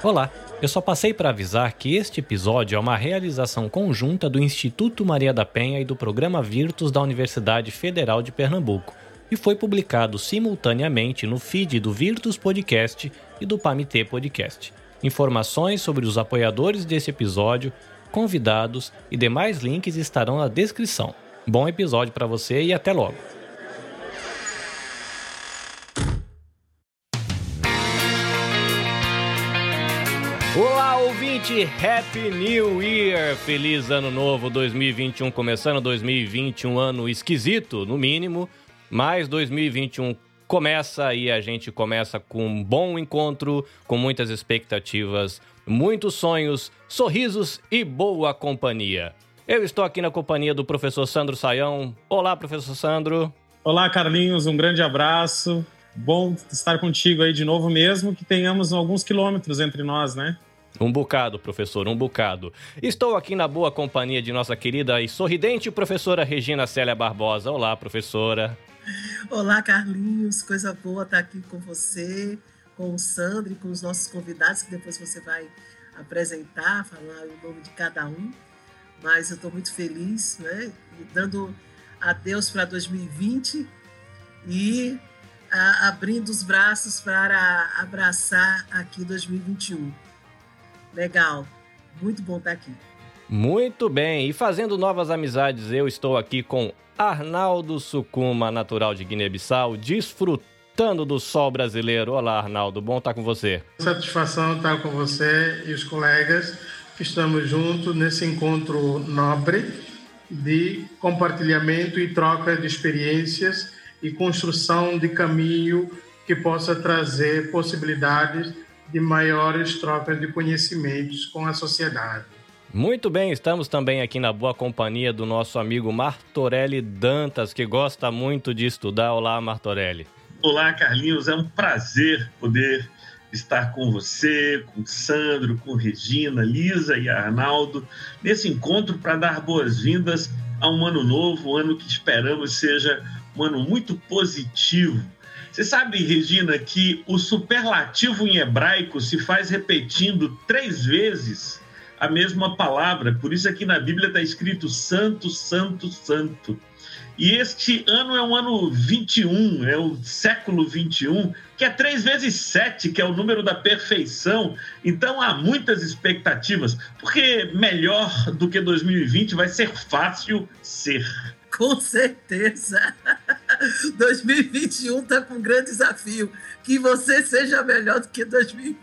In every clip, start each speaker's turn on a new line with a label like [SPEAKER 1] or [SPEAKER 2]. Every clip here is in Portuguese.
[SPEAKER 1] Olá, eu só passei para avisar que este episódio é uma realização conjunta do Instituto Maria da Penha e do Programa Virtus da Universidade Federal de Pernambuco e foi publicado simultaneamente no feed do Virtus Podcast e do Pamitê Podcast. Informações sobre os apoiadores desse episódio, convidados e demais links estarão na descrição. Bom episódio para você e até logo. Ouvinte! Happy New Year! Feliz Ano Novo 2021, começando 2021, ano esquisito, no mínimo, mas 2021 começa e a gente começa com um bom encontro, com muitas expectativas, muitos sonhos, sorrisos e boa companhia. Eu estou aqui na companhia do professor Sandro Saião. Olá, professor Sandro.
[SPEAKER 2] Olá, Carlinhos, um grande abraço. Bom estar contigo aí de novo, mesmo que tenhamos alguns quilômetros entre nós, né?
[SPEAKER 1] Um bocado, professor, um bocado. Estou aqui na boa companhia de nossa querida e sorridente professora Regina Célia Barbosa. Olá, professora.
[SPEAKER 3] Olá, Carlinhos. Coisa boa estar aqui com você, com o Sandro e com os nossos convidados, que depois você vai apresentar, falar o nome de cada um. Mas eu estou muito feliz, né? E dando adeus para 2020 e a, abrindo os braços para abraçar aqui 2021. Legal, muito bom estar aqui.
[SPEAKER 1] Muito bem, e fazendo novas amizades, eu estou aqui com Arnaldo Sucuma, natural de Guiné-Bissau, desfrutando do sol brasileiro. Olá, Arnaldo, bom estar com você.
[SPEAKER 4] Satisfação estar com você e os colegas que estamos juntos nesse encontro nobre de compartilhamento e troca de experiências e construção de caminho que possa trazer possibilidades de maiores trocas de conhecimentos com a sociedade.
[SPEAKER 1] Muito bem, estamos também aqui na boa companhia do nosso amigo Martorelli Dantas, que gosta muito de estudar. Olá, Martorelli.
[SPEAKER 5] Olá, Carlinhos. É um prazer poder estar com você, com Sandro, com Regina, Lisa e Arnaldo, nesse encontro para dar boas-vindas a um ano novo, um ano que esperamos seja um ano muito positivo. Você sabe, Regina, que o superlativo em hebraico se faz repetindo três vezes a mesma palavra. Por isso aqui na Bíblia está escrito Santo, Santo, Santo. E este ano é um ano 21, é o século 21, que é 3 vezes 7, que é o número da perfeição. Então há muitas expectativas, porque melhor do que 2020 vai ser fácil ser.
[SPEAKER 3] Com certeza. 2021 está com um grande desafio. Que você seja melhor do que 2020.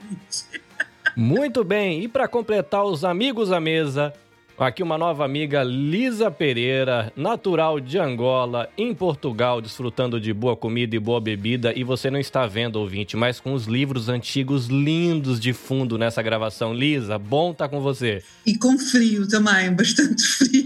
[SPEAKER 1] Muito bem, e para completar os amigos à mesa, Aqui uma nova amiga, Lisa Pereira, natural de Angola, em Portugal, desfrutando de boa comida e boa bebida. E você não está vendo, ouvinte, mas com os livros antigos lindos de fundo nessa gravação. Lisa, bom estar tá com você.
[SPEAKER 6] E com frio também, bastante frio.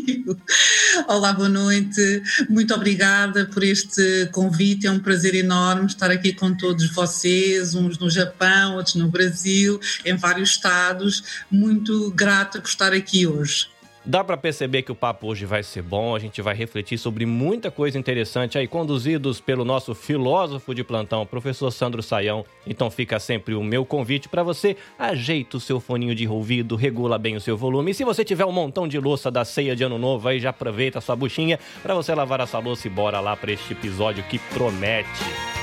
[SPEAKER 6] Olá, boa noite. Muito obrigada por este convite. É um prazer enorme estar aqui com todos vocês, uns no Japão, outros no Brasil, em vários estados. Muito grata por estar aqui hoje.
[SPEAKER 1] Dá para perceber que o papo hoje vai ser bom, a gente vai refletir sobre muita coisa interessante aí, conduzidos pelo nosso filósofo de plantão, professor Sandro Saião. Então fica sempre o meu convite para você, ajeita o seu foninho de ouvido, regula bem o seu volume. E se você tiver um montão de louça da ceia de ano novo aí, já aproveita a sua buchinha para você lavar essa louça e bora lá para este episódio que promete.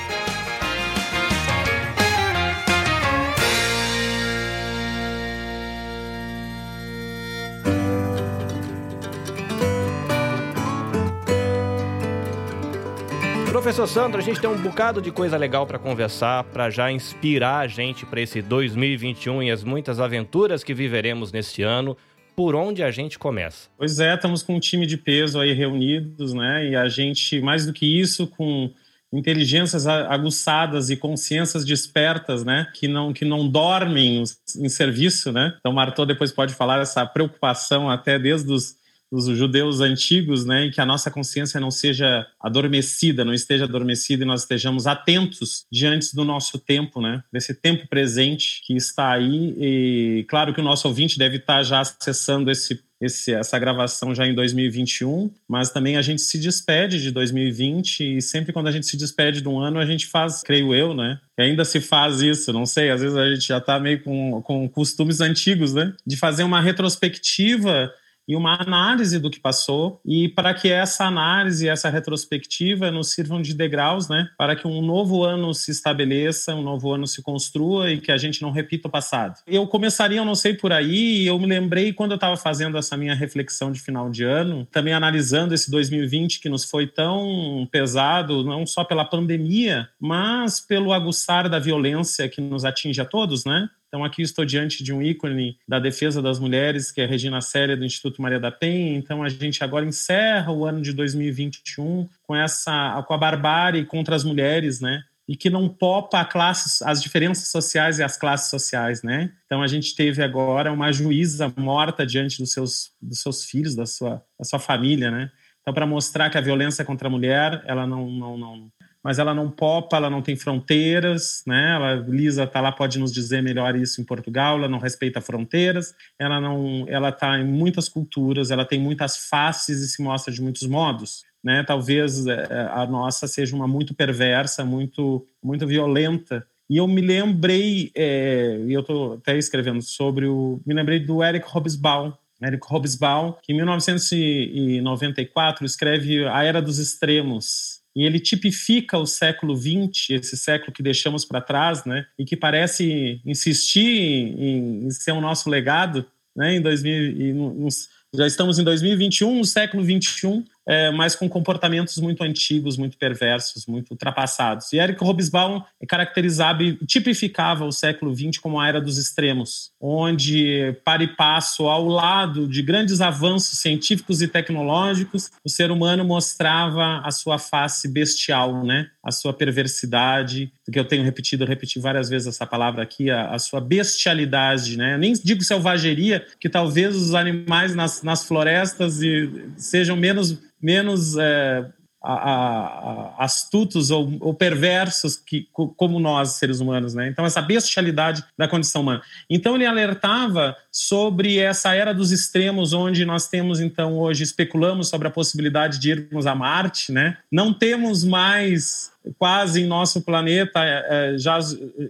[SPEAKER 1] Professor Sandro, a gente tem um bocado de coisa legal para conversar, para já inspirar a gente para esse 2021 e as muitas aventuras que viveremos neste ano. Por onde a gente começa?
[SPEAKER 2] Pois é, estamos com um time de peso aí reunidos, né? E a gente, mais do que isso, com inteligências aguçadas e consciências despertas, né, que não que não dormem em serviço, né? Então Martô depois pode falar essa preocupação até desde os dos judeus antigos, né, e que a nossa consciência não seja adormecida, não esteja adormecida e nós estejamos atentos diante do nosso tempo, né, desse tempo presente que está aí. E claro que o nosso ouvinte deve estar já acessando esse esse, essa gravação já em 2021, mas também a gente se despede de 2020 e sempre quando a gente se despede de um ano, a gente faz, creio eu, né? Ainda se faz isso, não sei, às vezes a gente já está meio com, com costumes antigos, né? De fazer uma retrospectiva e uma análise do que passou e para que essa análise, essa retrospectiva nos sirvam de degraus, né, para que um novo ano se estabeleça, um novo ano se construa e que a gente não repita o passado. Eu começaria, eu não sei por aí, eu me lembrei quando eu estava fazendo essa minha reflexão de final de ano, também analisando esse 2020 que nos foi tão pesado, não só pela pandemia, mas pelo aguçar da violência que nos atinge a todos, né? Então, aqui estou diante de um ícone da defesa das mulheres, que é a Regina Célia, do Instituto Maria da Penha. Então, a gente agora encerra o ano de 2021 com essa com a barbárie contra as mulheres, né? E que não popa classes, as diferenças sociais e as classes sociais, né? Então, a gente teve agora uma juíza morta diante dos seus, dos seus filhos, da sua, da sua família, né? Então, para mostrar que a violência contra a mulher, ela não, não, não, mas ela não popa, ela não tem fronteiras, né? Ela, Lisa tá lá pode nos dizer melhor isso em Portugal, ela não respeita fronteiras, ela não, ela tá em muitas culturas, ela tem muitas faces e se mostra de muitos modos, né? Talvez é, a nossa seja uma muito perversa, muito muito violenta. E eu me lembrei, é, e eu estou até escrevendo sobre o, me lembrei do Eric Hobsbawm, Eric Hobsbawm, que em 1994 escreve A Era dos Extremos, e ele tipifica o século XX, esse século que deixamos para trás, né, e que parece insistir em, em ser o nosso legado, né, em 2000, e nos, já estamos em 2021, no século 21, é, mas com comportamentos muito antigos, muito perversos, muito ultrapassados. E Eric Hobsbawm caracterizava e tipificava o século XX como a era dos extremos, onde, para e passo, ao lado de grandes avanços científicos e tecnológicos, o ser humano mostrava a sua face bestial, né? a sua perversidade, que eu tenho repetido, eu repeti várias vezes essa palavra aqui, a, a sua bestialidade. Né? Eu nem digo selvageria, que talvez os animais nas, nas florestas e, sejam menos menos é, a, a, astutos ou, ou, perversos que, como nós, seres humanos. Né? Então, essa bestialidade da condição humana. Então, ele alertava sobre essa era dos extremos, onde nós temos, então, hoje, especulamos sobre a possibilidade de irmos a Marte. Né? Não temos mais quase em nosso planeta é, é já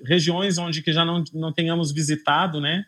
[SPEAKER 2] regiões onde que já não, não tenhamos visitado, né?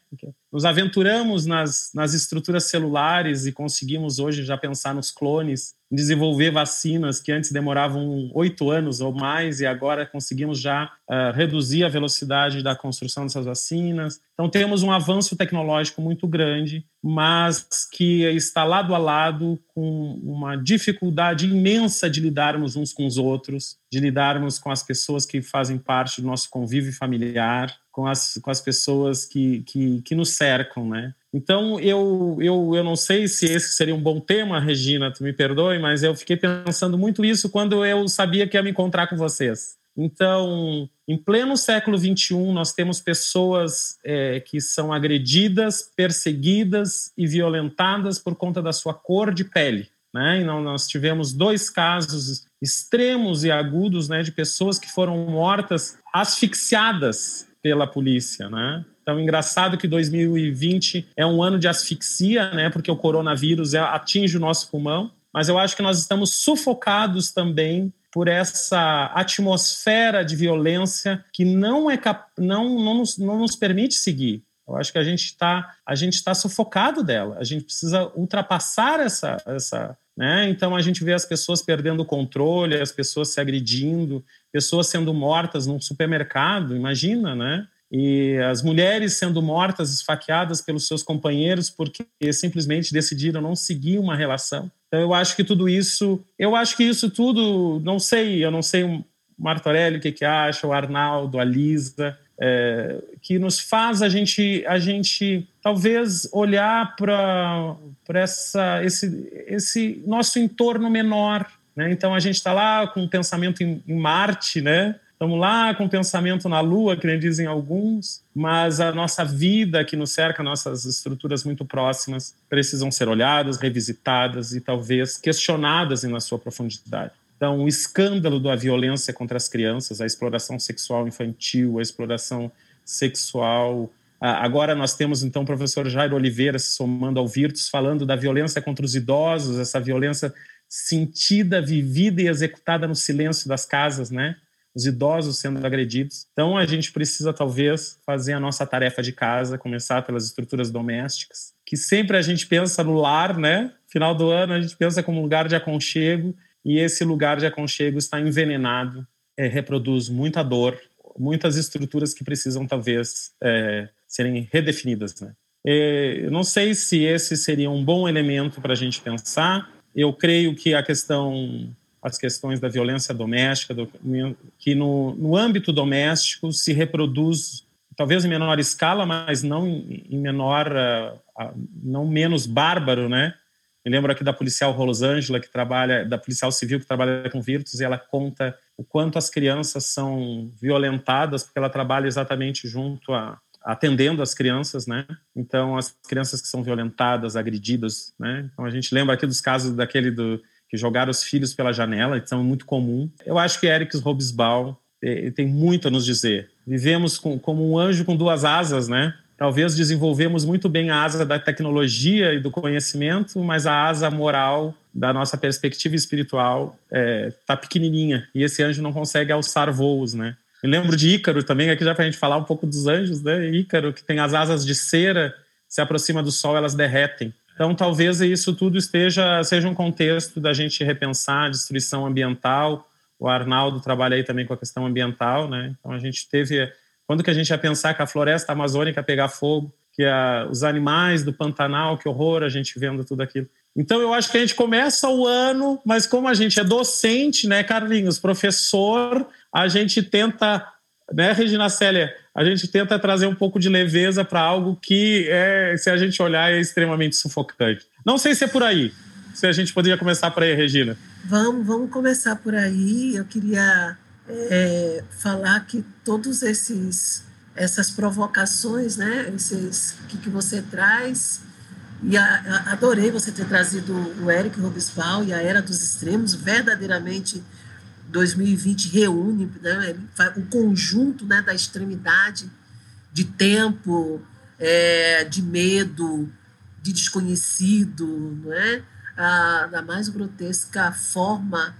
[SPEAKER 2] Nos aventuramos nas, nas estruturas celulares e conseguimos hoje já pensar nos clones, desenvolver vacinas que antes demoravam oito anos ou mais e agora conseguimos já uh, reduzir a velocidade da construção dessas vacinas. Então temos um avanço tecnológico muito grande, mas que está lado a lado com uma dificuldade imensa de lidarmos uns com os outros, de lidarmos com as pessoas que fazem parte do nosso convívio familiar, com as, com as pessoas que, que, que nos cercam, né? Então, eu, eu, eu não sei se esse seria um bom tema, Regina, tu me perdoe, mas eu fiquei pensando muito isso quando eu sabia que ia me encontrar com vocês. Então, em pleno século XXI, nós temos pessoas é, que são agredidas, perseguidas e violentadas por conta da sua cor de pele. Né? E nós tivemos dois casos extremos e agudos né, de pessoas que foram mortas asfixiadas pela polícia, né? Então, engraçado que 2020 é um ano de asfixia, né? Porque o coronavírus é, atinge o nosso pulmão, mas eu acho que nós estamos sufocados também por essa atmosfera de violência que não é cap... não, não, nos, não nos permite seguir. Eu acho que a gente está a gente está sufocado dela. A gente precisa ultrapassar essa essa né? Então a gente vê as pessoas perdendo o controle, as pessoas se agredindo, pessoas sendo mortas num supermercado, imagina, né? E as mulheres sendo mortas, esfaqueadas pelos seus companheiros porque simplesmente decidiram não seguir uma relação. Então eu acho que tudo isso, eu acho que isso tudo, não sei, eu não sei o Martorelli o que, que acha, o Arnaldo, a Lisa, é, que nos faz a gente, a gente talvez olhar para esse, esse nosso entorno menor. Né? Então a gente está lá com um pensamento em, em, Marte, né? Estamos lá com pensamento na lua, que nem dizem alguns, mas a nossa vida que nos cerca, nossas estruturas muito próximas, precisam ser olhadas, revisitadas e talvez questionadas na sua profundidade. Então, o escândalo da violência contra as crianças, a exploração sexual infantil, a exploração sexual. Agora nós temos, então, o professor Jairo Oliveira se somando ao Virtus, falando da violência contra os idosos, essa violência sentida, vivida e executada no silêncio das casas, né? Os idosos sendo agredidos. Então, a gente precisa, talvez, fazer a nossa tarefa de casa, começar pelas estruturas domésticas, que sempre a gente pensa no lar, né? Final do ano, a gente pensa como lugar de aconchego, e esse lugar de aconchego está envenenado, é, reproduz muita dor, muitas estruturas que precisam talvez é, serem redefinidas. Né? É, não sei se esse seria um bom elemento para a gente pensar. Eu creio que a questão, as questões da violência doméstica, do, que no, no âmbito doméstico se reproduz talvez em menor escala, mas não em menor, uh, não menos bárbaro, né? Me lembro aqui da policial Rosângela, que trabalha, da policial civil que trabalha com Virtus, e ela conta o quanto as crianças são violentadas, porque ela trabalha exatamente junto a atendendo as crianças, né? Então as crianças que são violentadas, agredidas, né? Então a gente lembra aqui dos casos daquele do que jogaram os filhos pela janela, é muito comum. Eu acho que Eric Robesbal eh, tem muito a nos dizer. Vivemos com, como um anjo com duas asas, né? talvez desenvolvemos muito bem a asa da tecnologia e do conhecimento, mas a asa moral da nossa perspectiva espiritual está é, tá pequenininha e esse anjo não consegue alçar voos, né? Eu lembro de Ícaro também, aqui já para a gente falar um pouco dos anjos, né? Ícaro, que tem as asas de cera, se aproxima do sol, elas derretem. Então, talvez isso tudo esteja seja um contexto da gente repensar a destruição ambiental. O Arnaldo trabalha aí também com a questão ambiental, né? Então, a gente teve quando que a gente ia pensar que a floresta amazônica pegar fogo, que a, os animais do Pantanal, que horror a gente vendo tudo aquilo. Então eu acho que a gente começa o ano, mas como a gente é docente, né, Carlinhos, professor, a gente tenta, né, Regina Célia, a gente tenta trazer um pouco de leveza para algo que é, se a gente olhar, é extremamente sufocante. Não sei se é por aí. Se a gente poderia começar por aí, Regina.
[SPEAKER 3] Vamos, vamos começar por aí. Eu queria é, falar que todos esses essas provocações, né, esses que, que você traz e a, a, adorei você ter trazido o Eric Robespal e a Era dos Extremos, verdadeiramente 2020 reúne né, o conjunto né, da extremidade de tempo, é, de medo, de desconhecido, não é? a, da mais grotesca forma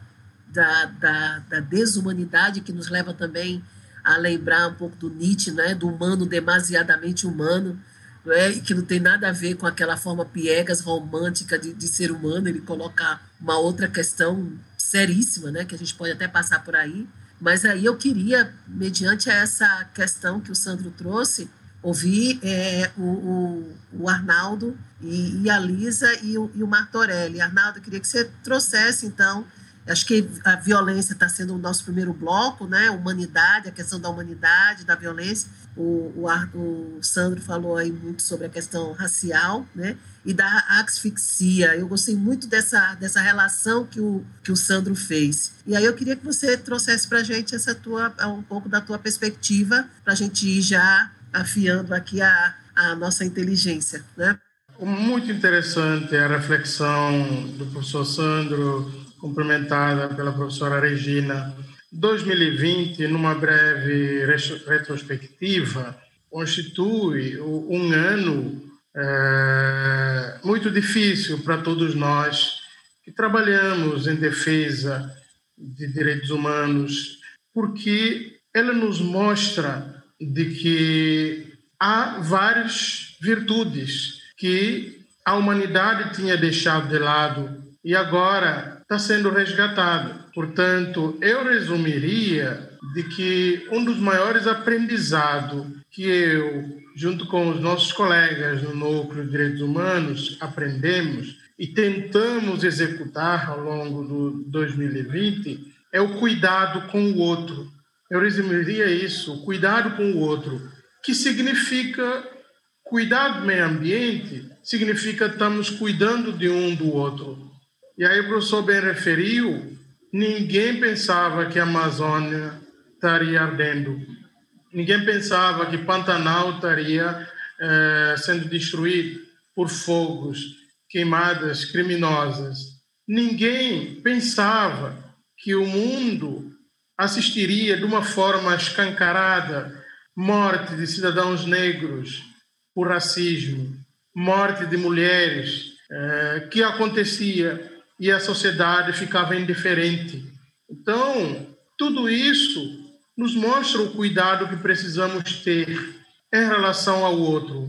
[SPEAKER 3] da, da, da, desumanidade que nos leva também a lembrar um pouco do Nietzsche, né, do humano demasiadamente humano, é? e que não tem nada a ver com aquela forma piegas romântica de, de ser humano. Ele coloca uma outra questão seríssima, né, que a gente pode até passar por aí. Mas aí eu queria, mediante essa questão que o Sandro trouxe, ouvir é, o, o, o, Arnaldo e, e, a Lisa e o, e o Martorelli. Arnaldo, eu queria que você trouxesse, então, Acho que a violência está sendo o nosso primeiro bloco, né? Humanidade, a questão da humanidade, da violência. O, o, o Sandro falou aí muito sobre a questão racial, né? E da asfixia. Eu gostei muito dessa, dessa relação que o, que o Sandro fez. E aí eu queria que você trouxesse para a gente essa tua, um pouco da tua perspectiva, para a gente ir já afiando aqui a, a nossa inteligência, né?
[SPEAKER 4] Muito interessante a reflexão do professor Sandro cumprimentada pela professora Regina. 2020, numa breve retrospectiva, constitui um ano é, muito difícil para todos nós que trabalhamos em defesa de direitos humanos, porque ela nos mostra de que há várias virtudes que a humanidade tinha deixado de lado e agora está sendo resgatado. Portanto, eu resumiria de que um dos maiores aprendizados que eu, junto com os nossos colegas no Núcleo de Direitos Humanos, aprendemos e tentamos executar ao longo do 2020 é o cuidado com o outro. Eu resumiria isso, cuidado com o outro, que significa cuidar do meio ambiente, significa estamos cuidando de um do outro. E aí o professor bem referiu, ninguém pensava que a Amazônia estaria ardendo. Ninguém pensava que Pantanal estaria eh, sendo destruído por fogos, queimadas criminosas. Ninguém pensava que o mundo assistiria de uma forma escancarada morte de cidadãos negros por racismo, morte de mulheres, eh, que acontecia e a sociedade ficava indiferente. Então, tudo isso nos mostra o cuidado que precisamos ter em relação ao outro.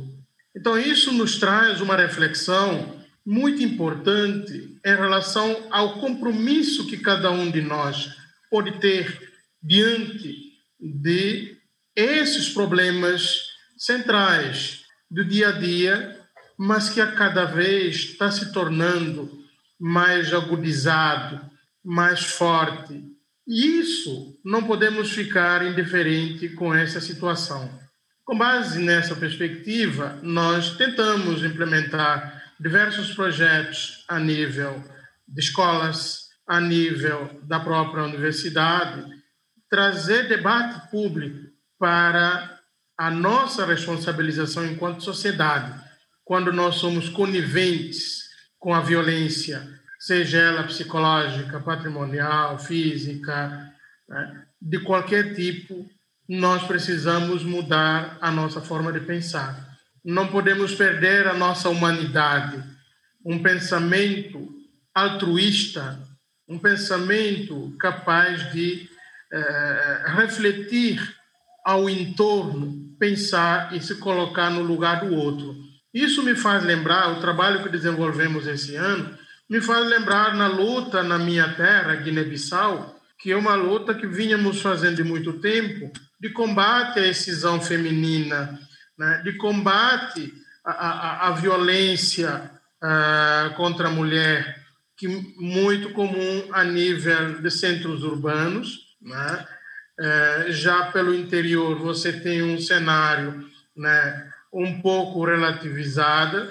[SPEAKER 4] Então, isso nos traz uma reflexão muito importante em relação ao compromisso que cada um de nós pode ter diante de esses problemas centrais do dia a dia, mas que a cada vez está se tornando mais agudizado, mais forte. E isso não podemos ficar indiferente com essa situação. Com base nessa perspectiva, nós tentamos implementar diversos projetos a nível de escolas, a nível da própria universidade, trazer debate público para a nossa responsabilização enquanto sociedade, quando nós somos coniventes com a violência, seja ela psicológica, patrimonial, física, né? de qualquer tipo, nós precisamos mudar a nossa forma de pensar. Não podemos perder a nossa humanidade, um pensamento altruísta, um pensamento capaz de eh, refletir ao entorno, pensar e se colocar no lugar do outro. Isso me faz lembrar, o trabalho que desenvolvemos esse ano, me faz lembrar na luta na minha terra, Guiné-Bissau, que é uma luta que vínhamos fazendo de muito tempo, de combate à excisão feminina, né? de combate à, à, à violência uh, contra a mulher, que muito comum a nível de centros urbanos, né? Uh, já pelo interior você tem um cenário né, um pouco relativizada,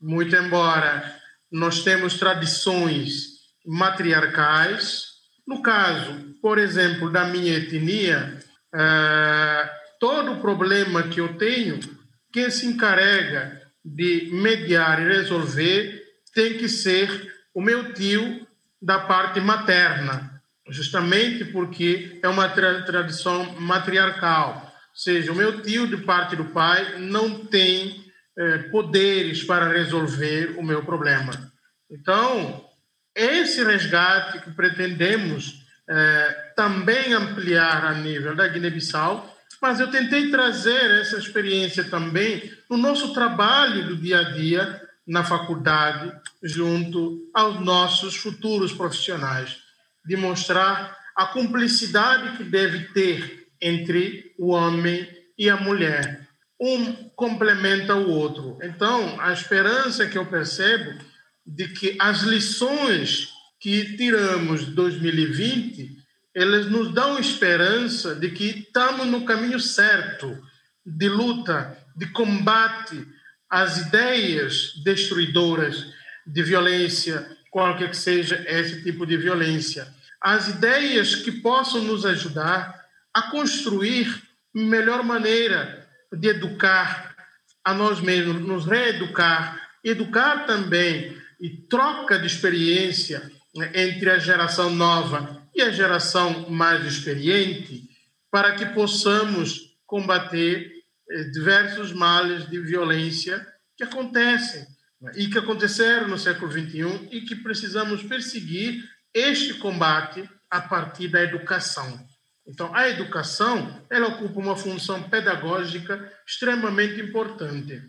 [SPEAKER 4] muito embora nós temos tradições matriarcais. No caso, por exemplo, da minha etnia, é, todo o problema que eu tenho, quem se encarrega de mediar e resolver tem que ser o meu tio da parte materna, justamente porque é uma tra tradição matriarcal seja, o meu tio, de parte do pai, não tem é, poderes para resolver o meu problema. Então, esse resgate que pretendemos é, também ampliar a nível da Guiné-Bissau, mas eu tentei trazer essa experiência também no nosso trabalho do dia a dia na faculdade, junto aos nossos futuros profissionais, demonstrar a cumplicidade que deve ter entre o homem e a mulher. Um complementa o outro. Então, a esperança que eu percebo de que as lições que tiramos de 2020, elas nos dão esperança de que estamos no caminho certo de luta, de combate às ideias destruidoras de violência, qualquer que seja esse tipo de violência. As ideias que possam nos ajudar a construir melhor maneira de educar a nós mesmos, nos reeducar, educar também e troca de experiência né, entre a geração nova e a geração mais experiente, para que possamos combater eh, diversos males de violência que acontecem né, e que aconteceram no século XXI e que precisamos perseguir este combate a partir da educação. Então, a educação, ela ocupa uma função pedagógica extremamente importante.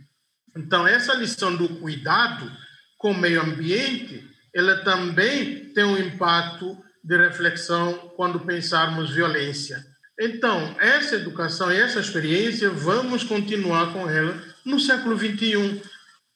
[SPEAKER 4] Então, essa lição do cuidado com o meio ambiente, ela também tem um impacto de reflexão quando pensarmos violência. Então, essa educação e essa experiência, vamos continuar com ela no século 21,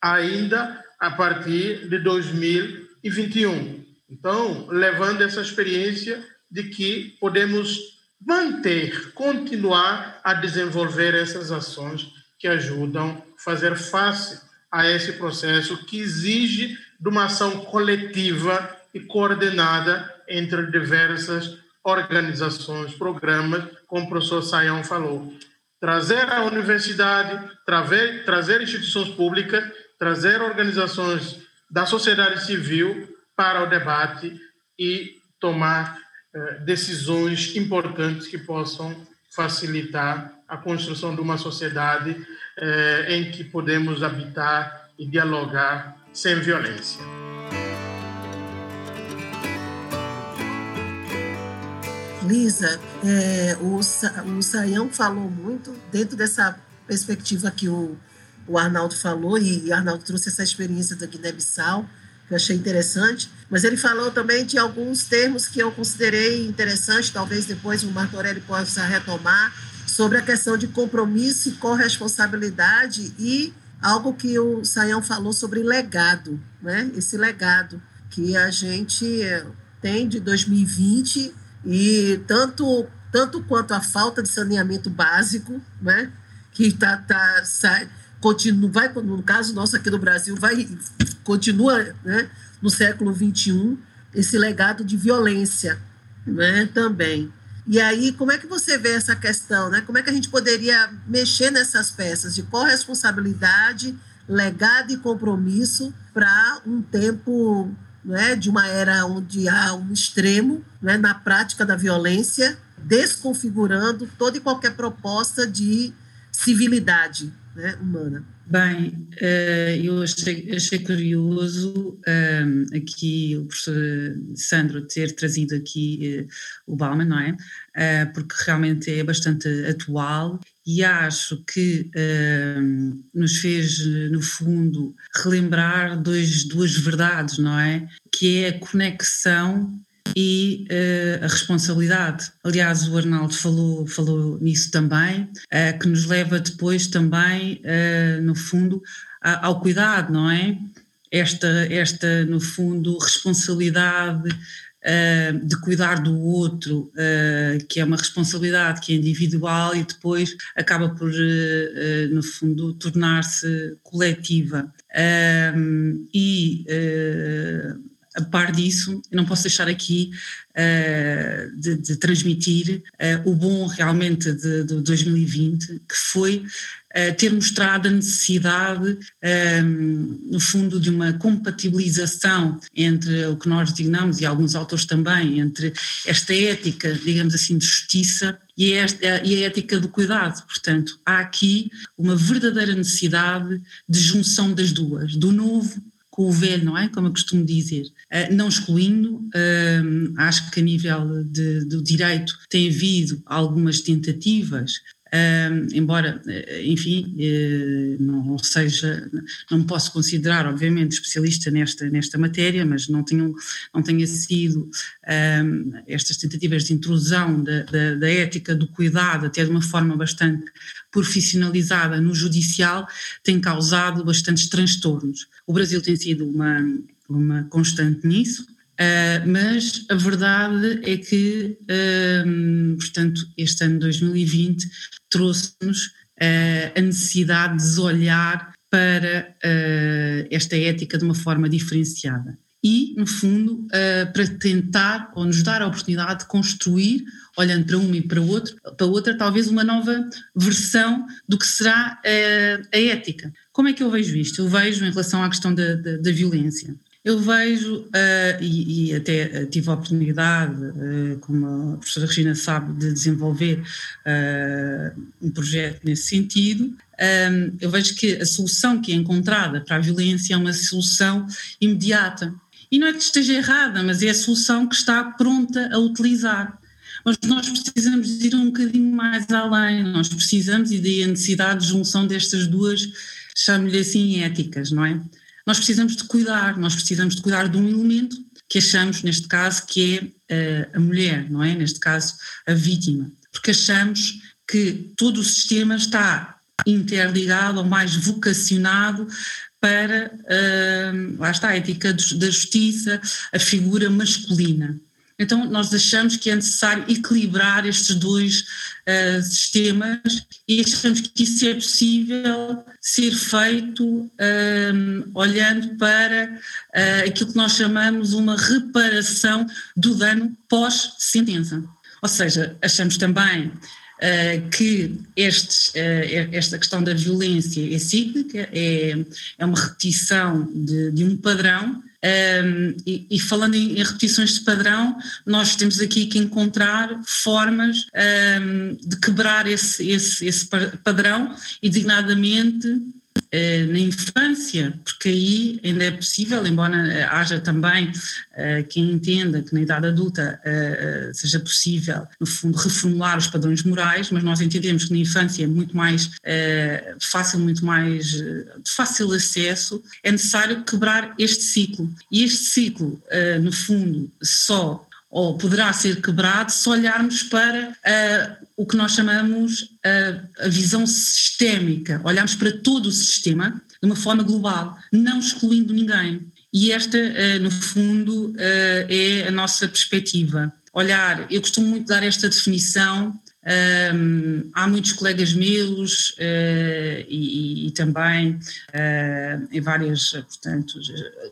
[SPEAKER 4] ainda a partir de 2021. Então, levando essa experiência de que podemos manter, continuar a desenvolver essas ações que ajudam a fazer face a esse processo que exige de uma ação coletiva e coordenada entre diversas organizações, programas, como o professor Sayão falou. Trazer a universidade, trazer, trazer instituições públicas, trazer organizações da sociedade civil para o debate e tomar decisões importantes que possam facilitar a construção de uma sociedade eh, em que podemos habitar e dialogar sem violência.
[SPEAKER 3] Lisa, é, o, o Saião falou muito dentro dessa perspectiva que o, o Arnaldo falou, e Arnaldo trouxe essa experiência da Guiné-Bissau, que eu achei interessante, mas ele falou também de alguns termos que eu considerei interessantes, talvez depois o Martorelli possa retomar, sobre a questão de compromisso e corresponsabilidade e algo que o Saião falou sobre legado, né? esse legado que a gente tem de 2020 e tanto, tanto quanto a falta de saneamento básico, né? que tá, tá, sai, continua, vai, no caso nosso aqui no Brasil, vai, continua né? no século XXI, esse legado de violência né? também. E aí, como é que você vê essa questão? Né? Como é que a gente poderia mexer nessas peças de corresponsabilidade, legado e compromisso para um tempo né, de uma era onde há um extremo né, na prática da violência, desconfigurando toda e qualquer proposta de civilidade né, humana.
[SPEAKER 6] Bem, eh, eu achei, achei curioso um, eh, aqui o professor Sandro ter trazido aqui uh, o Bauman, não é? Uh, porque realmente é bastante atual e acho que uh, nos fez, no fundo, relembrar dois, duas verdades, não é? Que é a conexão e uh, a responsabilidade. Aliás, o Arnaldo falou, falou nisso também, uh, que nos leva depois também, uh, no fundo, a, ao cuidado, não é? Esta, esta no fundo, responsabilidade de cuidar do outro, que é uma responsabilidade que é individual e depois acaba por, no fundo, tornar-se coletiva. e a par disso, não posso deixar aqui uh, de, de, transmitir uh, o bom realmente de, de 2020, que foi uh, ter mostrado a necessidade, um, no fundo, de uma compatibilização entre o que nós designamos, e alguns autores também, entre esta ética, digamos assim, de justiça e a, e a ética do cuidado. Portanto, há aqui uma verdadeira necessidade de junção das duas, do novo com o velho, não é? Como eu costumo dizer. Uh, não excluindo, uh, acho que a nível de, do direito tem havido algumas tentativas Embora, eh, enfim, uh, não seja, não me posso considerar, obviamente, especialista nesta, nesta matéria, mas não, tenham, não tenha sido uh, estas tentativas de intrusão da, da, da, ética do cuidado, até de uma forma bastante profissionalizada no judicial, tem causado bastantes transtornos. O Brasil tem sido uma, uma constante nisso, Uh, mas a verdade é que, uh, portanto, este ano 2020 trouxe-nos uh, a necessidade de olhar para esta ética de uma forma diferenciada. E, no fundo, para tentar ou nos dar a oportunidade de construir, olhando para uma e para, outro, para outra, talvez uma nova versão do que será a ética. Como é que eu vejo isto? Eu vejo em relação à questão da, da, da violência. Eu vejo, uh, e, e, até tive a oportunidade, uh, como a professora Regina sabe, de desenvolver uh, um projeto nesse sentido. Um, eu vejo que a solução que é encontrada para a violência é uma solução imediata. E não é que esteja errada, mas é a solução que está pronta a utilizar. Mas nós precisamos ir um bocadinho mais além, nós precisamos, e daí a necessidade de junção destas duas, chamo-lhe assim, éticas, não é? Nós precisamos de cuidar, nós precisamos de cuidar de um elemento que achamos, neste caso, que é uh, a mulher, não é? Neste caso, a vítima. Porque achamos que todo o sistema está interligado ou mais vocacionado para, uh, lá está, a ética da justiça, a figura masculina. Então, nós achamos que é necessário equilibrar estes dois uh, sistemas e achamos que isso é possível ser feito uh, olhando para uh, aquilo que nós chamamos uma reparação do dano pós-sentença. Ou seja, achamos também Uh, que estes, uh, esta questão da violência é cíclica, é, é uma repetição de, de um padrão um, e, e, falando em, em, repetições de padrão, nós temos aqui que encontrar formas um, de quebrar esse, esse, esse padrão e, designadamente, na infância, porque aí ainda é possível, embora eh, haja também uh, quem entenda que na idade adulta seja possível, no fundo, reformular os padrões morais, mas nós entendemos que na infância é muito mais fácil, muito mais de fácil acesso, é necessário quebrar este ciclo. E este ciclo, no fundo, só ou poderá ser quebrado se olharmos para uh, o que nós chamamos uh, a visão sistémica, olharmos para todo o sistema de uma forma global, não excluindo ninguém. E esta, uh, no fundo, é a nossa perspectiva. Olhar, eu costumo muito dar esta definição um, há muitos colegas meus e, e, também em várias, portanto,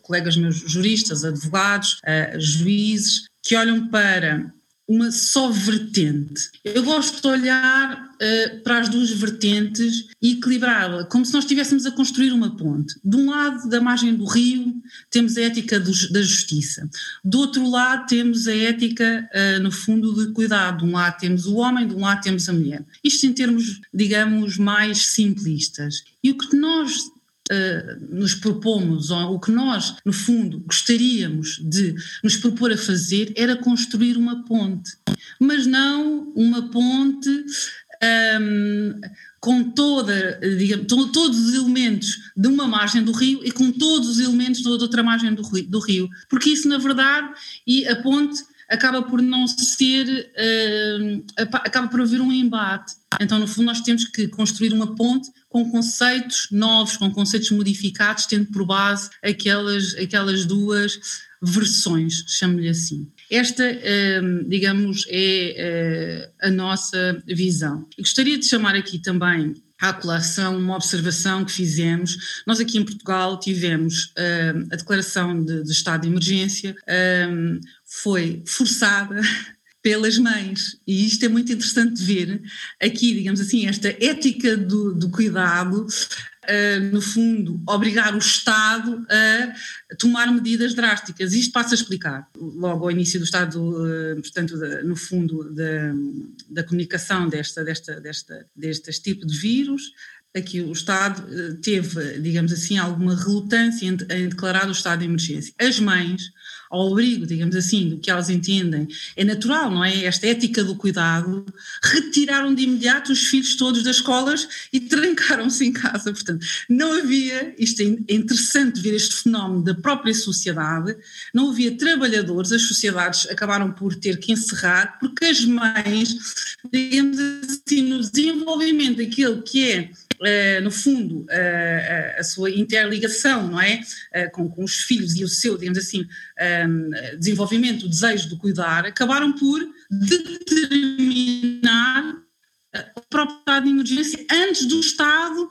[SPEAKER 6] colegas meus juristas, advogados, juízes, que olham para uma só vertente. Eu gosto de olhar uh, para as duas vertentes e equilibrá-la, como se nós estivéssemos a construir uma ponte. De um lado da margem do rio temos a ética do, da justiça, do outro lado temos a ética, uh, no fundo, de cuidado. De um lado temos o homem, de um lado temos a mulher. Isto em termos, digamos, mais simplistas. E o que nós uh, nos propomos, ou o que nós, no fundo, gostaríamos de nos propor a fazer era construir uma ponte, mas não uma ponte um, ehm, com toda, digamos, todos os elementos de uma margem do rio e com todos os elementos da outra margem do rio, do rio. porque isso na verdade, e a ponte acaba por não ser, uh, acaba por haver um embate. Então, no fundo, nós temos que construir uma ponte com conceitos novos, com conceitos modificados, tendo por base aquelas, aquelas duas versões, chamo-lhe assim. Esta, uh, digamos, é uh, a nossa visão. Gostaria de chamar aqui também à colação uma observação que fizemos. Nós aqui em Portugal tivemos uh, a declaração de, de, estado de emergência, uh, foi forçada pelas mães. E isto é muito interessante de ver aqui, digamos assim, esta ética do, do cuidado, uh, no fundo, obrigar o Estado a tomar medidas drásticas. Isto passa a explicar. Logo ao início do Estado, uh, portanto, da, no fundo, da, da comunicação desta, desta, desta, deste tipo de vírus, aqui o Estado uh, teve, digamos assim, alguma relutância em, em declarar o estado de emergência. As mães ao abrigo, digamos assim, do que elas entendem, é natural, não é? Esta ética do cuidado, retiraram de imediato os filhos todos das escolas e trancaram-se em casa. Portanto, não havia, isto é interessante ver este fenómeno da própria sociedade, não havia trabalhadores, as sociedades acabaram por ter que encerrar, porque as mães, digamos assim, no desenvolvimento daquilo que é no fundo, uh, a sua interligação, não é? Uh, com, com, os filhos e o seu, digamos assim, um, desenvolvimento, o desejo de cuidar, acabaram por determinar o próprio estado de emergência antes do Estado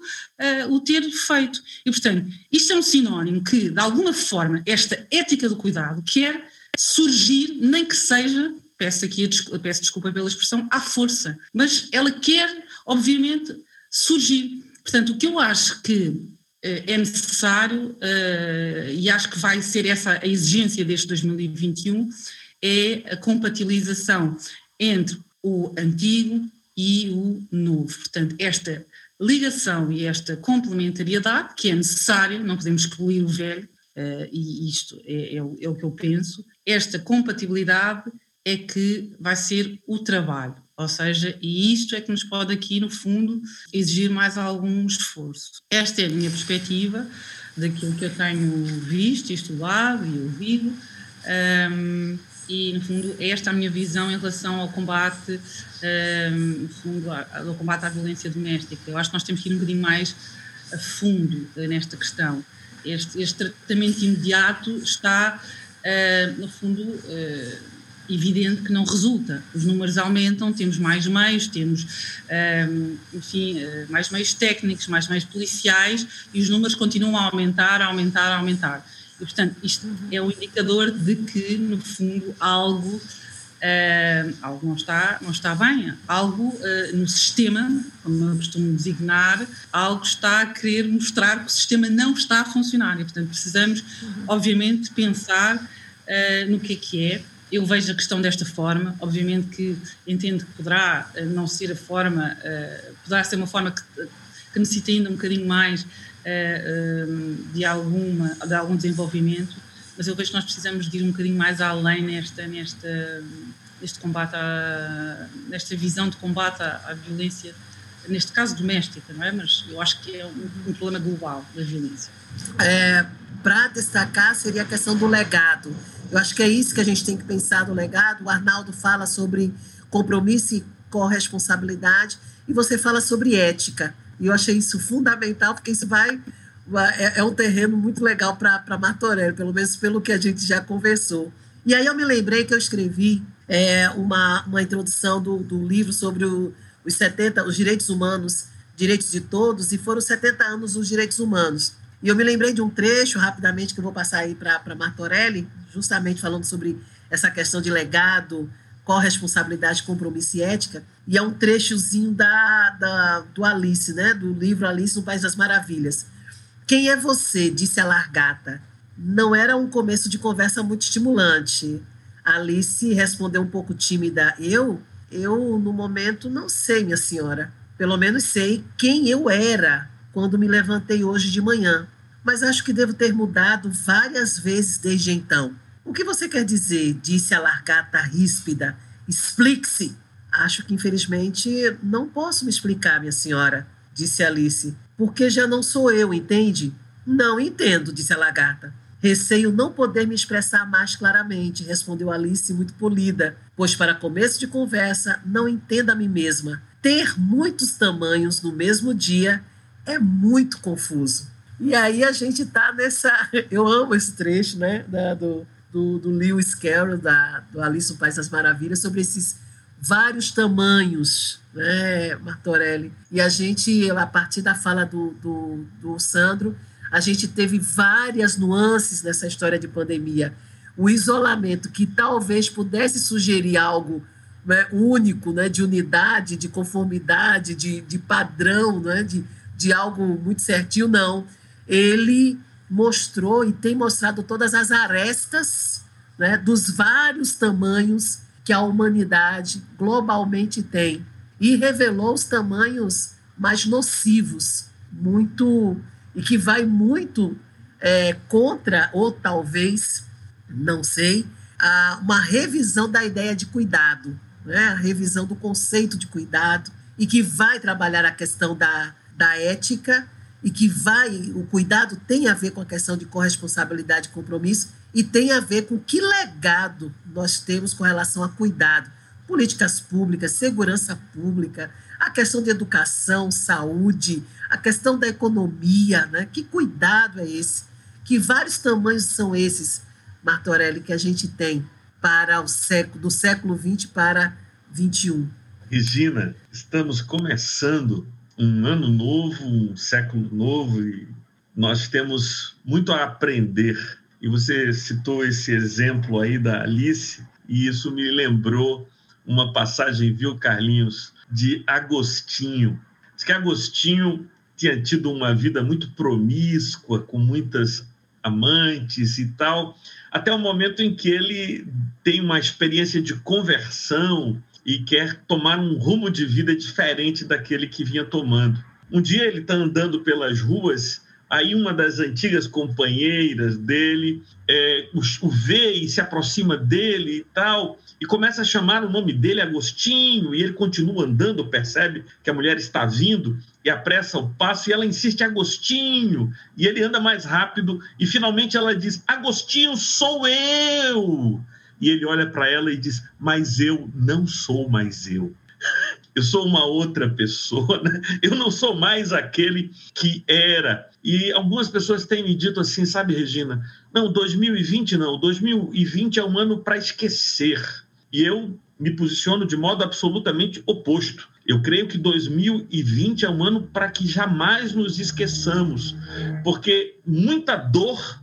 [SPEAKER 6] o ter feito. E, portanto, isto é um sinónimo que, de alguma forma, esta ética do cuidado quer surgir, nem que seja peço aqui, peço desculpa pela expressão, à força, mas ela quer, obviamente, surgir. Portanto, o que eu acho que eh, é necessário, uh, e acho que vai ser essa a exigência deste 2021, é a compatibilização entre o antigo e o novo. Portanto, esta ligação e esta complementariedade, que é necessária, não podemos excluir o velho, uh, e isto é, é, é o que eu penso, esta compatibilidade é que vai ser o trabalho. Ou seja, e isto é que nos pode aqui, no fundo, exigir mais algum esforço. Esta é a minha perspectiva daquilo que eu tenho visto, estudado e ouvido. Um, e, no fundo, é esta a minha visão em relação ao combate, um, fundo, ao combate à violência doméstica. Eu acho que nós temos que ir um bocadinho mais a fundo nesta questão. Este, este tratamento imediato está, uh, no fundo, uh, evidente que não resulta. Os números aumentam, temos mais meios, temos um, enfim, eh, mais meios técnicos, mais meios policiais e os números continuam a aumentar, a aumentar, a aumentar. E, portanto, isto é um indicador de que, no fundo, algo, uh, algo não, está, não está bem, algo uh, no sistema, como eu costumo designar, algo está a querer mostrar que o sistema não está a funcionar. E, portanto, precisamos, obviamente, pensar uh, no que é que é eu vejo a questão desta forma. Obviamente que entendo que poderá eh, não ser a forma, uh, poderá ser uma forma que, que necessita ainda um bocadinho mais uh, uh, de, alguma, de algum desenvolvimento, mas eu vejo que nós precisamos de ir um bocadinho mais além nesta, nesta, neste combate, à, nesta visão de combate à, à, violência, neste caso doméstica, não é? Mas eu acho que é um, um problema global da violência.
[SPEAKER 3] É, Para destacar seria a questão do legado eu acho que é isso que a gente tem que pensar no legado. O Arnaldo fala sobre compromisso e corresponsabilidade, e você fala sobre ética. E eu achei isso fundamental, porque isso vai. É, é um terreno muito legal para Martorelli, pelo menos pelo que a gente já conversou. E aí eu me lembrei que eu escrevi é, uma, uma introdução do, do livro sobre o, os 70, os direitos humanos, direitos de todos, e foram 70 anos os direitos humanos. E eu me lembrei de um trecho, rapidamente, que eu vou passar aí para Martorelli, justamente falando sobre essa questão de legado, corresponsabilidade, compromisso e ética. E é um trechozinho da, da, do Alice, né? do livro Alice no País das Maravilhas. Quem é você? disse a largata. Não era um começo de conversa muito estimulante. Alice respondeu um pouco tímida. Eu? Eu, no momento, não sei, minha senhora. Pelo menos sei quem eu era quando me levantei hoje de manhã, mas acho que devo ter mudado várias vezes desde então. O que você quer dizer? disse a largata ríspida. Explique-se. Acho que, infelizmente, não posso me explicar, minha senhora, disse Alice, porque já não sou eu, entende? Não entendo, disse a lagarta. Receio não poder me expressar mais claramente, respondeu Alice muito polida, pois, para começo de conversa, não entendo a mim mesma. Ter muitos tamanhos no mesmo dia é muito confuso. E aí a gente tá nessa. Eu amo esse trecho, né? Da, do, do, do Lewis Carroll, da, do Alice no País das Maravilhas, sobre esses vários tamanhos, né, Martorelli? E a gente, a partir da fala do, do, do Sandro, a gente teve várias nuances nessa história de pandemia. O isolamento, que talvez pudesse sugerir algo né, único, né, de unidade, de conformidade, de, de padrão, né, de, de algo muito certinho, não. Ele mostrou e tem mostrado todas as arestas né, dos vários tamanhos que a humanidade globalmente tem e revelou os tamanhos mais nocivos, muito e que vai muito é, contra ou talvez, não sei, a, uma revisão da ideia de cuidado, né, a revisão do conceito de cuidado e que vai trabalhar a questão da da ética e que vai, o cuidado tem a ver com a questão de corresponsabilidade e compromisso e tem a ver com que legado nós temos com relação a cuidado. Políticas públicas, segurança pública, a questão de educação, saúde, a questão da economia, né? Que cuidado é esse? Que vários tamanhos são esses, Martorelli, que a gente tem para o século, do século XX para 21?
[SPEAKER 5] Regina, estamos começando um ano novo, um século novo e nós temos muito a aprender. E você citou esse exemplo aí da Alice e isso me lembrou uma passagem, viu, Carlinhos, de Agostinho. Diz que Agostinho tinha tido uma vida muito promíscua, com muitas amantes e tal, até o momento em que ele tem uma experiência de conversão e quer tomar um rumo de vida diferente daquele que vinha tomando. Um dia ele está andando pelas ruas, aí uma das antigas companheiras dele é, o, o vê e se aproxima dele e tal, e começa a chamar o nome dele Agostinho, e ele continua andando, percebe que a mulher está vindo e apressa o passo, e ela insiste Agostinho, e ele anda mais rápido, e finalmente ela diz: Agostinho, sou eu! E ele olha para ela e diz: Mas eu não sou mais eu. Eu sou uma outra pessoa, né? eu não sou mais aquele que era. E algumas pessoas têm me dito assim, sabe, Regina? Não, 2020 não, 2020 é um ano para esquecer. E eu me posiciono de modo absolutamente oposto. Eu creio que 2020 é um ano para que jamais nos esqueçamos, porque muita dor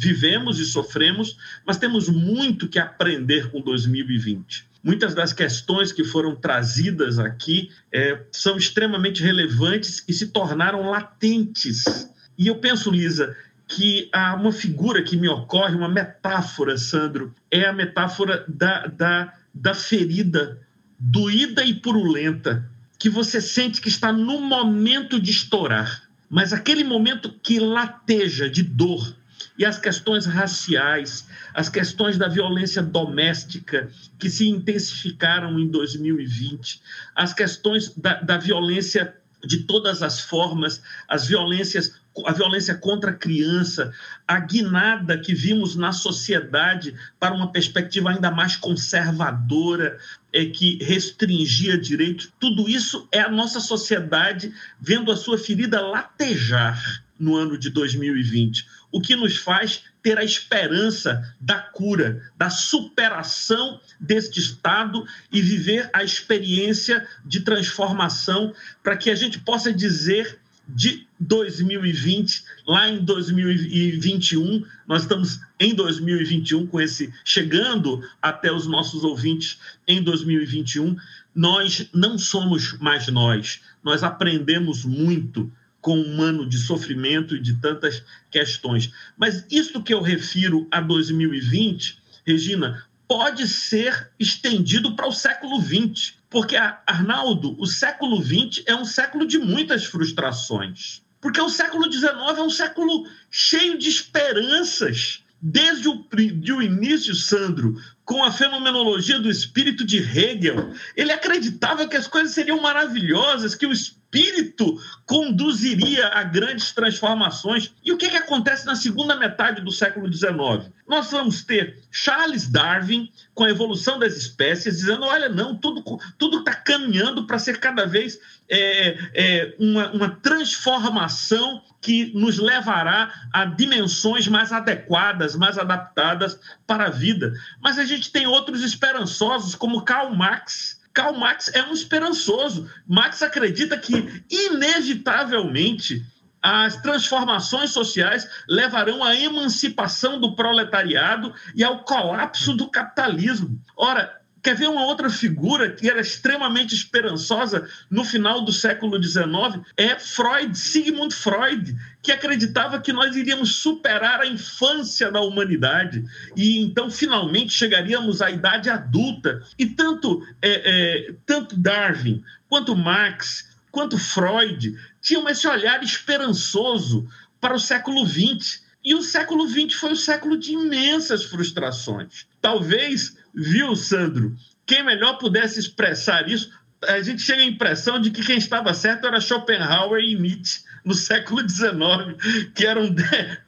[SPEAKER 5] vivemos e sofremos, mas temos muito que aprender com 2020. Muitas das questões que foram trazidas aqui é, são extremamente relevantes e se tornaram latentes. E eu penso, Lisa, que há uma figura que me ocorre, uma metáfora, Sandro, é a metáfora da, da, da ferida doída e purulenta, que você sente que está no momento de estourar, mas aquele momento que lateja de dor, e as questões raciais, as questões da violência doméstica, que se intensificaram em 2020, as questões da, da violência de todas as formas, as violências, a violência contra a criança, a guinada que vimos na sociedade para uma perspectiva ainda mais conservadora, é, que restringia direitos, tudo isso é a nossa sociedade vendo a sua ferida latejar no ano de 2020, o que nos faz ter a esperança da cura, da superação deste estado e viver a experiência de transformação para que a gente possa dizer de 2020, lá em 2021, nós estamos em 2021 com esse chegando até os nossos ouvintes em 2021, nós não somos mais nós, nós aprendemos muito com um ano de sofrimento e de tantas questões. Mas isso que eu refiro a 2020, Regina, pode ser estendido para o século XX. Porque, Arnaldo, o século XX é um século de muitas frustrações. Porque o século XIX é um século cheio de esperanças. Desde o, de o início, Sandro, com a fenomenologia do espírito de Hegel, ele acreditava que as coisas seriam maravilhosas, que o espírito conduziria a grandes transformações. E o que, que acontece na segunda metade do século XIX? Nós vamos ter Charles Darwin, com a evolução das espécies, dizendo: olha, não, tudo está caminhando para ser cada vez é, é, uma, uma transformação que nos levará a dimensões mais adequadas, mais adaptadas para a vida. Mas a gente tem outros esperançosos, como Karl Marx, Karl Marx é um esperançoso. Marx acredita que, inevitavelmente, as transformações sociais levarão à emancipação do proletariado e ao colapso do capitalismo. Ora, Quer ver uma outra figura que era extremamente esperançosa no final do século XIX? É Freud, Sigmund Freud, que acreditava que nós iríamos superar a infância da humanidade e então finalmente chegaríamos à idade adulta. E tanto, é, é, tanto Darwin quanto Marx quanto Freud tinham esse olhar esperançoso para o século XX. E o século XX foi o século de imensas frustrações. Talvez viu, Sandro? Quem melhor pudesse expressar isso, a gente chega à impressão de que quem estava certo era Schopenhauer e Nietzsche no século XIX, que eram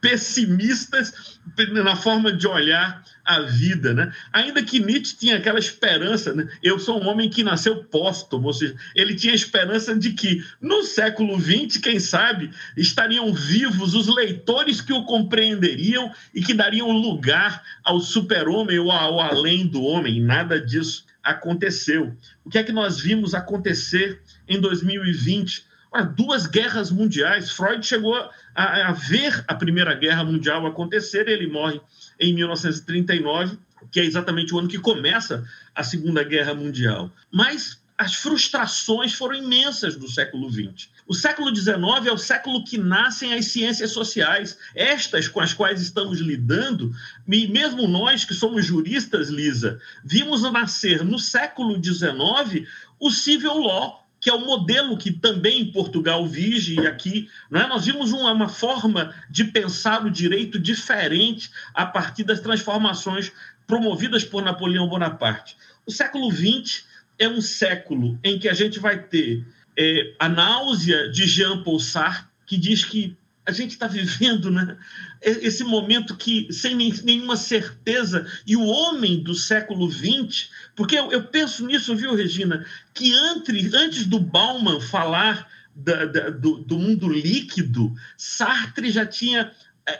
[SPEAKER 5] pessimistas na forma de olhar a vida, né? Ainda que Nietzsche tinha aquela esperança, né? eu sou um homem que nasceu póstumo, ou seja, ele tinha esperança de que no século XX, quem sabe, estariam vivos os leitores que o compreenderiam e que dariam lugar ao super-homem ou ao além do homem. Nada disso aconteceu. O que é que nós vimos acontecer em 2020? Duas guerras mundiais. Freud chegou a, a, ver a Primeira Guerra Mundial acontecer, ele morre em 1939, que é exatamente o ano que começa a Segunda Guerra Mundial. Mas as frustrações foram imensas do século XX. O século XIX é o século que nascem as ciências sociais, estas com as quais estamos lidando, e mesmo nós que somos juristas, Lisa, vimos nascer no século XIX o civil law, que é o modelo que também em Portugal vige e aqui. Não é? Nós vimos uma, uma forma de pensar o direito diferente a partir das transformações promovidas por Napoleão Bonaparte. O século XX é um século em que a gente vai ter é, a náusea de Jean Paul Sartre, que diz que a gente está vivendo né, esse momento que sem nenhuma certeza, e o homem do século XX, porque eu, eu penso nisso, viu, Regina, que antes, antes do Bauman falar da, da, do, do mundo líquido, Sartre já tinha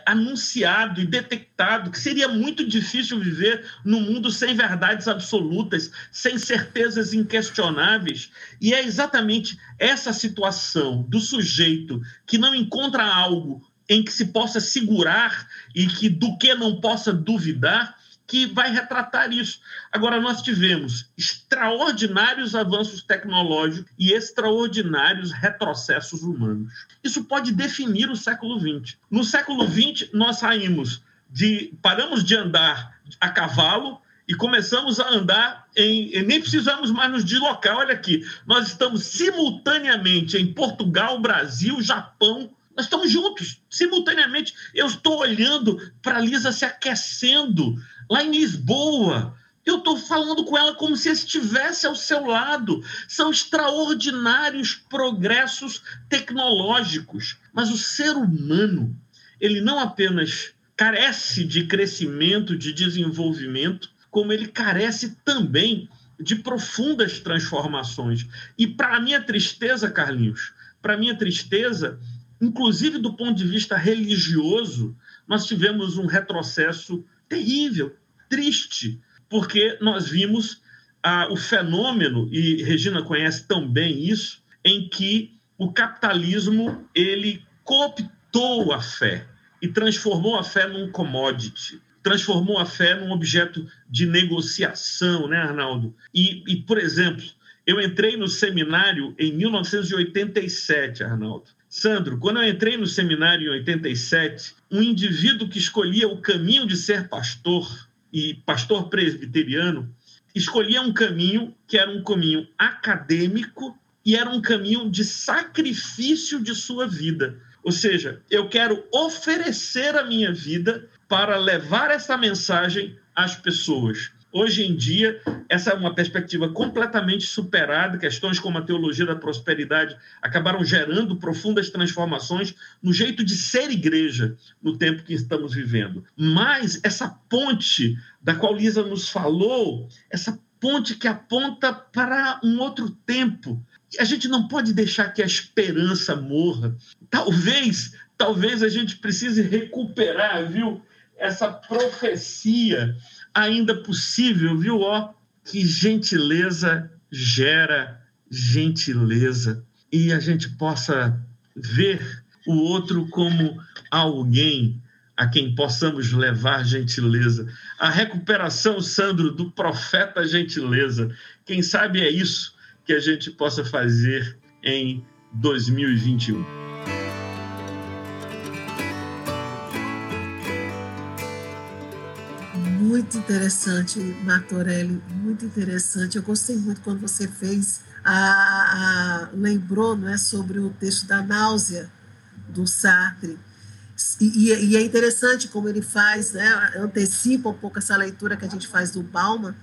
[SPEAKER 5] anunciado e detectado que seria muito difícil viver num mundo sem verdades absolutas, sem certezas inquestionáveis. E é exatamente essa situação do sujeito que não encontra algo em que se possa segurar e que do que não possa duvidar que vai retratar isso. Agora, nós tivemos extraordinários avanços tecnológicos e extraordinários retrocessos humanos. Isso pode definir o século XX. No século XX, nós saímos de. paramos de andar a cavalo e começamos a andar em. nem precisamos mais nos deslocar. Olha aqui, nós estamos simultaneamente em Portugal, Brasil, Japão, nós estamos juntos, simultaneamente. Eu estou olhando para a Lisa se aquecendo lá em Lisboa. Eu estou falando com ela como se estivesse ao seu lado. São extraordinários progressos tecnológicos. Mas o ser humano, ele não apenas carece de crescimento, de desenvolvimento, como ele carece também de profundas transformações. E para minha tristeza, Carlinhos, para minha tristeza, inclusive do ponto de vista religioso, nós tivemos um retrocesso terrível, triste, porque nós vimos ah, o fenômeno, e Regina conhece tão bem isso, em que o capitalismo ele cooptou a fé e transformou a fé num commodity, transformou a fé num objeto de negociação, né, Arnaldo? E, e por exemplo, eu entrei no seminário em 1987, Arnaldo. Sandro, quando eu entrei no seminário em 87, um indivíduo que escolhia o caminho de ser pastor e pastor presbiteriano escolhia um caminho que era um caminho acadêmico e era um caminho de sacrifício de sua vida. Ou seja, eu quero oferecer a minha vida para levar essa mensagem às pessoas. Hoje em dia, essa é uma perspectiva completamente superada. Questões como a teologia da prosperidade acabaram gerando profundas transformações no jeito de ser igreja no tempo que estamos vivendo. Mas essa ponte da qual Lisa nos falou, essa ponte que aponta para um outro tempo. A gente não pode deixar que a esperança morra. Talvez, talvez a gente precise recuperar, viu, essa profecia ainda possível, viu? Ó, que gentileza gera gentileza e a gente possa ver o outro como alguém a quem possamos levar gentileza. A recuperação, Sandro, do profeta gentileza. Quem sabe é isso que a gente possa fazer em 2021.
[SPEAKER 3] Muito interessante, Martorelli, muito interessante. Eu gostei muito quando você fez, a, a, lembrou não é, sobre o texto da náusea do Sartre. E, e, é interessante como ele faz, né, antecipa um pouco essa leitura que a gente faz do Bauman,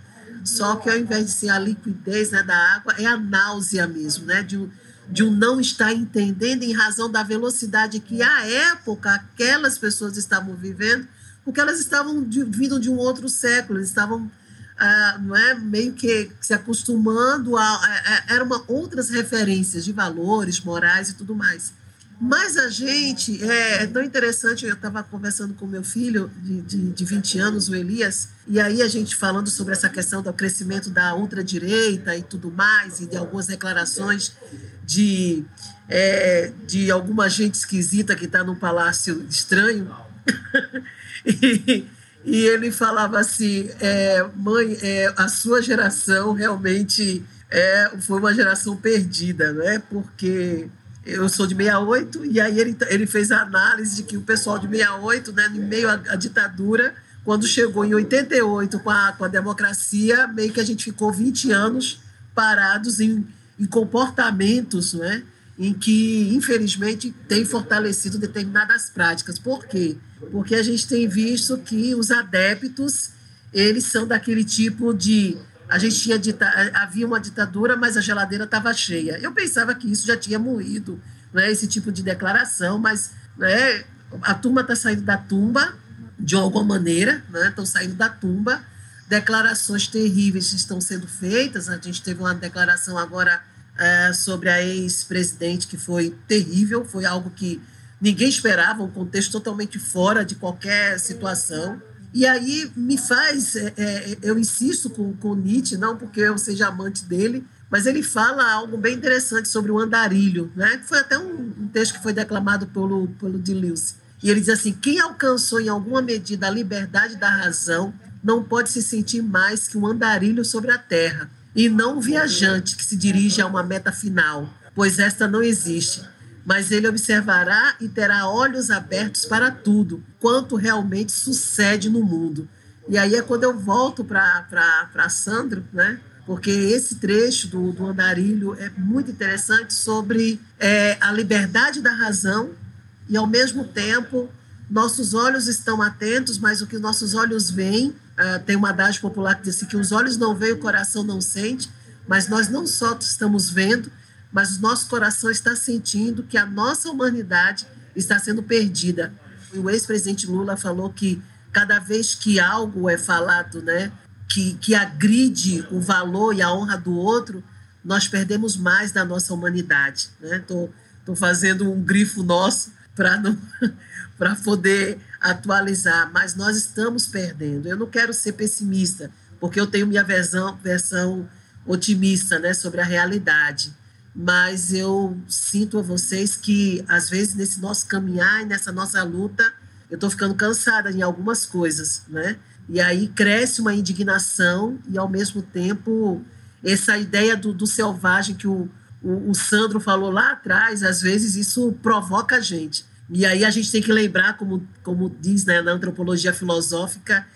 [SPEAKER 3] só que ao invés de ser a liquidez né, da água, é a náusea mesmo, né, de, de um não estar entendendo em razão da velocidade que, à época, aquelas pessoas estavam vivendo, porque elas estavam de, vindo de um outro século, estavam ah, não é, meio que se acostumando a, a, a eram outras referências de valores morais e tudo mais. Mas a gente, é, é tão interessante, eu estava conversando com meu filho de, de, de 20 anos, o Elias, e aí a gente falando sobre essa questão do crescimento da ultradireita e tudo mais, e de algumas declarações de, é, de alguma gente esquisita que está num palácio estranho. E, ele falava assim: é, mãe, é, a sua geração realmente é, foi uma geração perdida, não é? Porque eu sou de 68, e aí ele, ele fez a análise de que o pessoal de 68, né, em meio à, ditadura, quando chegou em 88 com a, com a democracia, meio que a gente ficou 20 anos parados em, em comportamentos, não é? em que, infelizmente, tem fortalecido determinadas práticas. Por quê? Porque a gente tem visto que os adeptos, eles são daquele tipo de... A gente tinha dita, havia uma ditadura, mas a geladeira estava cheia. Eu pensava que isso já tinha morrido, né, esse tipo de declaração, mas né, a turma está saindo da tumba, de alguma maneira, estão né, saindo da tumba, declarações terríveis estão sendo feitas. A gente teve uma declaração agora é, sobre a ex-presidente, que foi terrível, foi algo que ninguém esperava, um contexto totalmente fora de qualquer situação. E aí me faz, é, é, eu insisto com, com Nietzsche, não porque eu seja amante dele, mas ele fala algo bem interessante sobre o andarilho, né? Foi até um, um texto que foi declamado pelo, pelo Deleuze. E ele diz assim: quem alcançou em alguma medida a liberdade da razão não pode se sentir mais que um andarilho sobre a terra, e não um viajante que se dirige a uma meta final, pois esta não existe. Mas ele observará e terá olhos abertos para tudo, quanto realmente sucede no mundo. E aí é quando eu volto para Sandro, né? porque esse trecho do, do Andarilho é muito interessante sobre é, a liberdade da razão e, ao mesmo tempo, nossos olhos estão atentos, mas o que nossos olhos veem, uh, tem uma adagem popular que diz assim, que os olhos não veem, o coração não sente, mas nós não só estamos vendo, mas o nosso coração está sentindo que a nossa humanidade está sendo perdida. O ex-presidente Lula falou que cada vez que algo é falado, né, que, que agride o valor e a honra do outro, nós perdemos mais da nossa humanidade. Estou né? Tô, fazendo um grifo nosso para poder atualizar, mas nós estamos perdendo. Eu não quero ser pessimista, porque eu tenho minha versão, versão otimista né, sobre a realidade. Mas eu sinto a vocês que, às vezes, nesse nosso caminhar e nessa nossa luta, eu estou ficando cansada em algumas coisas, né? E aí cresce uma indignação e, ao mesmo tempo, essa ideia do, do selvagem que o, o, o, Sandro falou lá atrás, às vezes isso provoca a gente. E aí a gente tem que lembrar, como, como diz né, na antropologia filosófica,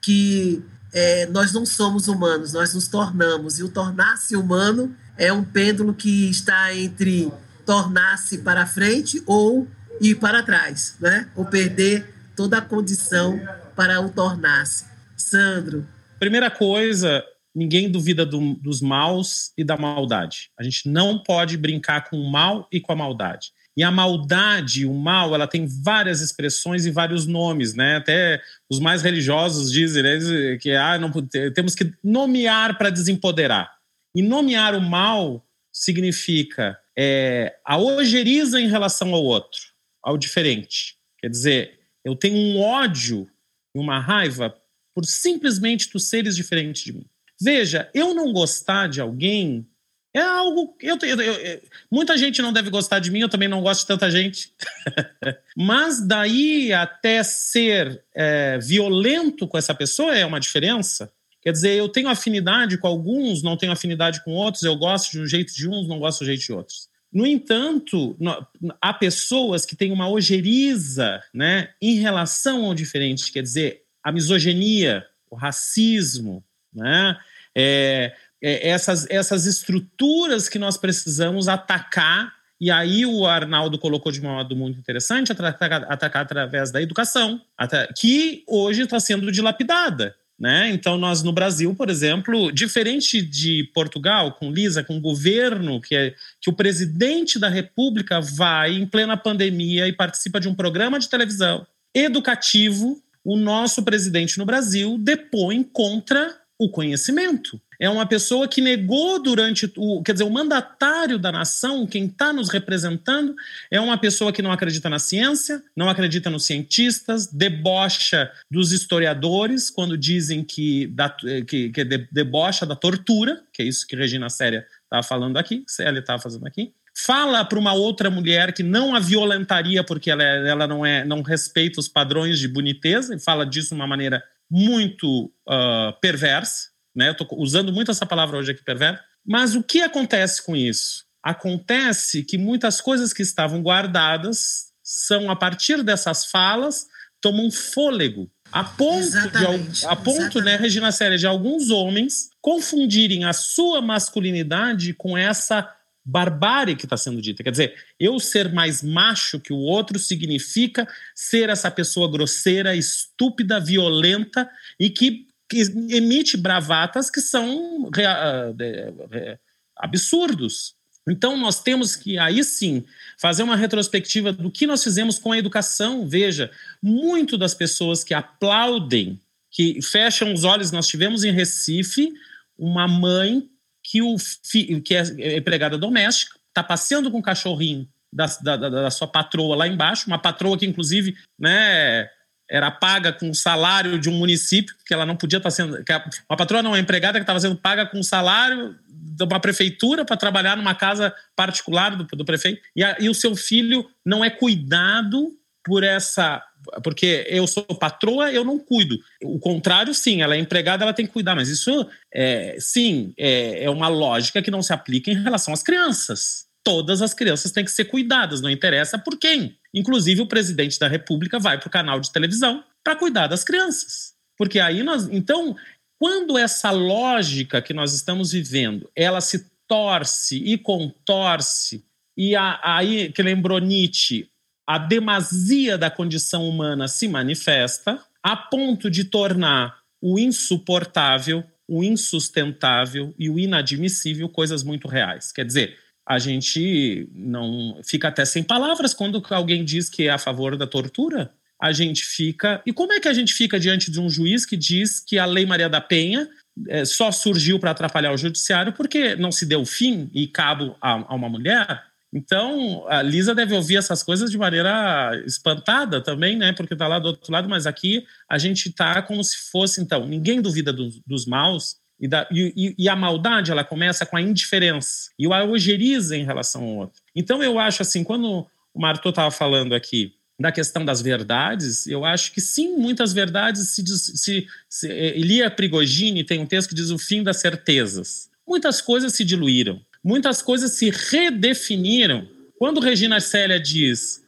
[SPEAKER 3] que é, nós não somos humanos, nós nos tornamos. E o tornar-se humano é um pêndulo que está entre tornar-se para frente ou ir para trás, né? ou perder toda a condição para o tornar-se. Sandro.
[SPEAKER 2] Primeira coisa, ninguém duvida do, dos maus e da maldade. A gente não pode brincar com o mal e com a maldade. E a maldade, o mal, ela tem várias expressões e vários nomes, né? Até os mais religiosos dizem né, que ah, não, temos que nomear para desempoderar. E nomear o mal significa é, a ojeriza em relação ao outro, ao diferente. Quer dizer, eu tenho um ódio e uma raiva por simplesmente tu seres diferente de mim. Veja, eu não gostar de alguém é algo. Eu, eu, eu, muita gente não deve gostar de mim, eu também não gosto de tanta gente. Mas daí até ser é, violento com essa pessoa é uma diferença. Quer dizer, eu tenho afinidade com alguns, não tenho afinidade com outros, eu gosto de um jeito de uns, não gosto do jeito de outros. No entanto, há pessoas que têm uma ojeriza né, em relação ao diferente, quer dizer, a misoginia, o racismo, né, é, é, essas, essas estruturas que nós precisamos atacar. E aí o Arnaldo colocou de um modo muito interessante, atacar, atacar através da educação, que hoje está sendo dilapidada. Né? Então, nós no Brasil, por exemplo, diferente de Portugal, com Lisa, com o governo, que, é, que o presidente da República vai em plena pandemia e participa de um programa de televisão educativo, o nosso presidente no Brasil depõe contra o conhecimento. É uma pessoa que negou durante o. Quer dizer, o mandatário da nação, quem está nos representando, é uma pessoa que não acredita na ciência, não acredita nos cientistas, debocha dos historiadores quando dizem que, da, que, que debocha da tortura, que é isso que Regina Séria estava falando aqui, Célia estava fazendo aqui. Fala para uma outra mulher que não a violentaria porque ela, é, ela não, é, não respeita os padrões de boniteza, e fala disso de uma maneira muito uh, perversa né? Estou usando muito essa palavra hoje aqui, perverso. Mas o que acontece com isso? Acontece que muitas coisas que estavam guardadas são, a partir dessas falas, tomam fôlego. A ponto, de, a ponto né, Regina Séria, de alguns homens confundirem a sua masculinidade com essa barbárie que está sendo dita. Quer dizer, eu ser mais macho que o outro significa ser essa pessoa grosseira, estúpida, violenta e que que emite bravatas que são absurdos. Então, nós temos que, aí sim, fazer uma retrospectiva do que nós fizemos com a educação. Veja, muito das pessoas que aplaudem, que fecham os olhos, nós tivemos em Recife uma mãe que, o fi, que é empregada doméstica, está passeando com um cachorrinho da, da, da, sua patroa lá embaixo, uma patroa que, inclusive, né, era paga com o salário de um município, que ela não podia estar sendo. Que a, uma patroa não, uma empregada que estava sendo paga com o salário de uma prefeitura para trabalhar numa casa particular do, do prefeito, e, a, e o seu filho não é cuidado por essa. Porque eu sou patroa, eu não cuido. O contrário, sim, ela é empregada, ela tem que cuidar, mas isso, é, sim, é, é uma lógica que não se aplica em relação às crianças todas as crianças têm que ser cuidadas, não interessa por quem. Inclusive, o presidente da República vai para o canal de televisão para cuidar das crianças. Porque aí nós. Então, quando essa lógica que nós estamos vivendo ela se torce e contorce, e aí que lembrou Nietzsche, a demasia da condição humana se manifesta, a ponto de tornar o insuportável, o insustentável e o inadmissível coisas muito reais. Quer dizer, a gente não fica até sem palavras quando alguém diz que é a favor da tortura. A gente fica. E como é que a gente fica diante de um juiz que diz que a Lei Maria da Penha é, só surgiu para atrapalhar o judiciário porque não se deu fim e cabo a, a uma mulher? Então, a Lisa deve ouvir essas coisas de maneira espantada também, né? Porque está lá do outro lado, mas aqui a gente está como se fosse, então, ninguém duvida do, dos maus, e, da, e, e, a maldade ela começa com a indiferença e o algeriza em relação ao outro. Então eu acho assim, quando o Marto estava falando aqui da questão das verdades, eu acho que sim, muitas verdades se, se, se Elia Prigogine tem um texto que diz o fim das certezas. Muitas coisas se diluíram, muitas coisas se redefiniram. Quando Regina Célia diz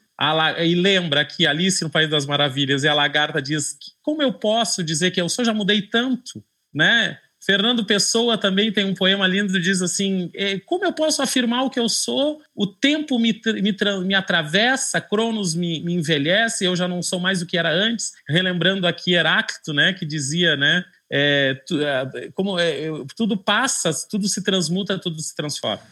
[SPEAKER 2] e lembra que Alice no País das Maravilhas e a lagarta diz como eu posso dizer que eu só já mudei tanto, né? Fernando Pessoa também tem um poema lindo diz assim: é, Como eu posso afirmar o que eu sou? O tempo me, me, me atravessa, Cronos me, me, envelhece, eu já não sou mais o que era antes. Relembrando aqui Heráclito, né, que dizia, né, é, tu, é, como é, tudo passa, tudo se transmuta, tudo se transforma.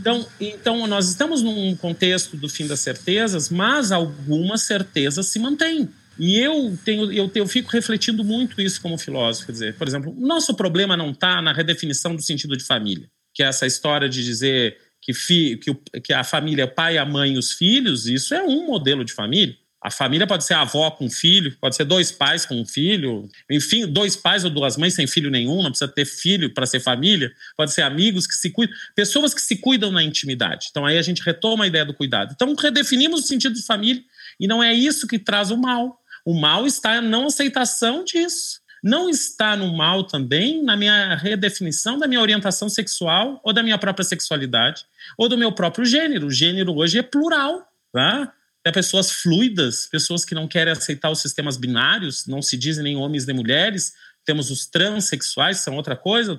[SPEAKER 2] Então, então, nós estamos num contexto do fim das certezas, mas algumas certezas se mantêm. E eu tenho, eu, eu fico refletindo muito isso como filósofo. Quer dizer, por exemplo, o nosso problema não está na redefinição do sentido de família, que é essa história de dizer que, fi, que, o, que a família é pai, a mãe e os filhos, isso é um modelo de família. A família pode ser a avó com um filho, pode ser dois pais com um filho, enfim, dois pais ou duas mães sem filho nenhum, não precisa ter filho para ser família, pode ser amigos que se cuidam, pessoas que se cuidam na intimidade. Então aí a gente retoma a ideia do cuidado. Então redefinimos o sentido de família e não é isso que traz o mal. O mal está na não aceitação disso. Não está no mal também na minha redefinição da minha orientação sexual ou da minha própria sexualidade ou do meu próprio gênero. O gênero hoje é plural, tá? Tem pessoas fluidas, pessoas que não querem aceitar os sistemas binários, não se dizem nem homens nem mulheres. Temos os transexuais, são outra coisa.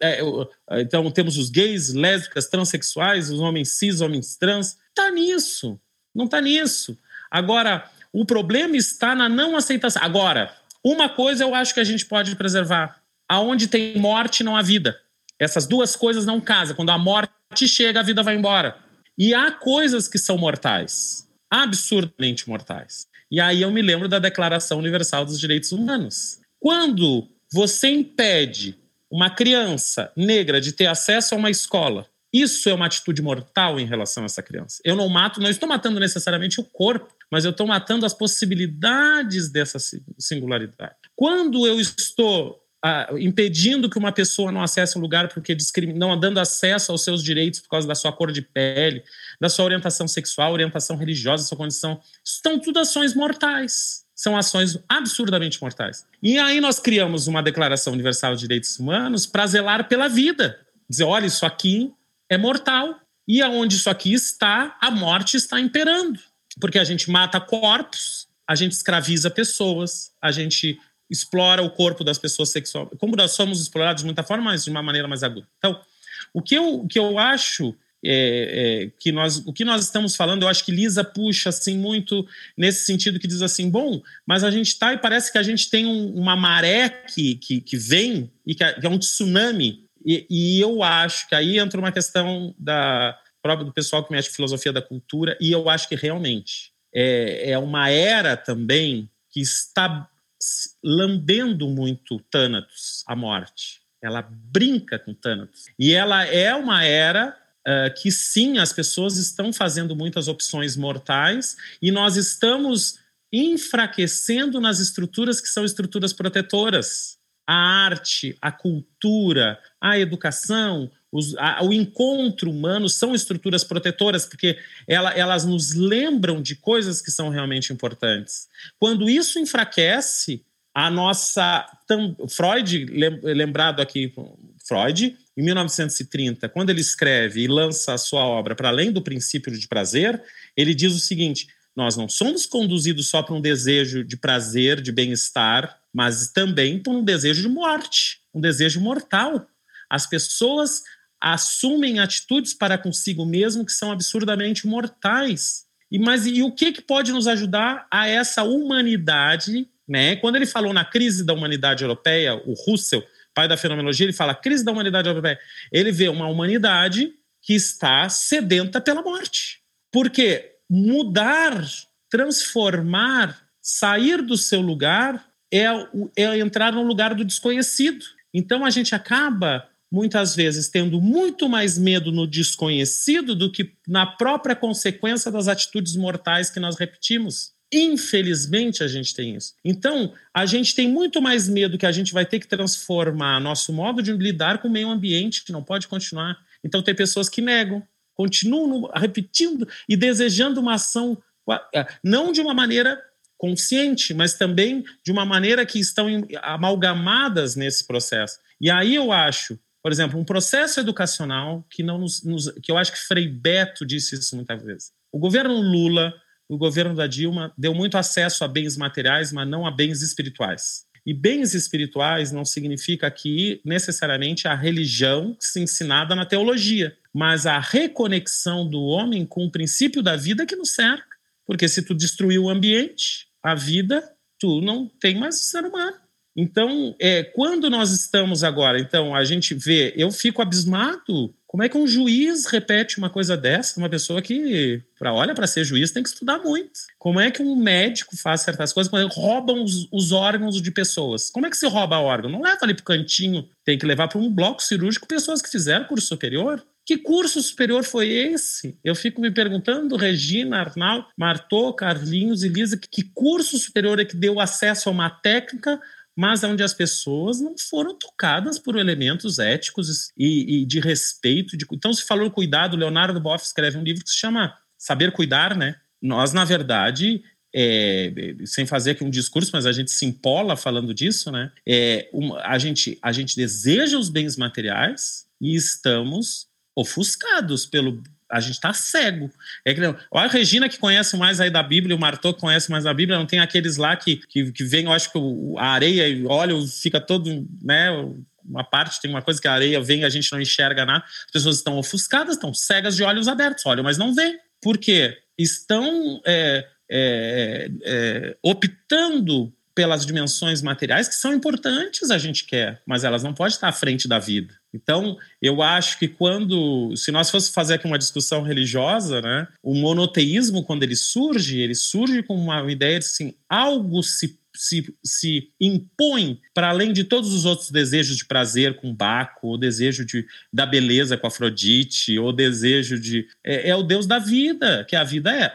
[SPEAKER 2] É, então temos os gays, lésbicas, transexuais, os homens cis, homens trans. Tá nisso, não tá nisso. Agora, o problema está na não aceitação. Agora, uma coisa eu acho que a gente pode preservar: aonde tem morte, não há vida. Essas duas coisas não casam. Quando a morte chega, a vida vai embora. E há coisas que são mortais, absurdamente mortais. E aí eu me lembro da Declaração Universal dos Direitos Humanos. Quando você impede uma criança negra de ter acesso a uma escola, isso é uma atitude mortal em relação a essa criança. Eu não mato, não estou matando necessariamente o corpo, mas eu estou matando as possibilidades dessa singularidade. Quando eu estou ah, impedindo que uma pessoa não acesse um lugar porque não dando acesso aos seus direitos por causa da sua cor de pele, da sua orientação sexual, orientação religiosa, sua condição, estão tudo ações mortais. São ações absurdamente mortais. E aí nós criamos uma Declaração Universal de Direitos Humanos para zelar pela vida. Dizer, olha, isso aqui é mortal. E aonde isso aqui está, a morte está imperando porque a gente mata corpos, a gente escraviza pessoas, a gente explora o corpo das pessoas sexualmente. Como nós somos explorados de muita forma, mas de uma maneira mais aguda. Então, o que eu, o que eu acho é, é, que nós, o que nós estamos falando, eu acho que Lisa puxa assim muito nesse sentido que diz assim, bom, mas a gente está e parece que a gente tem um, uma maré que, que, que vem e que é, é um tsunami e, e, eu acho que aí entra uma questão da do pessoal que mexe filosofia da cultura, e eu acho que realmente é, é uma era também que está lambendo muito Thanatos, a morte. Ela brinca com Thanatos. E ela é uma era uh, que sim, as pessoas estão fazendo muitas opções mortais e nós estamos enfraquecendo nas estruturas que são estruturas protetoras. A arte, a cultura, a educação, os, a, o encontro humano são estruturas protetoras, porque ela, elas nos lembram de coisas que são realmente importantes. Quando isso enfraquece, a nossa. Tam, Freud, lembrado aqui, Freud, em 1930, quando ele escreve e lança a sua obra para além do princípio de prazer, ele diz o seguinte: nós não somos conduzidos só por um desejo de prazer, de bem-estar, mas também por um desejo de morte, um desejo mortal. As pessoas assumem atitudes para consigo mesmo que são absurdamente mortais. E mas e o que, que pode nos ajudar a essa humanidade né? Quando ele falou na crise da humanidade europeia, o Russell, pai da fenomenologia, ele fala crise da humanidade europeia. Ele vê uma humanidade que está sedenta pela morte. Porque mudar, transformar, sair do seu lugar é, é entrar no lugar do desconhecido. Então a gente acaba muitas vezes tendo muito mais medo no desconhecido do que na própria consequência das atitudes mortais que nós repetimos. Infelizmente, a gente tem isso. Então, a gente tem muito mais medo que a gente vai ter que transformar nosso modo de lidar com o meio ambiente, que não pode continuar. Então, tem pessoas que negam, continuam repetindo e desejando uma ação, é, não de uma maneira consciente, mas também de uma maneira que estão amalgamadas nesse processo. E aí eu acho, por exemplo, um processo educacional que não nos, nos que eu acho que Frei Beto disse isso muitas vezes. O governo Lula o governo da Dilma deu muito acesso a bens materiais, mas não a bens espirituais. E bens espirituais não significa aqui necessariamente a religião que se ensinada na teologia, mas a reconexão do homem com o princípio da vida que nos cerca. Porque se tu destruir o ambiente, a vida, tu não tem mais ser humano. Então, é, quando nós estamos agora, então a gente vê, eu fico abismado como é que um juiz repete uma coisa dessa? Uma pessoa que, pra, olha, para ser juiz tem que estudar muito. Como é que um médico faz certas coisas quando roubam os, os, órgãos de pessoas? Como é que se rouba órgão? Não leva ali pro cantinho, tem que levar para um bloco cirúrgico pessoas que fizeram curso superior. Que curso superior foi esse? Eu fico me perguntando, Regina, Arnaldo, Martô, Carlinhos e Lisa, que curso superior é que deu acesso a uma técnica mas onde as pessoas não foram tocadas por elementos éticos e, e de respeito. De... Então, se falou cuidado, Leonardo Boff escreve um livro que se chama Saber Cuidar, né? Nós, na verdade, é, sem fazer aqui um discurso, mas a gente se empola falando disso, né? É, a, gente, a gente deseja os bens materiais e estamos ofuscados pelo, a gente está cego. É que, olha a Regina que conhece mais aí da Bíblia, o Martô que conhece mais da Bíblia, não tem aqueles lá que, que, que vem, eu acho que a areia e óleo fica todo, né? Uma parte tem uma coisa que a areia vem a gente não enxerga nada. As pessoas estão ofuscadas, estão cegas de olhos abertos, olham, mas não vê. Por quê? Estão é, é, é, optando pelas dimensões materiais que são importantes, a gente quer, mas elas não podem estar à frente da vida. Então, eu acho que quando, se nós fosse fazer aqui uma discussão religiosa, né, o monoteísmo, quando ele surge, ele surge com uma ideia de assim, algo se se, se impõe para além de todos os outros desejos de prazer com Baco, ou desejo de, da beleza com Afrodite, ou desejo de. É, é o Deus da vida, que a vida é.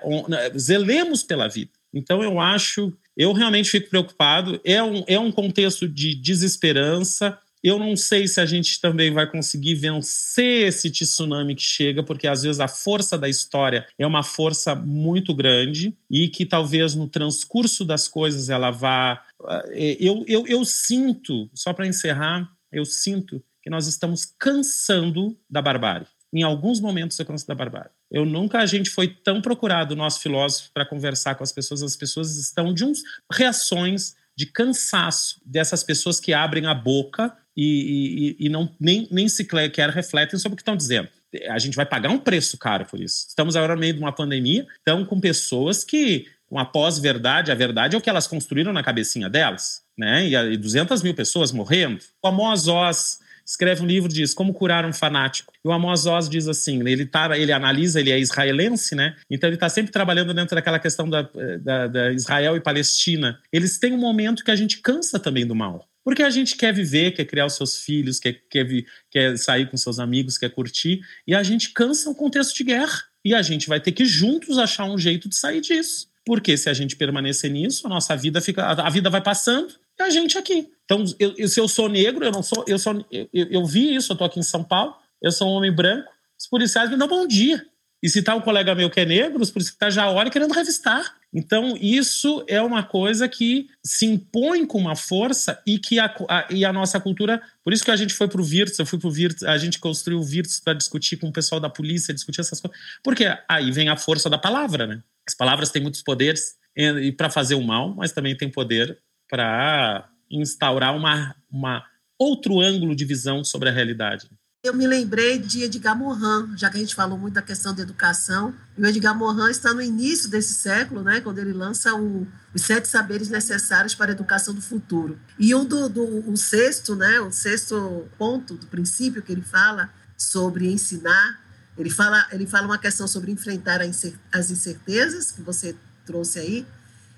[SPEAKER 2] Zelemos pela vida. Então, eu acho eu realmente fico preocupado. É um, é um contexto de desesperança. Eu não sei se a gente também vai conseguir vencer esse tsunami que chega, porque às vezes a força da história é uma força muito grande e que talvez no transcurso das coisas ela vá. Eh, eu, eu, eu sinto, só para encerrar, eu sinto que nós estamos cansando da barbárie. Em alguns momentos eu canso da barbárie. Eu nunca a gente foi tão procurado, nosso filósofo, para conversar com as pessoas. As pessoas estão de uns reações de cansaço dessas pessoas que abrem a boca e, e, e não nem, nem sequer refletem sobre o que estão dizendo. A gente vai pagar um preço caro por isso. Estamos agora no meio de uma pandemia, então com pessoas que, com a pós-verdade, a verdade é o que elas construíram na cabecinha delas, né? E, e 200 mil pessoas morrendo. O Amos Oz escreve um livro diz Como curar um fanático. E o Amos Oz diz assim, ele tá, ele analisa, ele é israelense, né? Então ele está sempre trabalhando dentro daquela questão da, da, da Israel e Palestina. Eles têm um momento que a gente cansa também do mal. Porque a gente quer viver, quer criar os seus filhos, quer, quer, quer sair com seus amigos, quer curtir, e a gente cansa o contexto de guerra. E a gente vai ter que juntos achar um jeito de sair disso. Porque se a gente permanecer nisso, a nossa vida fica. A vida vai passando e a gente aqui. Então, eu, se eu sou negro, eu não sou. Eu, sou, eu, eu vi isso, eu tô aqui em São Paulo, eu sou um homem branco, os policiais me dão bom dia. E se tá um colega meu que é negro, os policiais já olham querendo revistar. Então, isso é uma coisa que se impõe com uma força e que a, a, e a nossa cultura. Por isso que a gente foi para o Virtus, eu fui para o Virtus, a gente construiu o Virtus para discutir com o pessoal da polícia, discutir essas coisas. Porque aí vem a força da palavra, né? As palavras têm muitos poderes e para fazer o mal, mas também tem poder para instaurar uma, uma outro ângulo de visão sobre a realidade.
[SPEAKER 3] Eu me lembrei de Edgar Morin, já que a gente falou muito da questão da educação. E o Edgar Morin está no início desse século, né, quando ele lança o, os sete saberes necessários para a educação do futuro. E um do, do o sexto, né, o sexto ponto do princípio que ele fala sobre ensinar, ele fala, ele fala uma questão sobre enfrentar as incertezas que você trouxe aí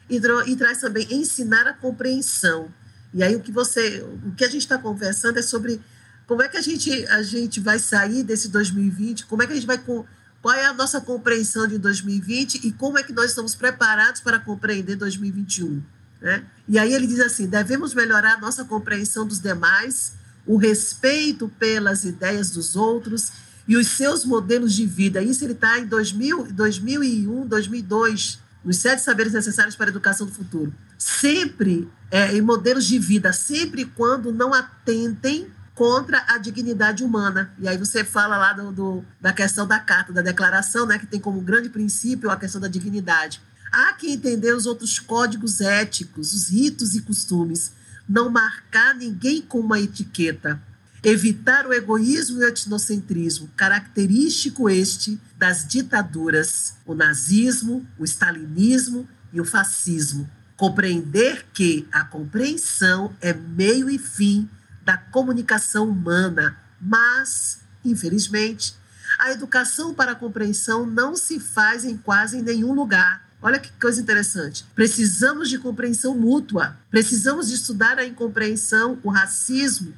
[SPEAKER 3] e, e traz também ensinar a compreensão. E aí o que você, o que a gente está conversando é sobre como é que a gente, a gente vai sair desse 2020, como é que a gente vai qual é a nossa compreensão de 2020 e como é que nós estamos preparados para compreender 2021. Né? E aí ele diz assim: devemos melhorar a nossa compreensão dos demais, o respeito pelas ideias dos outros e os seus modelos de vida. Isso ele está em 2000, 2001, 2002, nos sete saberes necessários para a educação do futuro. Sempre é, em modelos de vida, sempre quando não atentem contra a dignidade humana. E aí você fala lá do, do, da questão da carta, da declaração, né, que tem como grande princípio a questão da dignidade. Há que entender os outros códigos éticos, os ritos e costumes, não marcar ninguém com uma etiqueta, evitar o egoísmo e o etnocentrismo, característico este das ditaduras, o nazismo, o stalinismo e o fascismo. Compreender que a compreensão é meio e fim da comunicação humana, mas, infelizmente, a educação para a compreensão não se faz em quase nenhum lugar. Olha que coisa interessante. Precisamos de compreensão mútua. Precisamos de estudar a incompreensão, o racismo,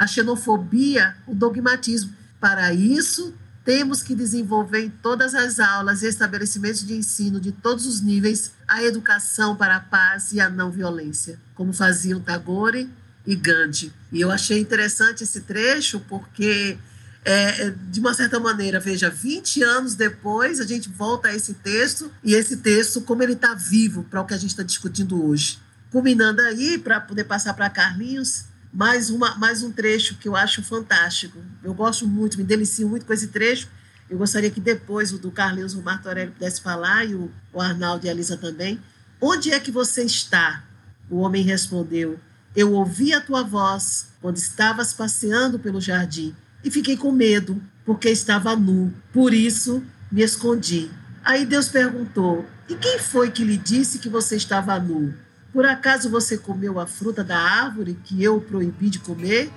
[SPEAKER 3] a xenofobia, o dogmatismo. Para isso, temos que desenvolver em todas as aulas e estabelecimentos de ensino de todos os níveis a educação para a paz e a não violência, como faziam Tagore e Gandhi. E eu achei interessante esse trecho porque, é, é de uma certa maneira, veja, 20 anos depois a gente volta a esse texto e esse texto, como ele está vivo para o que a gente está discutindo hoje. Culminando aí, para poder passar para Carlinhos, mais, uma, mais um trecho que eu acho fantástico. Eu gosto muito, me delicio muito com esse trecho. Eu gostaria que depois o do Carlinhos, o Marco Aurélio pudesse falar, e o, o Arnaldo e a Lisa também. Onde é que você está? O homem respondeu: eu ouvi a tua voz quando estavas passeando pelo jardim e fiquei com medo, porque estava nu. Por isso me escondi. Aí Deus perguntou: E quem foi que lhe disse que você estava nu? Por acaso você comeu a fruta da árvore que eu proibi de comer?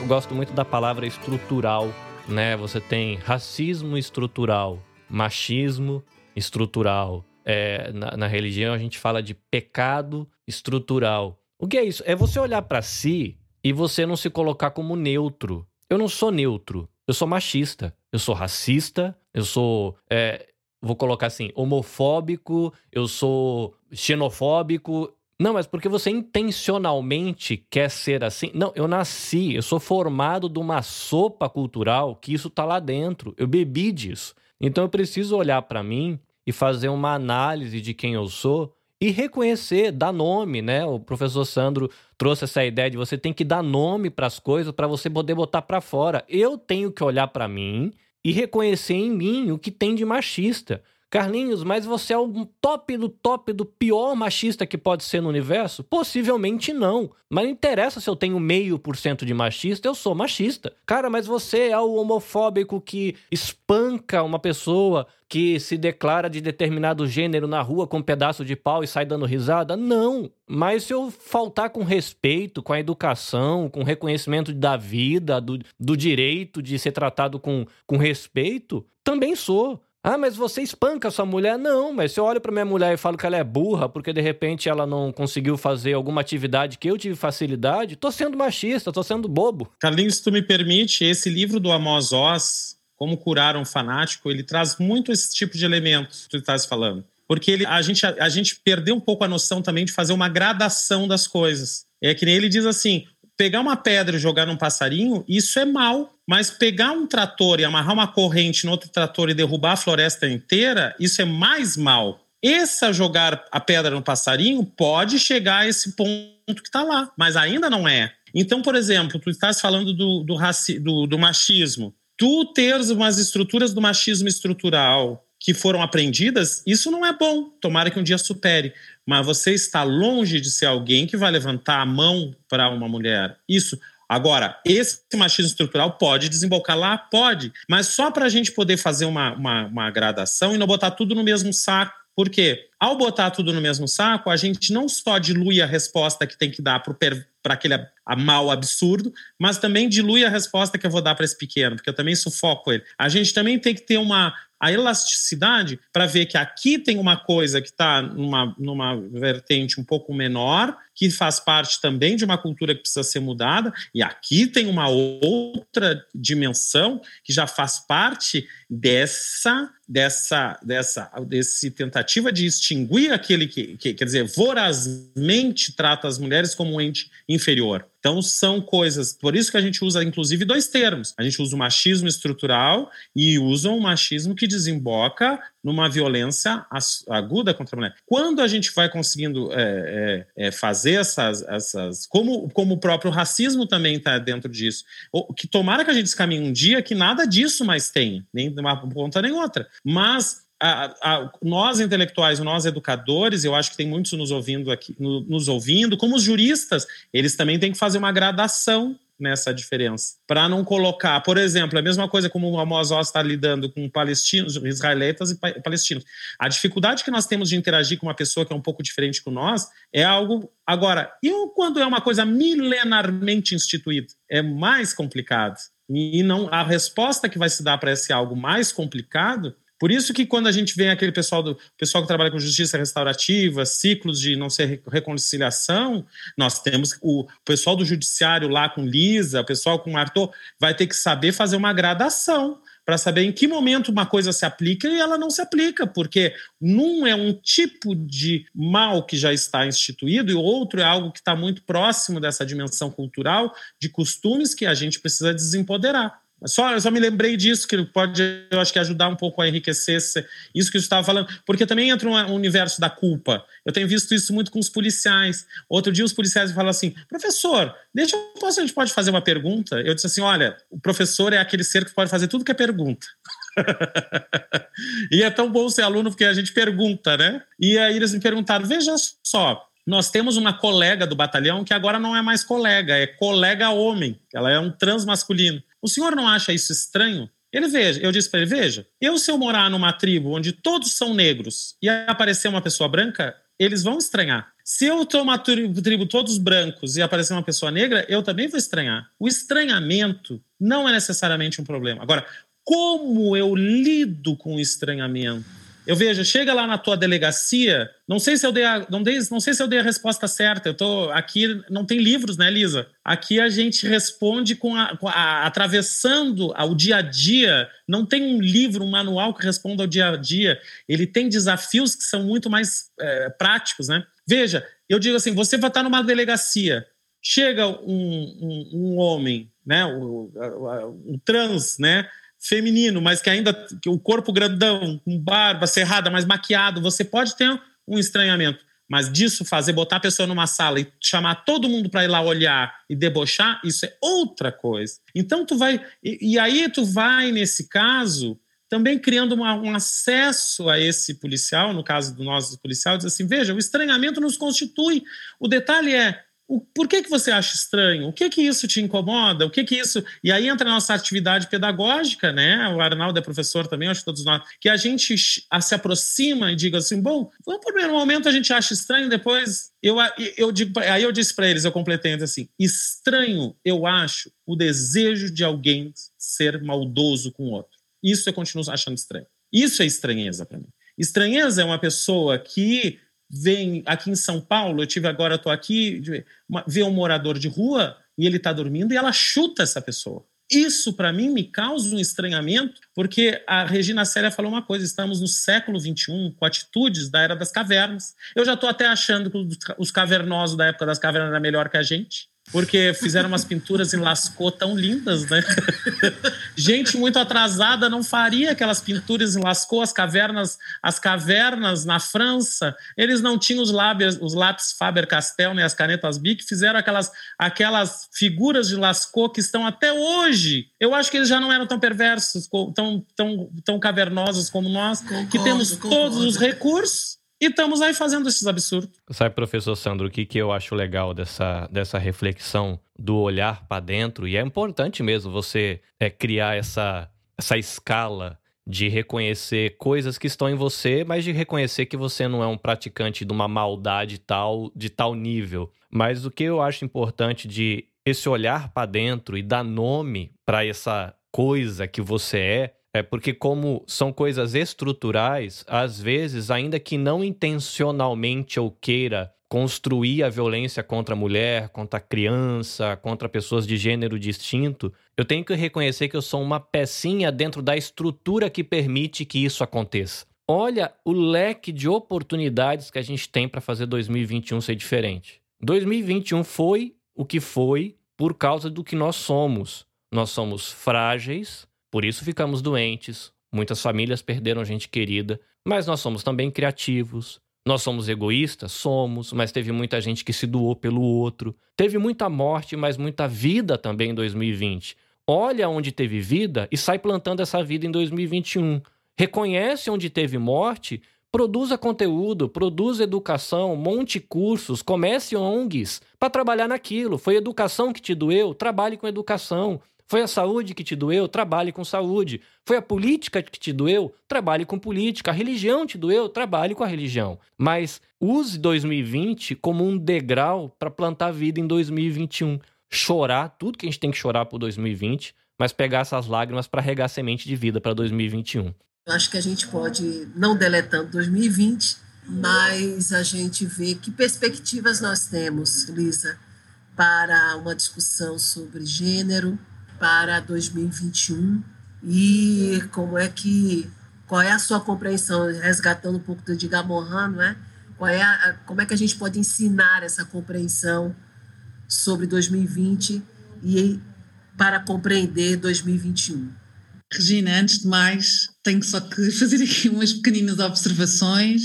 [SPEAKER 1] Eu gosto muito da palavra estrutural, né? Você tem racismo estrutural, machismo estrutural, é, na, na religião a gente fala de pecado estrutural. O que é isso? É você olhar para si e você não se colocar como neutro. Eu não sou neutro. Eu sou machista. Eu sou racista. Eu sou. É, vou colocar assim, homofóbico. Eu sou xenofóbico. Não, mas porque você intencionalmente quer ser assim? Não, eu nasci, eu sou formado de uma sopa cultural que isso tá lá dentro. Eu bebi disso. Então eu preciso olhar para mim e fazer uma análise de quem eu sou e reconhecer, dar nome, né? O professor Sandro trouxe essa ideia de você tem que dar nome para as coisas para você poder botar para fora. Eu tenho que olhar para mim e reconhecer em mim o que tem de machista. Carlinhos, mas você é o top do top do pior machista que pode ser no universo? Possivelmente não. Mas não interessa se eu tenho meio por cento de machista, eu sou machista. Cara, mas você é o homofóbico que espanca uma pessoa que se declara de determinado gênero na rua com um pedaço de pau e sai dando risada? Não. Mas se eu faltar com respeito, com a educação, com reconhecimento da vida, do, do direito de ser tratado com, com respeito, também sou. Ah, mas você espanca sua mulher? Não, mas se eu olho para minha mulher e falo que ela é burra porque de repente ela não conseguiu fazer alguma atividade que eu tive facilidade, tô sendo machista, tô sendo bobo.
[SPEAKER 2] Carlinhos, se tu me permite, esse livro do Amos Oz, Como Curar um Fanático, ele traz muito esse tipo de elementos que tu estás falando. Porque ele, a, gente, a, a gente perdeu um pouco a noção também de fazer uma gradação das coisas. É que nem ele diz assim: pegar uma pedra e jogar num passarinho, isso é mal. Mas pegar um trator e amarrar uma corrente no outro trator e derrubar a floresta inteira, isso é mais mal. Essa jogar a pedra no passarinho pode chegar a esse ponto que está lá, mas ainda não é. Então, por exemplo, tu estás falando do, do, raci do, do machismo. Tu teres umas estruturas do machismo estrutural que foram aprendidas, isso não é bom. Tomara que um dia supere. Mas você está longe de ser alguém que vai levantar a mão para uma mulher. Isso. Agora, esse machismo estrutural pode desembocar lá? Pode. Mas só para a gente poder fazer uma, uma, uma gradação e não botar tudo no mesmo saco. Por quê? Ao botar tudo no mesmo saco, a gente não só dilui a resposta que tem que dar para aquele a mal absurdo, mas também dilui a resposta que eu vou dar para esse pequeno, porque eu também sufoco ele. A gente também tem que ter uma, a elasticidade para ver que aqui tem uma coisa que está numa, numa vertente um pouco menor, que faz parte também de uma cultura que precisa ser mudada, e aqui tem uma outra dimensão que já faz parte dessa dessa dessa desse tentativa de extinguir aquele que, que quer dizer vorazmente trata as mulheres como um ente inferior. Então são coisas, por isso que a gente usa inclusive dois termos. A gente usa o machismo estrutural e usa um machismo que desemboca numa violência aguda contra a mulher. Quando a gente vai conseguindo é, é, é, fazer essas, essas como, como o próprio racismo também está dentro disso, que tomara que a gente caminhe um dia que nada disso mais tenha, nem de uma ponta nem outra. Mas a, a, nós intelectuais, nós educadores, eu acho que tem muitos nos ouvindo aqui, no, nos ouvindo, como os juristas, eles também têm que fazer uma gradação nessa diferença. Para não colocar, por exemplo, a mesma coisa como o Amos está lidando com palestinos, israelitas e palestinos. A dificuldade que nós temos de interagir com uma pessoa que é um pouco diferente com nós é algo. Agora, e quando é uma coisa milenarmente instituída? É mais complicado. E não a resposta que vai se dar para esse algo mais complicado por isso que quando a gente vê aquele pessoal do pessoal que trabalha com justiça restaurativa, ciclos de não ser reconciliação, nós temos o pessoal do judiciário lá com Lisa, o pessoal com Arthur, vai ter que saber fazer uma gradação para saber em que momento uma coisa se aplica e ela não se aplica, porque num é um tipo de mal que já está instituído e o outro é algo que está muito próximo dessa dimensão cultural, de costumes que a gente precisa desempoderar. Só, eu só me lembrei disso, que pode, eu acho que ajudar um pouco a enriquecer isso que você estava falando, porque também entra um universo da culpa. Eu tenho visto isso muito com os policiais. Outro dia os policiais falam assim, professor, deixa eu, posso, a gente pode fazer uma pergunta? Eu disse assim, olha, o professor é aquele ser que pode fazer tudo que é pergunta. e é tão bom ser aluno porque a gente pergunta, né? E aí eles me perguntaram, veja só, nós temos uma colega do batalhão que agora não é mais colega, é colega homem. Ela é um transmasculino. O senhor não acha isso estranho? Ele veja, eu disse para ele: veja, eu se eu morar numa tribo onde todos são negros e aparecer uma pessoa branca, eles vão estranhar. Se eu estou uma tribo todos brancos e aparecer uma pessoa negra, eu também vou estranhar. O estranhamento não é necessariamente um problema. Agora, como eu lido com o estranhamento? Eu vejo, chega lá na tua delegacia, não sei se eu dei a, não, dei, não sei se eu dei a resposta certa. Eu tô aqui, não tem livros, né, Lisa? Aqui a gente responde com a, com a atravessando o dia a dia. Não tem um livro, um manual que responda ao dia a dia. Ele tem desafios que são muito mais é, práticos, né? Veja, eu digo assim, você vai estar numa delegacia, chega um, um, um homem, né, um, um trans, né? Feminino, mas que ainda que o corpo grandão, com barba cerrada, mais maquiado, você pode ter um estranhamento. Mas disso fazer, botar a pessoa numa sala e chamar todo mundo para ir lá olhar e debochar, isso é outra coisa. Então tu vai. E, e aí tu vai, nesse caso, também criando uma, um acesso a esse policial, no caso do nosso policial, diz assim: veja, o estranhamento nos constitui. O detalhe é por que, que você acha estranho? O que que isso te incomoda? O que que isso... E aí entra a nossa atividade pedagógica, né? O Arnaldo é professor também, acho que todos nós, que a gente se aproxima e diga assim, bom, no primeiro momento a gente acha estranho, depois eu, eu digo, aí eu disse para eles, eu completei assim, estranho eu acho o desejo de alguém ser maldoso com o outro. Isso eu continuo achando estranho. Isso é estranheza para mim. Estranheza é uma pessoa que vem aqui em São Paulo, eu tive agora, estou aqui, vê um morador de rua e ele está dormindo e ela chuta essa pessoa. Isso, para mim, me causa um estranhamento, porque a Regina Célia falou uma coisa: estamos no século XXI, com atitudes da era das cavernas. Eu já estou até achando que os cavernosos da época das cavernas eram melhor que a gente porque fizeram umas pinturas em Lascaux tão lindas, né? Gente muito atrasada não faria aquelas pinturas em Lascaux, as cavernas, as cavernas na França, eles não tinham os lábios, os lápis Faber-Castell, nem né, as canetas Bic, fizeram aquelas aquelas figuras de Lascaux que estão até hoje. Eu acho que eles já não eram tão perversos, tão tão tão cavernosos como nós, concordo, que temos concordo. todos os recursos e estamos aí fazendo esses absurdos.
[SPEAKER 1] Sabe, professor Sandro, o que, que eu acho legal dessa, dessa reflexão do olhar para dentro? E é importante mesmo você é, criar essa, essa escala de reconhecer coisas que estão em você, mas de reconhecer que você não é um praticante de uma maldade tal, de tal nível. Mas o que eu acho importante de esse olhar para dentro e dar nome para essa coisa que você é, é porque, como são coisas estruturais, às vezes, ainda que não intencionalmente eu queira construir a violência contra a mulher, contra a criança, contra pessoas de gênero distinto, eu tenho que reconhecer que eu sou uma pecinha dentro da estrutura que permite que isso aconteça. Olha o leque de oportunidades que a gente tem para fazer 2021 ser diferente. 2021 foi o que foi por causa do que nós somos. Nós somos frágeis, por isso ficamos doentes, muitas famílias perderam gente querida, mas nós somos também criativos. Nós somos egoístas? Somos, mas teve muita gente que se doou pelo outro. Teve muita morte, mas muita vida também em 2020. Olha onde teve vida e sai plantando essa vida em 2021. Reconhece onde teve morte, produza conteúdo, produza educação, monte cursos, comece ONGs para trabalhar naquilo. Foi educação que te doeu? Trabalhe com educação. Foi a saúde que te doeu? Trabalhe com saúde. Foi a política que te doeu? Trabalhe com política. A religião te doeu? Trabalhe com a religião. Mas use 2020 como um degrau para plantar vida em 2021. Chorar tudo que a gente tem que chorar por 2020, mas pegar essas lágrimas para regar semente de vida para 2021.
[SPEAKER 3] Eu acho que a gente pode, não deletando 2020, mas a gente vê que perspectivas nós temos, Lisa, para uma discussão sobre gênero, para 2021 e como é que qual é a sua compreensão resgatando um pouco do Edgar não é? Qual é a, como é que a gente pode ensinar essa compreensão sobre 2020 e para compreender 2021?
[SPEAKER 6] Regina, antes de mais, tenho só que fazer aqui umas pequeninas observações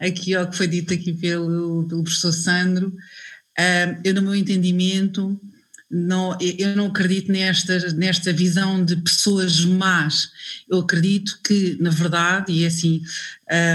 [SPEAKER 6] aqui ao que foi dito aqui pelo, pelo professor Sandro. Uh, eu, no meu entendimento, não, eu não acredito nesta, nesta visão de pessoas más. Eu acredito que, na verdade, e é assim,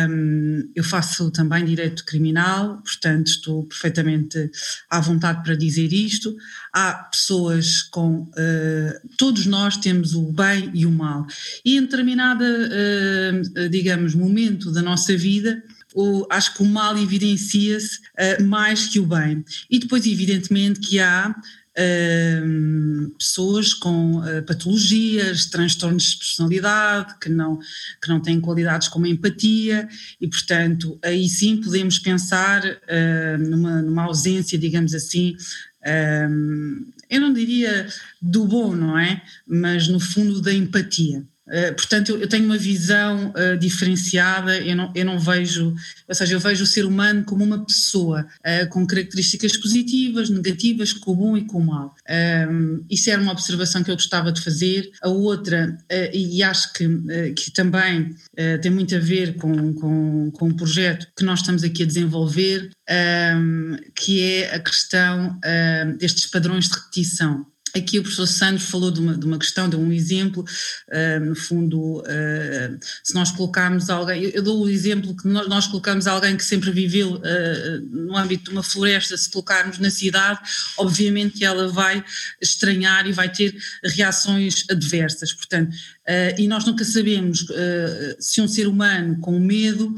[SPEAKER 6] um, eu faço também direito criminal, portanto estou perfeitamente à vontade para dizer isto. Há pessoas com. Uh, todos nós temos o bem e o mal. E em determinada, uh, digamos, momento da nossa vida, o, acho que o mal evidencia-se uh, mais que o bem. E depois, evidentemente, que há pessoas com uh, patologias, transtornos de personalidade, que não, que não têm qualidades como empatia, e portanto aí sim podemos pensar uh, numa, numa ausência, digamos assim, eu não diria do bom, não é? Mas no fundo da empatia. Eh, portanto, eu, tenho uma visão uh, diferenciada, eu não, eu não vejo, ou seja, eu vejo o ser humano como uma pessoa uh, com características positivas, negativas, com o bom e com o mal. Isso era uma observação que eu gostava de fazer. A outra, e acho que, que também tem muito a ver com, com, com o projeto que nós estamos aqui a desenvolver, que é a questão destes padrões de repetição Aqui o professor Sandro falou de uma, de uma questão, de um exemplo, uh, no fundo, uh, se nós colocarmos alguém, eu, eu, dou o exemplo que nós, nós colocamos alguém que sempre viveu uh, no âmbito de uma floresta, se colocarmos na cidade, obviamente que ela vai estranhar e vai ter reações adversas, portanto, e nós nunca sabemos se um ser humano com medo,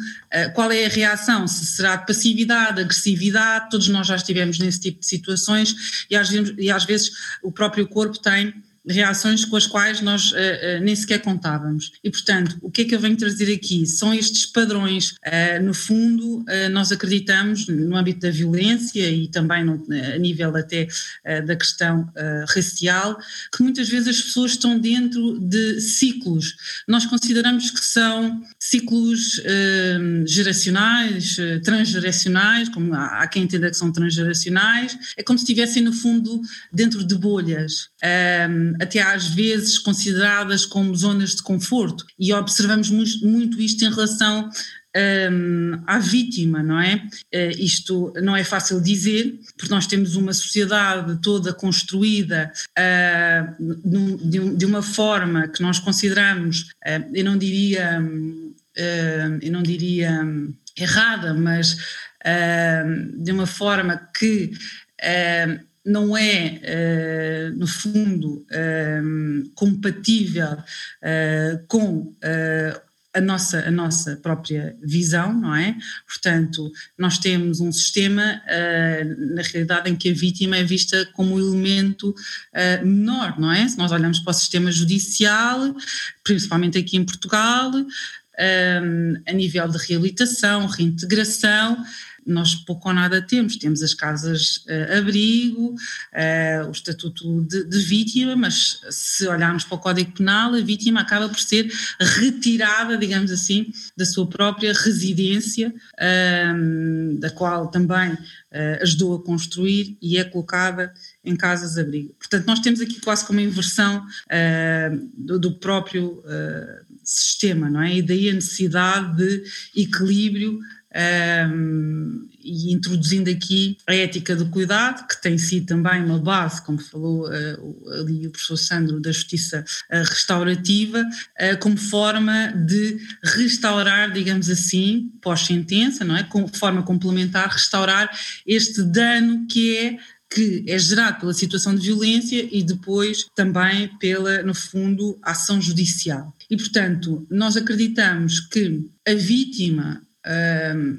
[SPEAKER 6] qual é a reação, se será de passividade, agressividade, todos nós já estivemos nesse tipo de situações e às vezes, e às vezes o próprio corpo tem reações com as quais nós uh, uh, nem sequer contávamos. E, portanto, o que é que eu venho trazer aqui? São estes padrões. Uh, no fundo, nós acreditamos, no âmbito da violência e também no, a nível até da questão racial, que muitas vezes as pessoas estão dentro de ciclos. Nós consideramos que são ciclos geracionais, transgeracionais, como há, há quem entenda que são transgeracionais, é como se estivessem, no fundo, dentro de bolhas até às vezes consideradas como zonas de conforto, e observamos muito isto em relação um, à vítima, não é? Uh, isto não é fácil dizer, porque nós temos uma sociedade toda construída uh, de, de, uma forma que nós consideramos, uh, eu não diria, eu não diria errada, mas de uma forma que não é, uh, no fundo, uh, compatível uh, com a nossa, a nossa própria visão, não é? Portanto, nós temos um sistema, na realidade, em que a vítima é vista como um elemento menor, não é? Se nós olhamos para o sistema judicial, principalmente aqui em Portugal, a nível de reabilitação, reintegração, nós pouco ou nada temos. Temos as casas uh, abrigo, uh, o estatuto de, de, vítima, mas se olharmos para o Código Penal, a vítima acaba por ser retirada, digamos assim, da sua própria residência, uh, da qual também uh, ajudou a construir e é colocada em casas abrigo. Portanto, nós temos aqui quase como inversão do, do, próprio sistema, não é? E daí a necessidade de equilíbrio um, e introduzindo aqui a ética do cuidado, que tem sido também uma base, como falou uh, ali o professor Sandro, da justiça uh, restaurativa, uh, como forma de restaurar, digamos assim, pós-sentença, não é? Com forma complementar, restaurar este dano que é que é gerado pela situação de violência e depois também pela, no fundo, ação judicial. E, portanto, nós acreditamos que a vítima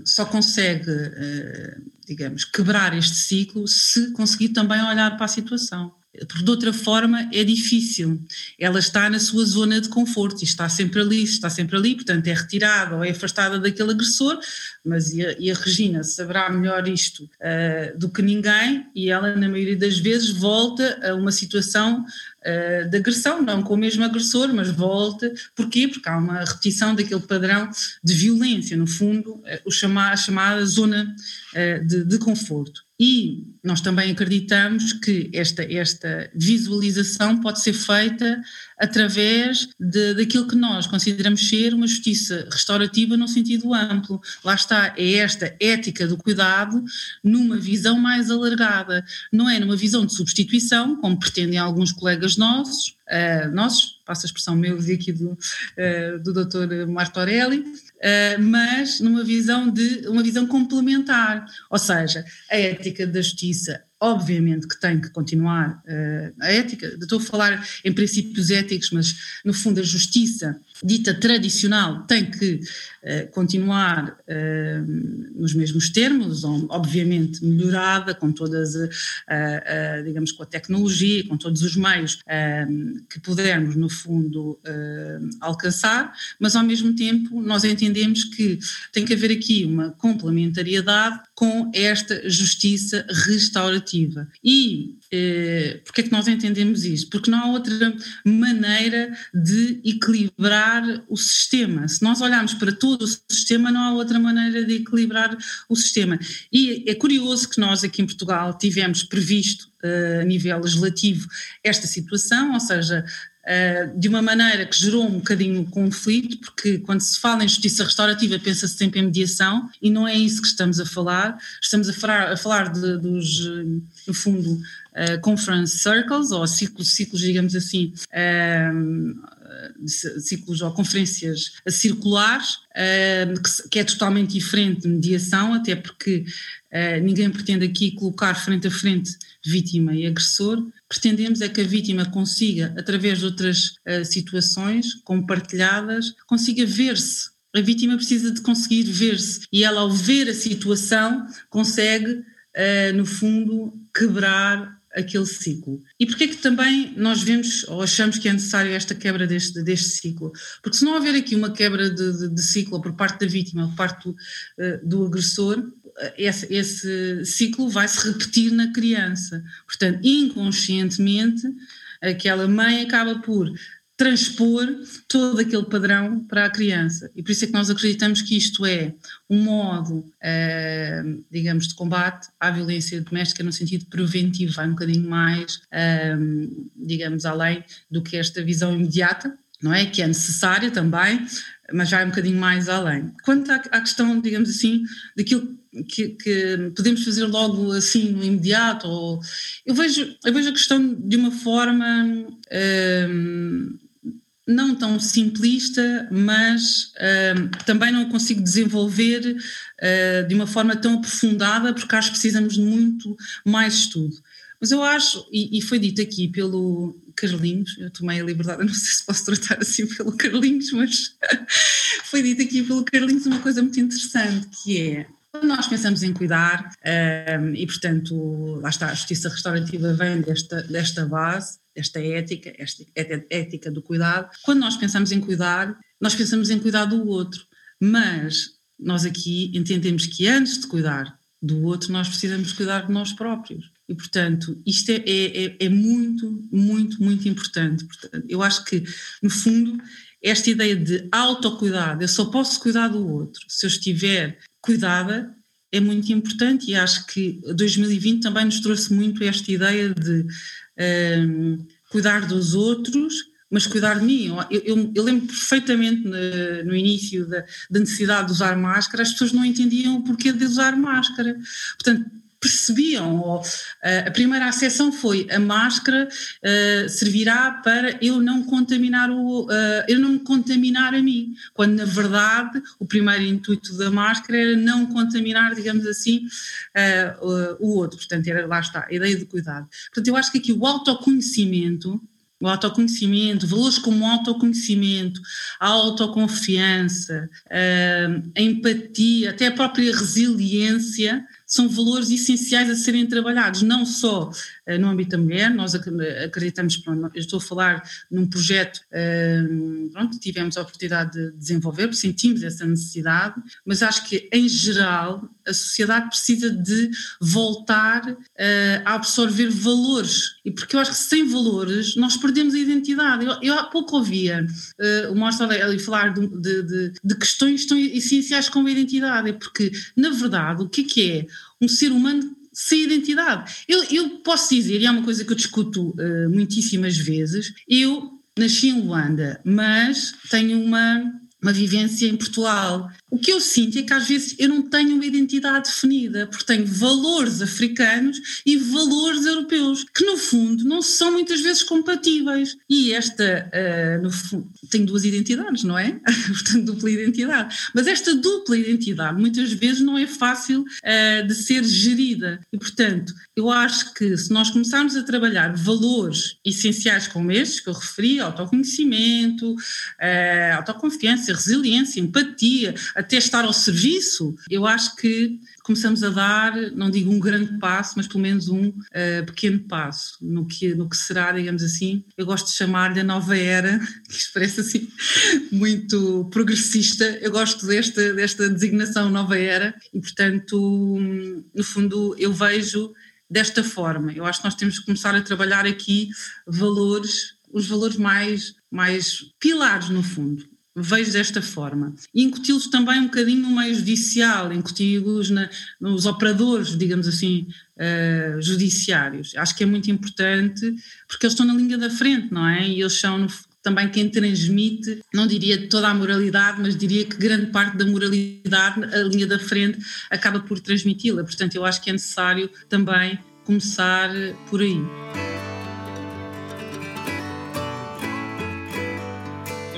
[SPEAKER 6] só consegue, uh, digamos, quebrar este ciclo se conseguir também olhar para a situação. Porque de outra forma é difícil. Ela está na sua zona de conforto e está sempre ali, está sempre ali, portanto é retirada ou é afastada daquele agressor, mas e a, e a Regina saberá melhor isto uh, do que ninguém e ela, na maioria das vezes, volta a uma situação uh, de agressão, não com o mesmo agressor, mas volta. Porquê? Porque há uma repetição daquele padrão de violência, no fundo, uh, o chamar, a chamada zona de, de conforto. E nós também acreditamos que esta, esta visualização pode ser feita através de, daquilo que nós consideramos ser uma justiça restaurativa no sentido amplo. Lá está, é esta ética do cuidado numa visão mais alargada. Não é numa visão de substituição, como pretendem alguns colegas nossos, uh, nossos, passo a expressão meu e aqui do, uh, do Dr. Marto Aureli, Uh, mas numa visão de uma visão complementar, ou seja, a ética da justiça obviamente que tem que continuar uh, a ética, estou a falar em princípios éticos, mas no fundo a justiça dita tradicional tem que uh, continuar uh, nos mesmos termos, obviamente melhorada com todas, digamos, com a tecnologia, com todos os meios que pudermos no fundo alcançar, mas ao mesmo tempo nós entendemos que tem que haver aqui uma complementariedade com esta justiça restaurativa. E eh, porque é que nós entendemos isto? Porque não há outra maneira de equilibrar o sistema. Se nós olharmos para todo o sistema, não há outra maneira de equilibrar o sistema. E é curioso que nós aqui em Portugal tivemos previsto uh, a nível legislativo esta situação, ou seja, eh, de uma maneira que gerou um bocadinho conflito, porque quando se fala em justiça restaurativa pensa-se sempre em mediação e não é isso que estamos a falar. Estamos a falar, a falar de, dos, no fundo, uh, conference circles, ou ciclos, ciclos digamos assim, ciclos ou conferências circulares, que é totalmente diferente de mediação, até porque ninguém pretende aqui colocar frente a frente vítima e agressor. Pretendemos é que a vítima consiga, através de outras situações compartilhadas, consiga ver-se. A vítima precisa de conseguir ver-se e ela, ao ver a situação, consegue, no fundo, quebrar aquele ciclo. E porquê que também nós vemos ou achamos que é necessário esta quebra deste, deste ciclo? Porque se não houver aqui uma quebra de, de, de ciclo por parte da vítima, por parte do, uh, do agressor, esse, esse ciclo vai se repetir na criança. Portanto, inconscientemente, aquela mãe acaba por transpor todo aquele padrão para a criança. E por isso é que nós acreditamos que isto é um modo, uh, digamos, de combate à violência doméstica no sentido preventivo, vai um bocadinho mais, uh, digamos, além do que esta visão imediata, não é? Que é necessária também, mas vai um bocadinho mais além. Quanto à questão, digamos assim, daquilo que, que, podemos fazer logo assim no imediato, ou, eu, vejo, eu vejo a questão de uma forma. Uh, não tão simplista, mas uh, também não consigo desenvolver uh, de uma forma tão aprofundada, porque acho que precisamos de muito mais estudo. Mas eu acho, e, e, foi dito aqui pelo Carlinhos, eu tomei a liberdade, não sei se posso tratar assim pelo Carlinhos, mas foi dito aqui pelo Carlinhos uma coisa muito interessante, que é nós pensamos em cuidar, um, e portanto, lá está, a justiça restaurativa vem desta, desta base, esta ética, esta ética do cuidado. Quando nós pensamos em cuidar, nós pensamos em cuidar do outro, mas nós aqui entendemos que antes de cuidar do outro, nós precisamos cuidar de nós próprios. E, portanto, isto é, é, é, é muito, muito, muito importante. Portanto, eu acho que, no fundo, esta ideia de autocuidado, eu só posso cuidar do outro se eu estiver cuidada, é muito importante e acho que 2020 também nos trouxe muito esta ideia de um, cuidar dos outros, mas cuidar de mim. Eu, eu, eu lembro perfeitamente no, no início da, da, necessidade de usar máscara, as pessoas não entendiam o porquê de usar máscara. Portanto, percebiam. Ou, uh, a primeira acessão foi a máscara uh, servirá para eu não contaminar o, uh, eu não me contaminar a mim, quando na verdade o primeiro intuito da máscara era não contaminar, digamos assim, o, o outro. Portanto, era lá está, a ideia de cuidado. Portanto, eu acho que aqui o autoconhecimento o autoconhecimento, valores como autoconhecimento, a autoconfiança, a empatia, até a própria resiliência, são valores essenciais a serem trabalhados, não só uh, no âmbito da mulher, nós acreditamos, eu estou a falar num projeto uh, pronto, tivemos a oportunidade de desenvolver, sentimos essa necessidade, mas acho que em geral a sociedade precisa de voltar uh, a absorver valores, e porque eu acho que sem valores nós perdemos a identidade. Eu, eu há pouco ouvia o Márcio ali falar de, de, de, questões tão essenciais como a identidade, porque na verdade o que é que é? Um ser humano sem identidade. Eu, eu posso dizer, e é uma coisa que eu discuto uh, muitíssimas vezes, eu nasci em Luanda, mas tenho uma, uma vivência em Portugal. O que eu sinto é que às vezes eu não tenho uma identidade definida, porque tenho valores africanos e valores europeus, que no fundo não são muitas vezes compatíveis. E esta, uh, no fundo, tenho duas identidades, não é? Portanto, dupla identidade. Mas esta dupla identidade muitas vezes não é fácil uh, de ser gerida. E, portanto, eu acho que se nós começarmos a trabalhar valores essenciais como estes que eu referi, autoconhecimento, uh, autoconfiança, resiliência, empatia, até estar ao serviço, eu acho que começamos a dar, não digo um grande passo, mas pelo menos um uh, pequeno passo no que, no que será, digamos assim, eu gosto de chamar-lhe a nova era, que parece assim muito progressista, eu gosto desta, desta designação nova era e, portanto, no fundo, eu vejo desta forma. Eu acho que nós temos que começar a trabalhar aqui valores, os valores mais, mais pilares, no fundo vejo desta forma. Incuti-los também um bocadinho no meio judicial, incuti-los nos operadores, digamos assim, uh, judiciários. Acho que é muito importante porque eles estão na linha da frente, não é? E eles são no, também quem transmite, não diria toda a moralidade, mas diria que grande parte da moralidade, a linha da frente, acaba por transmiti-la. Portanto, eu acho que é necessário também começar por aí.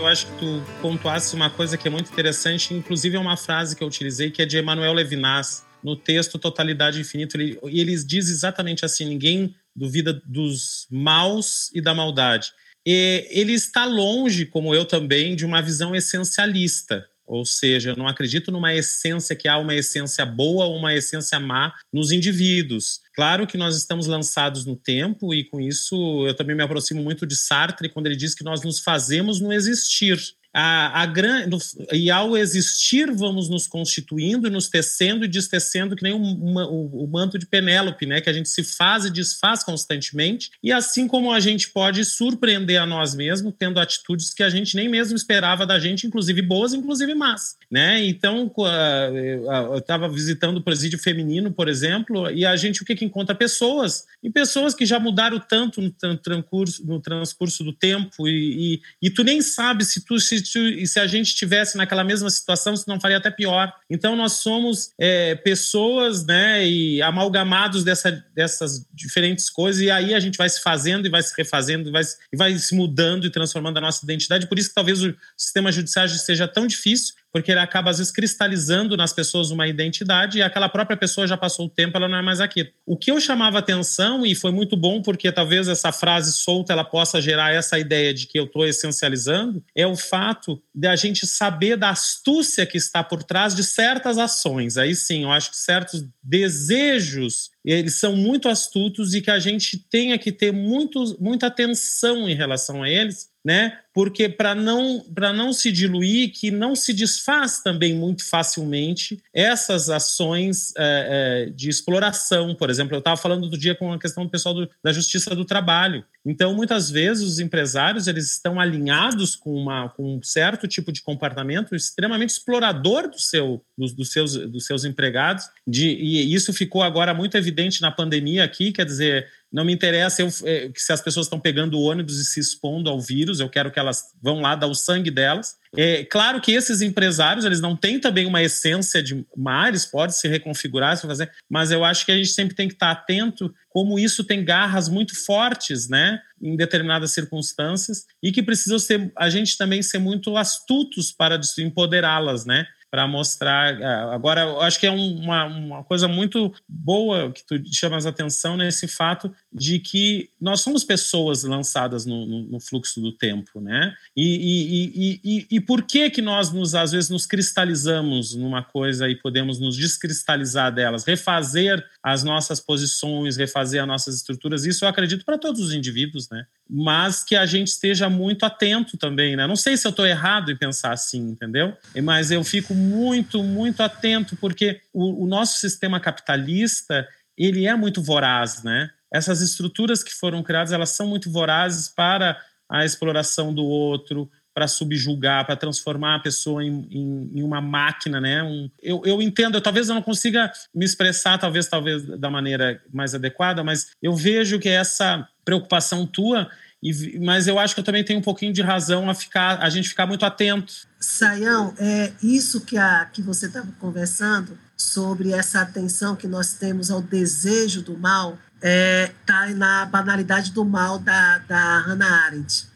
[SPEAKER 2] Eu acho que tu pontuasse uma coisa que é muito interessante, inclusive é uma frase que eu utilizei, que é de Emmanuel Levinas, no texto Totalidade Infinita, ele, e ele diz exatamente assim: ninguém duvida dos maus e da maldade. E ele está longe, como eu também, de uma visão essencialista. Ou seja, eu não acredito numa essência que há uma essência boa ou uma essência má nos indivíduos. Claro que nós estamos lançados no tempo e com isso eu também me aproximo muito de Sartre quando ele diz que nós nos fazemos no existir a, a gran... e ao existir vamos nos constituindo e nos tecendo e destecendo que nem uma, o, o, manto de Penélope, né? que a gente se faz e desfaz constantemente e assim como a gente pode surpreender a nós mesmos tendo atitudes que a gente nem mesmo esperava da gente, inclusive boas, inclusive más, né? Então eu estava visitando o presídio feminino, por exemplo, e a gente o que, que encontra pessoas e pessoas que já mudaram tanto no, transcurso, no transcurso do tempo e, e, e tu nem sabe se tu se e se a gente estivesse naquela mesma situação, se não faria até pior. Então, nós somos é, pessoas né, e amalgamados dessa, dessas diferentes coisas, e aí a gente vai se fazendo e vai se refazendo e vai, e vai se mudando e transformando a nossa identidade. Por isso que talvez o sistema judiciário seja tão difícil, porque ele acaba às vezes cristalizando nas pessoas uma identidade e aquela própria pessoa já passou o tempo, ela não é mais aquilo. O que eu chamava atenção e foi muito bom porque talvez essa frase solta ela possa gerar essa ideia de que eu estou essencializando é o fato de a gente saber da astúcia que está por trás de certas ações. Aí sim, eu acho que certos desejos eles são muito astutos e que a gente tenha que ter muito, muita atenção em relação a eles, né? Porque para não para não se diluir, que não se desfaz também muito facilmente essas ações é, é, de exploração, por exemplo, eu estava falando do dia com a questão do pessoal do, da justiça do trabalho. Então, muitas vezes os empresários eles estão alinhados com, uma, com um certo tipo de comportamento extremamente explorador do seu, dos, dos seus, dos seus empregados, de, e isso ficou agora muito evidente na pandemia aqui, quer dizer, não me interessa eu, é, se as pessoas estão pegando o ônibus e se expondo ao vírus, eu quero que elas vão lá dar o sangue delas. É claro que esses empresários, eles não têm também uma essência de mar, eles podem se reconfigurar, se fazer, mas eu acho que a gente sempre tem que estar atento como isso tem garras muito fortes, né, em determinadas circunstâncias e que precisam ser a gente também ser muito astutos para empoderá-las, né? Para mostrar. É, agora, eu acho que é uma, uma coisa muito boa que tu chamas atenção nesse fato de que nós somos pessoas lançadas no, no, no fluxo do tempo, né? E, e, e, e, e por que que nós nos, às vezes nos cristalizamos numa coisa e podemos nos descristalizar delas, refazer as nossas posições, refazer as nossas estruturas? Isso eu acredito para todos os indivíduos, né? Mas que a gente esteja muito atento também, né? Não sei se eu estou errado em pensar assim, entendeu? Mas eu fico muito, muito atento porque o, o nosso sistema capitalista ele é muito voraz, né? essas estruturas que foram criadas, elas são muito vorazes para a exploração do outro, para subjugar, para transformar a pessoa em, em, em uma máquina, né? Um, eu, eu entendo, eu, talvez eu não consiga me expressar, talvez, talvez da maneira mais adequada, mas eu vejo que essa preocupação tua e, mas eu acho que eu também tenho um pouquinho de razão a ficar, a gente ficar muito atento.
[SPEAKER 3] Saião, é isso que a que você estava conversando sobre essa atenção que nós temos ao desejo do mal é, tá na banalidade do mal da, da Hannah Arendt.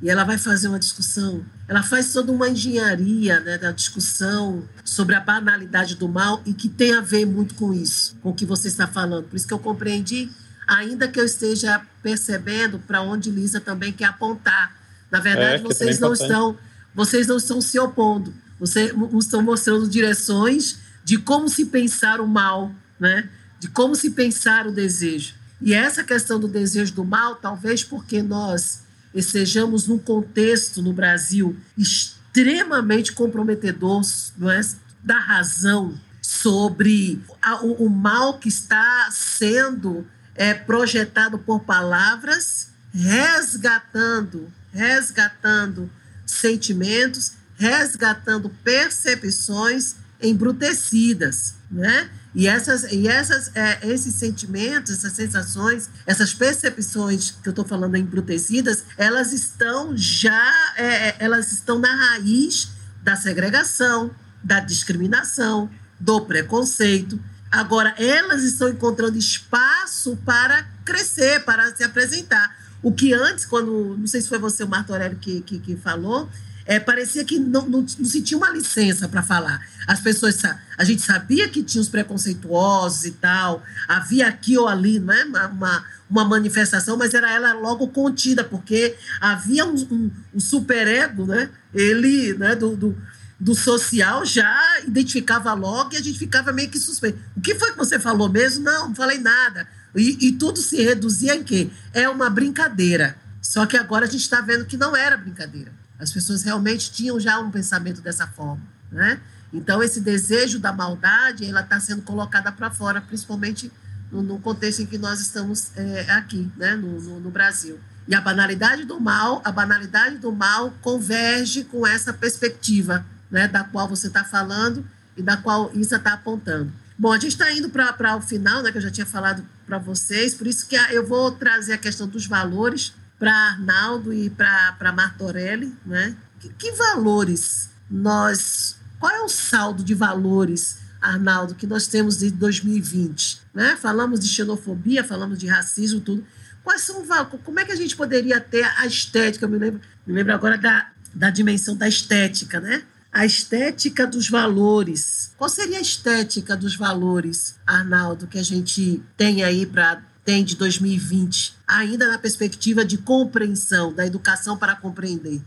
[SPEAKER 3] E ela vai fazer uma discussão, ela faz toda uma engenharia né, da discussão sobre a banalidade do mal e que tem a ver muito com isso, com o que você está falando. Por isso que eu compreendi, ainda que eu esteja percebendo para onde Lisa também quer apontar. Na verdade, é, vocês não estão, vocês não estão se opondo. Vocês estão mostrando direções de como se pensar o mal, né? de como se pensar o desejo. E essa questão do desejo do mal, talvez porque nós estejamos num contexto no Brasil extremamente comprometedor é, da razão sobre a, o, o, mal que está sendo é, projetado por palavras, resgatando, resgatando sentimentos, resgatando percepções embrutecidas, né? E, essas, e essas, é, esses sentimentos, essas sensações, essas percepções que eu estou falando embrutecidas, elas estão já, é, é, elas estão na raiz da segregação, da discriminação, do preconceito. Agora, elas estão encontrando espaço para crescer, para se apresentar. O que antes, quando, não sei se foi você, o Martorelli, que, que, que falou, é, parecia que não, não, não se tinha uma licença para falar. As pessoas, a gente sabia que tinha os preconceituosos e tal, havia aqui ou ali né, uma, uma manifestação, mas era ela logo contida, porque havia um, um, um superego, né, ele, né, do, do, do, social já identificava logo e a gente ficava meio que suspeito. O que foi que você falou mesmo? Não, não falei nada. E, e tudo se reduzia em quê? É uma brincadeira. Só que agora a gente está vendo que não era brincadeira. As pessoas realmente tinham já um pensamento dessa forma, né? Então esse desejo da maldade, ela está sendo colocada para fora, principalmente no, no, contexto em que nós estamos é, aqui, né? No, no, no, Brasil. E a banalidade do mal, a banalidade do mal converge com essa perspectiva, né? Da qual você está falando e da qual Isa está apontando. Bom, a gente está indo para o final, né? Que eu já tinha falado para vocês, por isso que eu vou trazer a questão dos valores para Arnaldo e para Martorelli, né? Que, que, valores nós. Qual é o saldo de valores, Arnaldo, que nós temos de 2020? Né? Falamos de xenofobia, falamos de racismo, tudo. Quais são Como é que a gente poderia ter a estética? Eu me lembro, me lembro agora da, da dimensão da estética, né? A estética dos valores. Qual seria a estética dos valores, Arnaldo, que a gente tem aí para tem de 2020, ainda na perspectiva de compreensão, da educação para compreender?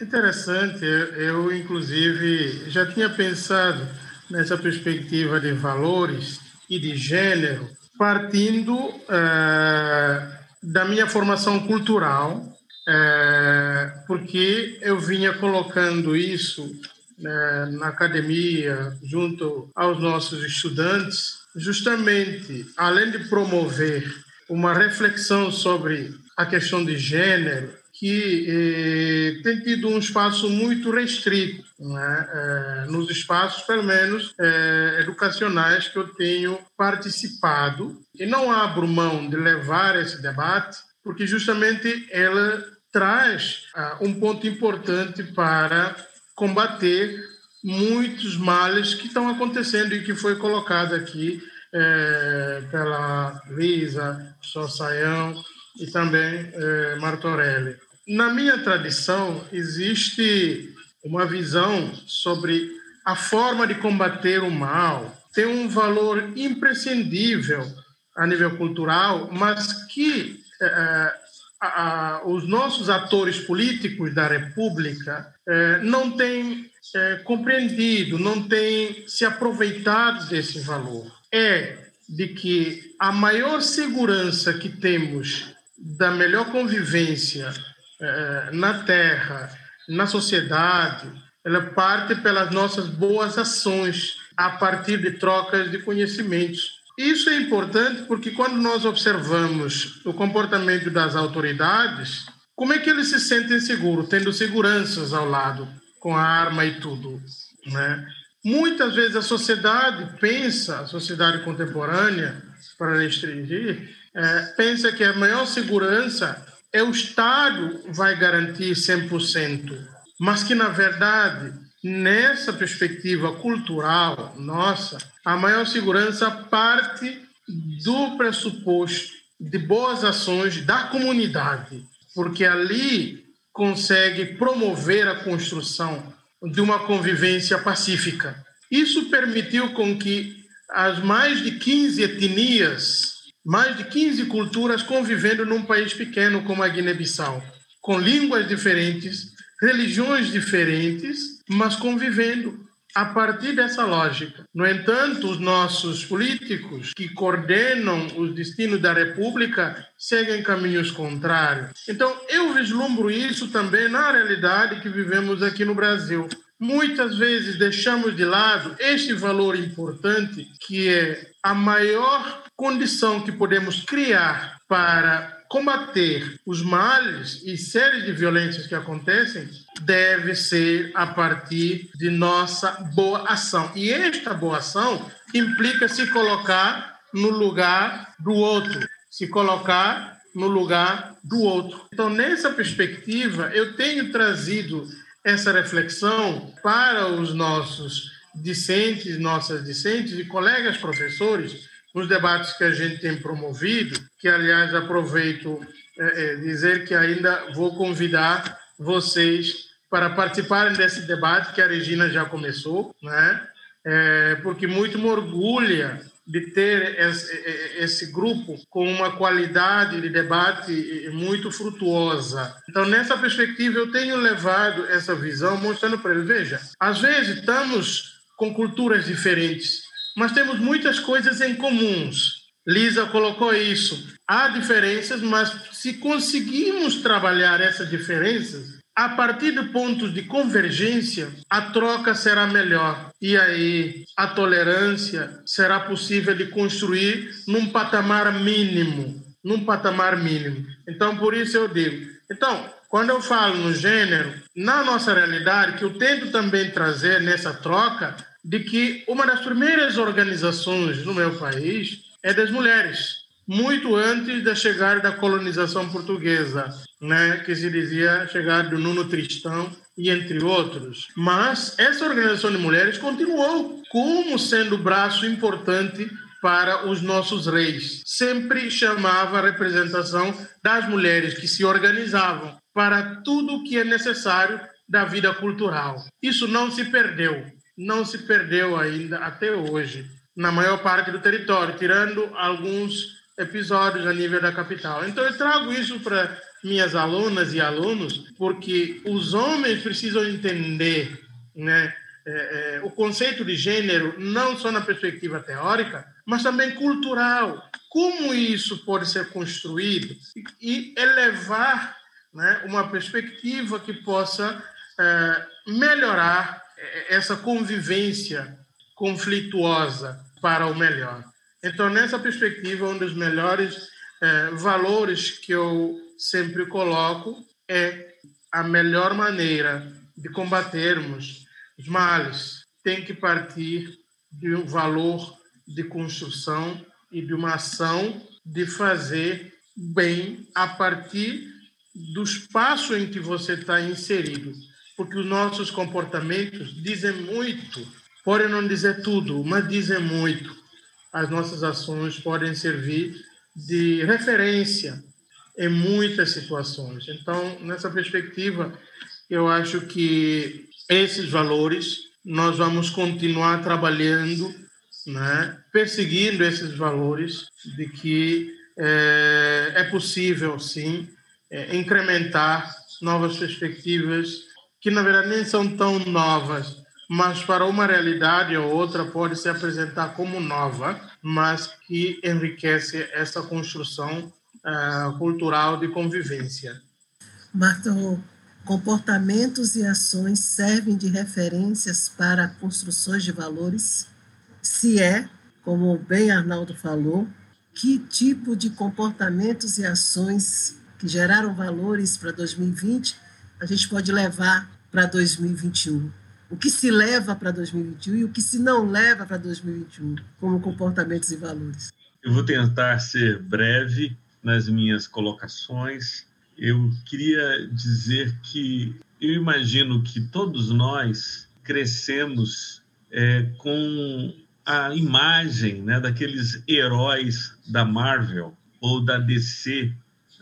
[SPEAKER 4] Interessante, eu, inclusive já tinha pensado nessa perspectiva de valores e de gênero, partindo uh, da minha formação cultural, uh, porque eu vinha colocando isso uh, na academia, junto aos nossos estudantes, justamente, além de promover uma reflexão sobre a questão de gênero, que eh, tem tido um espaço muito restrito, né? eh, nos espaços, pelo menos, eh, educacionais que eu tenho participado. E não abro mão de levar esse debate, porque justamente ela traz ah, um ponto importante para combater muitos males que estão acontecendo e que foi colocado aqui é, pela Lisa Sossaião e também é, Martorelli. Na minha tradição, existe uma visão sobre a forma de combater o mal. Tem um valor imprescindível a nível cultural, mas que é, a, a, os nossos atores políticos da República é, não têm é, compreendido, não têm se aproveitado desse valor. É de que a maior segurança que temos da melhor convivência é, na Terra, na sociedade, ela parte pelas nossas boas ações, a partir de trocas de conhecimentos. Isso é importante porque quando nós observamos o comportamento das autoridades, como é que eles se sentem seguros, tendo seguranças ao lado? com a arma e tudo. Né? Muitas vezes a sociedade pensa, a sociedade contemporânea, para restringir, é, pensa que a maior segurança é o Estado vai garantir 100%, mas que, na verdade, nessa perspectiva cultural nossa, a maior segurança parte do pressuposto de boas ações da comunidade, porque ali consegue promover a construção de uma convivência pacífica. Isso permitiu com que as mais de 15 etnias, mais de 15 culturas convivendo num país pequeno como a Guiné-Bissau, com línguas diferentes, religiões diferentes, mas convivendo a partir dessa lógica. No entanto, os nossos políticos que coordenam os destinos da República seguem caminhos contrários. Então, eu vislumbro isso também na realidade que vivemos aqui no Brasil. Muitas vezes deixamos de lado este valor importante que é a maior condição que podemos criar para combater os males e séries de violências que acontecem deve ser a partir de nossa boa ação. E esta boa ação implica se colocar no lugar do outro, se colocar no lugar do outro. Então, nessa perspectiva, eu tenho trazido essa reflexão para os nossos discentes, nossas discentes e colegas professores nos debates que a gente tem promovido, que, aliás, aproveito é, é, dizer que ainda vou convidar vocês para participarem desse debate que a Regina já começou, né? É, porque muito me orgulha de ter esse, esse, grupo com uma qualidade de debate muito frutuosa. Então, nessa perspectiva, eu tenho levado essa visão, mostrando para ele: veja, às vezes estamos com culturas diferentes, mas temos muitas coisas em comuns. Lisa colocou isso. Há diferenças, mas se conseguimos trabalhar essas diferenças, a partir de pontos de convergência, a troca será melhor. E aí a tolerância será possível de construir num patamar mínimo. Num patamar mínimo. Então, por isso eu digo. Então, quando eu falo no gênero, na nossa realidade, que eu tento também trazer nessa troca, de que uma das primeiras organizações no meu país é das mulheres, muito antes da chegada da colonização portuguesa, né, que se dizia chegar do Nuno Tristão e entre outros. Mas essa organização de mulheres continuou como sendo braço importante para os nossos reis. Sempre chamava a representação das mulheres que se organizavam para tudo o que é necessário da vida cultural. Isso não se perdeu não se perdeu ainda até hoje na maior parte do território, tirando alguns episódios a nível da capital. Então eu trago isso para minhas alunas e alunos, porque os homens precisam entender, né, é, é, o conceito de gênero não só na perspectiva teórica, mas também cultural. Como isso pode ser construído e elevar né, uma perspectiva que possa é, melhorar essa convivência conflituosa para o melhor. Então, nessa perspectiva, um dos melhores é, valores que eu sempre coloco é a melhor maneira de combatermos os males. Tem que partir de um valor de construção e de uma ação de fazer bem a partir do espaço em que você está inserido. Porque os nossos comportamentos dizem muito, podem não dizer tudo, mas dizem muito. As nossas ações podem servir de referência em muitas situações. Então, nessa perspectiva, eu acho que esses valores nós vamos continuar trabalhando, né, perseguindo esses valores de que é, é possível, sim, é, incrementar novas perspectivas que na verdade nem são tão novas, mas para uma realidade ou outra pode se apresentar como nova, mas que enriquece essa construção uh, cultural de convivência.
[SPEAKER 3] Marta, comportamentos e ações servem de referências para construções de valores? Se é, como bem Arnaldo falou, que tipo de comportamentos e ações que geraram valores para 2020 a gente pode levar para 2021? O que se leva para 2021 e o que se não leva para 2021 como comportamentos e valores?
[SPEAKER 5] Eu vou tentar ser breve nas minhas colocações. Eu queria dizer que eu imagino que todos nós crescemos é, com a imagem né, daqueles heróis da Marvel ou da DC.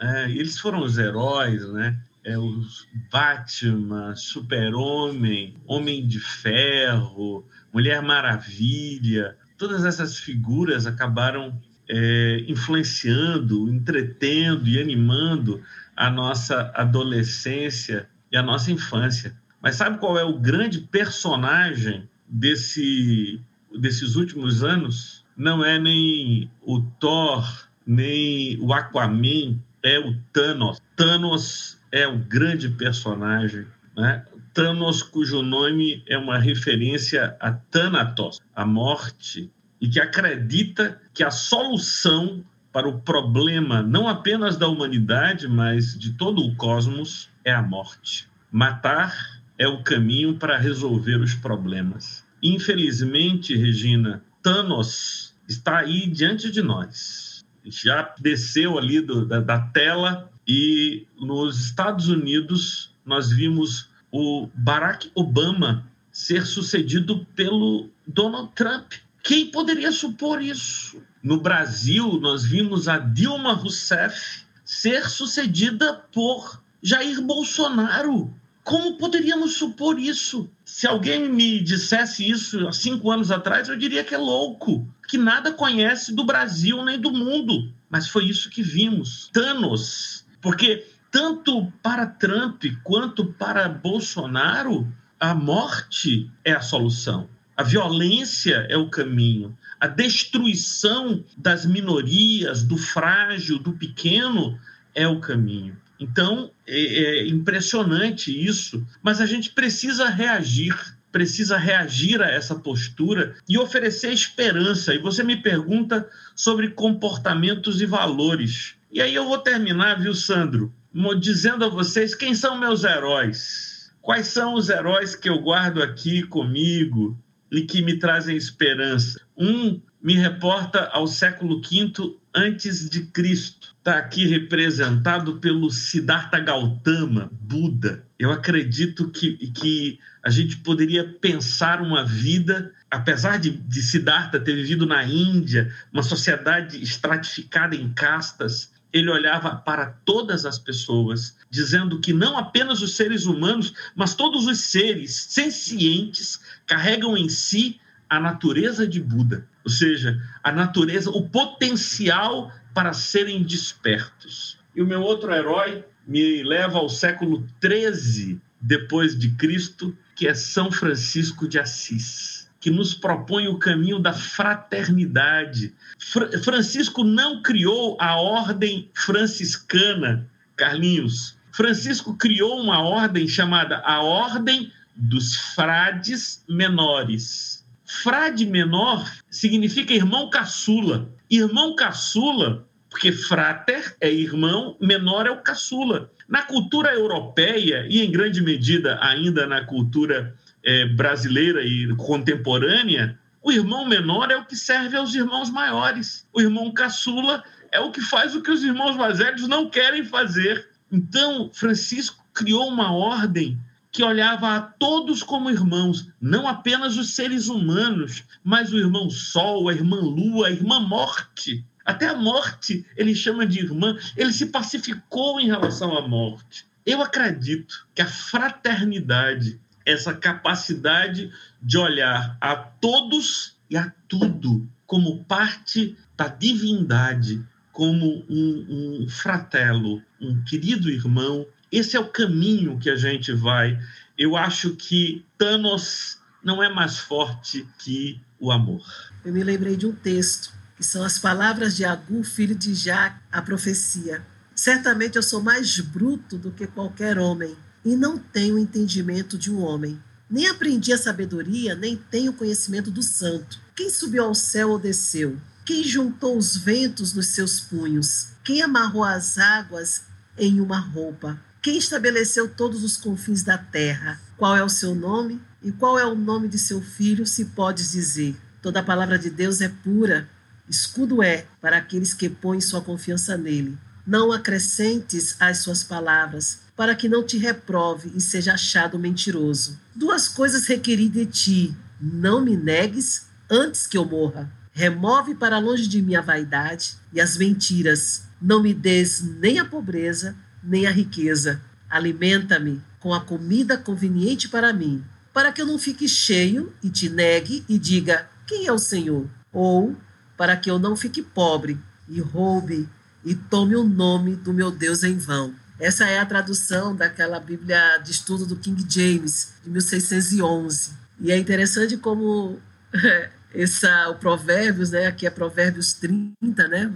[SPEAKER 5] É, eles foram os heróis, né? é, os Batman, Super-Homem, Homem de Ferro, Mulher Maravilha, todas essas figuras acabaram é, influenciando, entretendo e animando a nossa adolescência e a nossa infância. Mas sabe qual é o grande personagem desse, desses últimos anos? Não é nem o Thor, nem o Aquaman, é o Thanos. Thanos é o grande personagem, né? Thanos, cujo nome é uma referência a Thanatos, a morte, e que acredita que a solução para o problema não apenas da humanidade, mas de todo o cosmos é a morte. Matar é o caminho para resolver os problemas. Infelizmente, Regina, Thanos está aí diante de nós. Já desceu ali do, da, da tela e nos Estados Unidos, nós vimos o Barack Obama ser sucedido pelo Donald Trump. Quem poderia supor isso? No Brasil, nós vimos a Dilma Rousseff ser sucedida por Jair Bolsonaro. Como poderíamos supor isso? Se alguém me dissesse isso há cinco anos atrás, eu diria que é louco, que nada conhece do Brasil nem do mundo. Mas foi isso que vimos. Thanos. Porque tanto para Trump quanto para Bolsonaro, a morte é a solução. A violência é o caminho. A destruição das minorias, do frágil, do pequeno, é o caminho. Então, é, é impressionante isso, mas a gente precisa reagir precisa reagir a essa postura e oferecer esperança. E você me pergunta sobre comportamentos e valores. E aí eu vou terminar, viu, Sandro, dizendo a vocês quem são meus heróis. Quais são os heróis que eu guardo aqui comigo e que me trazem esperança? Um me reporta ao século V antes de Cristo. Está aqui representado pelo Siddhartha Gautama, Buda. Eu acredito que, que a gente poderia pensar uma vida, apesar de, de Siddhartha ter vivido na Índia, uma sociedade estratificada em castas, ele olhava para todas as pessoas, dizendo que não apenas os seres humanos, mas todos os seres sencientes carregam em si a natureza de Buda, ou seja, a natureza, o potencial para serem despertos. E o meu outro herói me leva ao século 13 depois de Cristo, que é São Francisco de Assis, que nos propõe o caminho da fraternidade. Fra Francisco não criou a ordem franciscana, Carlinhos. Francisco criou uma ordem chamada a Ordem dos Frades Menores. Frade menor significa irmão caçula. Irmão caçula, porque frater é irmão, menor é o caçula. Na cultura europeia, e em grande medida ainda na cultura é, brasileira e contemporânea, o irmão menor é o que serve aos irmãos maiores. O irmão caçula é o que faz o que os irmãos mais velhos não querem fazer. Então, Francisco criou uma ordem que olhava a todos como irmãos, não apenas os seres humanos, mas o irmão Sol, a irmã Lua, a irmã Morte. Até a morte ele chama de irmã, ele se pacificou em relação à morte. Eu acredito que a fraternidade, essa capacidade de olhar a todos e a tudo como parte da divindade, como um, um fratelo, um querido irmão, esse é o caminho que a gente vai. Eu acho que Thanos não é mais forte que o amor.
[SPEAKER 3] Eu me lembrei de um texto que são as palavras de Agu, filho de Já, a profecia. Certamente eu sou mais bruto do que qualquer homem, e não tenho entendimento de um homem. Nem aprendi a sabedoria, nem tenho conhecimento do santo. Quem subiu ao céu ou desceu? Quem juntou os ventos nos seus punhos? Quem amarrou as águas em uma roupa? Quem estabeleceu todos os confins da terra? Qual é o seu nome? E qual é o nome de seu filho, se podes dizer? Toda a palavra de Deus é pura, Escudo é para aqueles que põem sua confiança nele. Não acrescentes às suas palavras, para que não te reprove e seja achado mentiroso. Duas coisas requeri de ti: não me negues antes que eu morra. Remove para longe de mim a vaidade e as mentiras. Não me des nem a pobreza, nem a riqueza. Alimenta-me com a comida conveniente para mim, para que eu não fique cheio e te negue e diga: Quem é o Senhor? Ou para que eu não fique pobre e roube e tome o nome do meu Deus em vão. Essa é a tradução daquela Bíblia de estudo do King James, de 1611. E é interessante como essa, o Provérbios, né, aqui é Provérbios 30, né,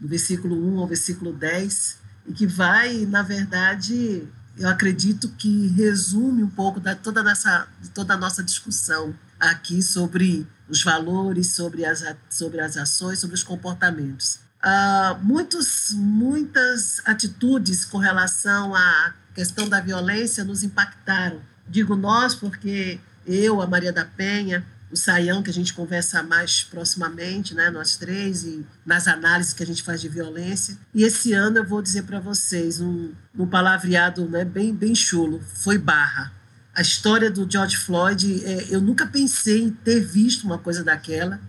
[SPEAKER 3] do versículo 1 ao versículo 10, e que vai, na verdade, eu acredito que resume um pouco da toda nossa, toda a nossa discussão aqui sobre os valores, sobre as, sobre as ações, sobre os comportamentos. Uh, muitos, muitas atitudes com relação à questão da violência nos impactaram. Digo nós porque eu, a Maria da Penha, o Saião, que a gente conversa mais proximamente, né, nós três, e nas análises que a gente faz de violência. E esse ano eu vou dizer para vocês um, um palavreado né, bem, bem chulo: foi barra. a história do George Floyd, é, eu nunca pensei em ter visto uma coisa daquela.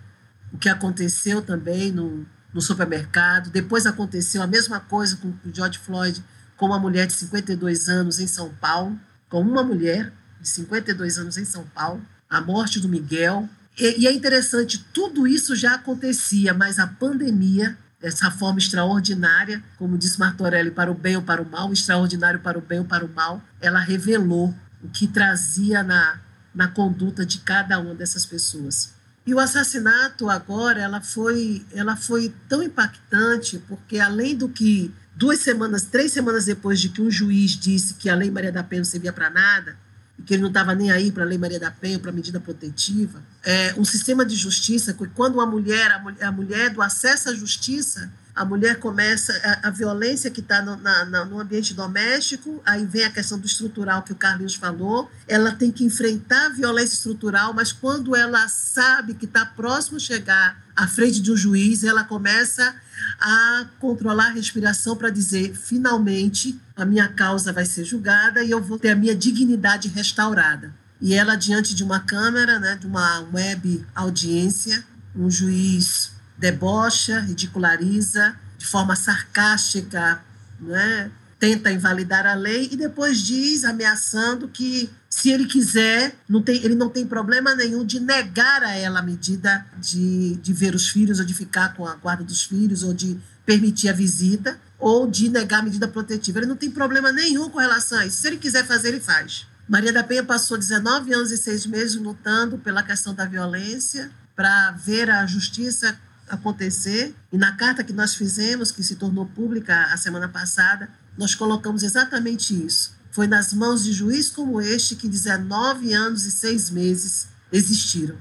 [SPEAKER 3] O que aconteceu também no, no supermercado. Depois aconteceu a mesma coisa com o George Floyd, com uma mulher de 52 anos em São Paulo, com uma mulher de 52 anos em São Paulo, a morte do Miguel. E, e é interessante, tudo isso já acontecia, mas a pandemia essa forma extraordinária, como disse Martorelli, para o bem ou para o mal, extraordinário para o bem ou para o mal, ela revelou o que trazia na, na conduta de cada uma dessas pessoas. E o assassinato agora, ela foi, ela foi tão impactante porque além do que duas semanas, três semanas depois de que um juiz disse que a Lei Maria da Penha não servia para nada, que ele não estava nem aí para a Lei Maria da Penha, para a medida protetiva, é, um sistema de justiça, quando a mulher, a mulher, a mulher do acesso à justiça, a mulher começa a, a violência que está no, no, ambiente doméstico, aí vem a questão do estrutural que o Carlinhos falou, ela tem que enfrentar a violência estrutural, mas quando ela sabe que está próximo chegar à frente de um juiz, ela começa a controlar a respiração para dizer, finalmente, a minha causa vai ser julgada e eu vou ter a minha dignidade restaurada. E ela, diante de uma câmera, né, de uma web audiência, um juiz debocha, ridiculariza, de forma sarcástica, né? tenta invalidar a lei e depois diz, ameaçando que se ele quiser, não tem, ele não tem problema nenhum de negar a ela a medida de, de ver os filhos ou de ficar com a guarda dos filhos ou de permitir a visita ou de negar a medida protetiva. Ele não tem problema nenhum com relação a isso. Se ele quiser fazer, ele faz. Maria da Penha passou 19 anos e seis meses lutando pela questão da violência, para ver a justiça acontecer. E na carta que nós fizemos, que se tornou pública a semana passada, nós colocamos exatamente isso. Foi nas mãos de juiz como este que 19 anos e seis meses existiram.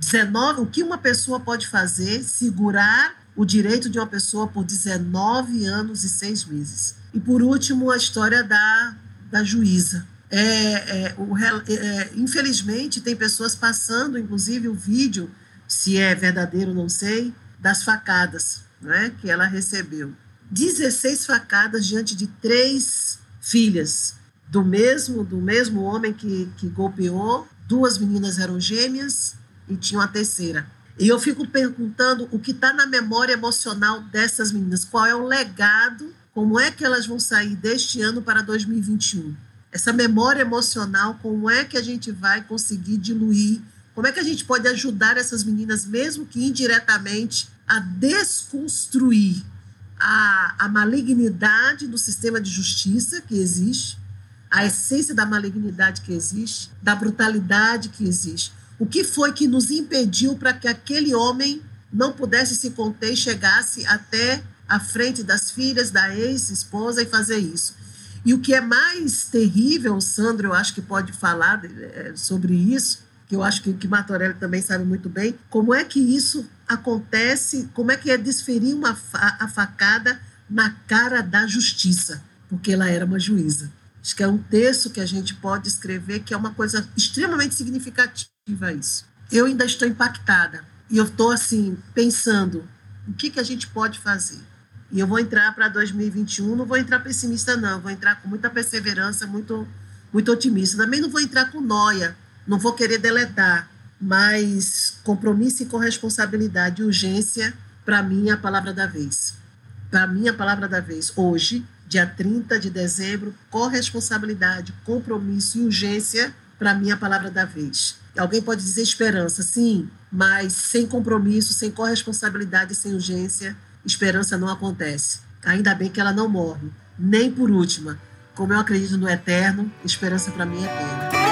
[SPEAKER 3] 19, o que uma pessoa pode fazer? Segurar o direito de uma pessoa por 19 anos e seis meses. E por último, a história da, da juíza. É, é, o, é, infelizmente, tem pessoas passando, inclusive o vídeo, se é verdadeiro, não sei, das facadas né, que ela recebeu. 16 facadas diante de três filhas do mesmo do mesmo homem que, que golpeou. Duas meninas eram gêmeas e tinha uma terceira. E eu fico perguntando o que está na memória emocional dessas meninas, qual é o legado, como é que elas vão sair deste ano para 2021. Essa memória emocional, como é que a gente vai conseguir diluir como é que a gente pode ajudar essas meninas, mesmo que indiretamente, a desconstruir a, a malignidade do sistema de justiça que existe, a essência da malignidade que existe, da brutalidade que existe. O que foi que nos impediu para que aquele homem não pudesse se conter e chegasse até a frente das filhas da ex-esposa e fazer isso? E o que é mais terrível, o Sandro, eu acho que pode falar eh, sobre isso, que eu acho que, que Martorelli também sabe muito bem, como é que isso acontece, como é que é desferir uma a facada na cara da justiça, porque ela era uma juíza. Acho que é um texto que a gente pode escrever que é uma coisa extremamente significativa isso. Eu ainda estou impactada e eu estou assim pensando o que que a gente pode fazer. E eu vou entrar para 2021, não vou entrar pessimista não, vou entrar com muita perseverança, muito muito otimista. Também não vou entrar com noia, não vou querer deletar, mas compromisso e corresponsabilidade e urgência, para mim, é a palavra da vez. Para mim, a palavra da vez. Hoje, dia 30 de dezembro, corresponsabilidade, compromisso e urgência, para mim, a palavra da vez. Alguém pode dizer esperança, sim, mas sem compromisso, sem corresponsabilidade, sem urgência, esperança não acontece. Ainda bem que ela não morre, nem por última. Como eu acredito no eterno, esperança para mim é eterna.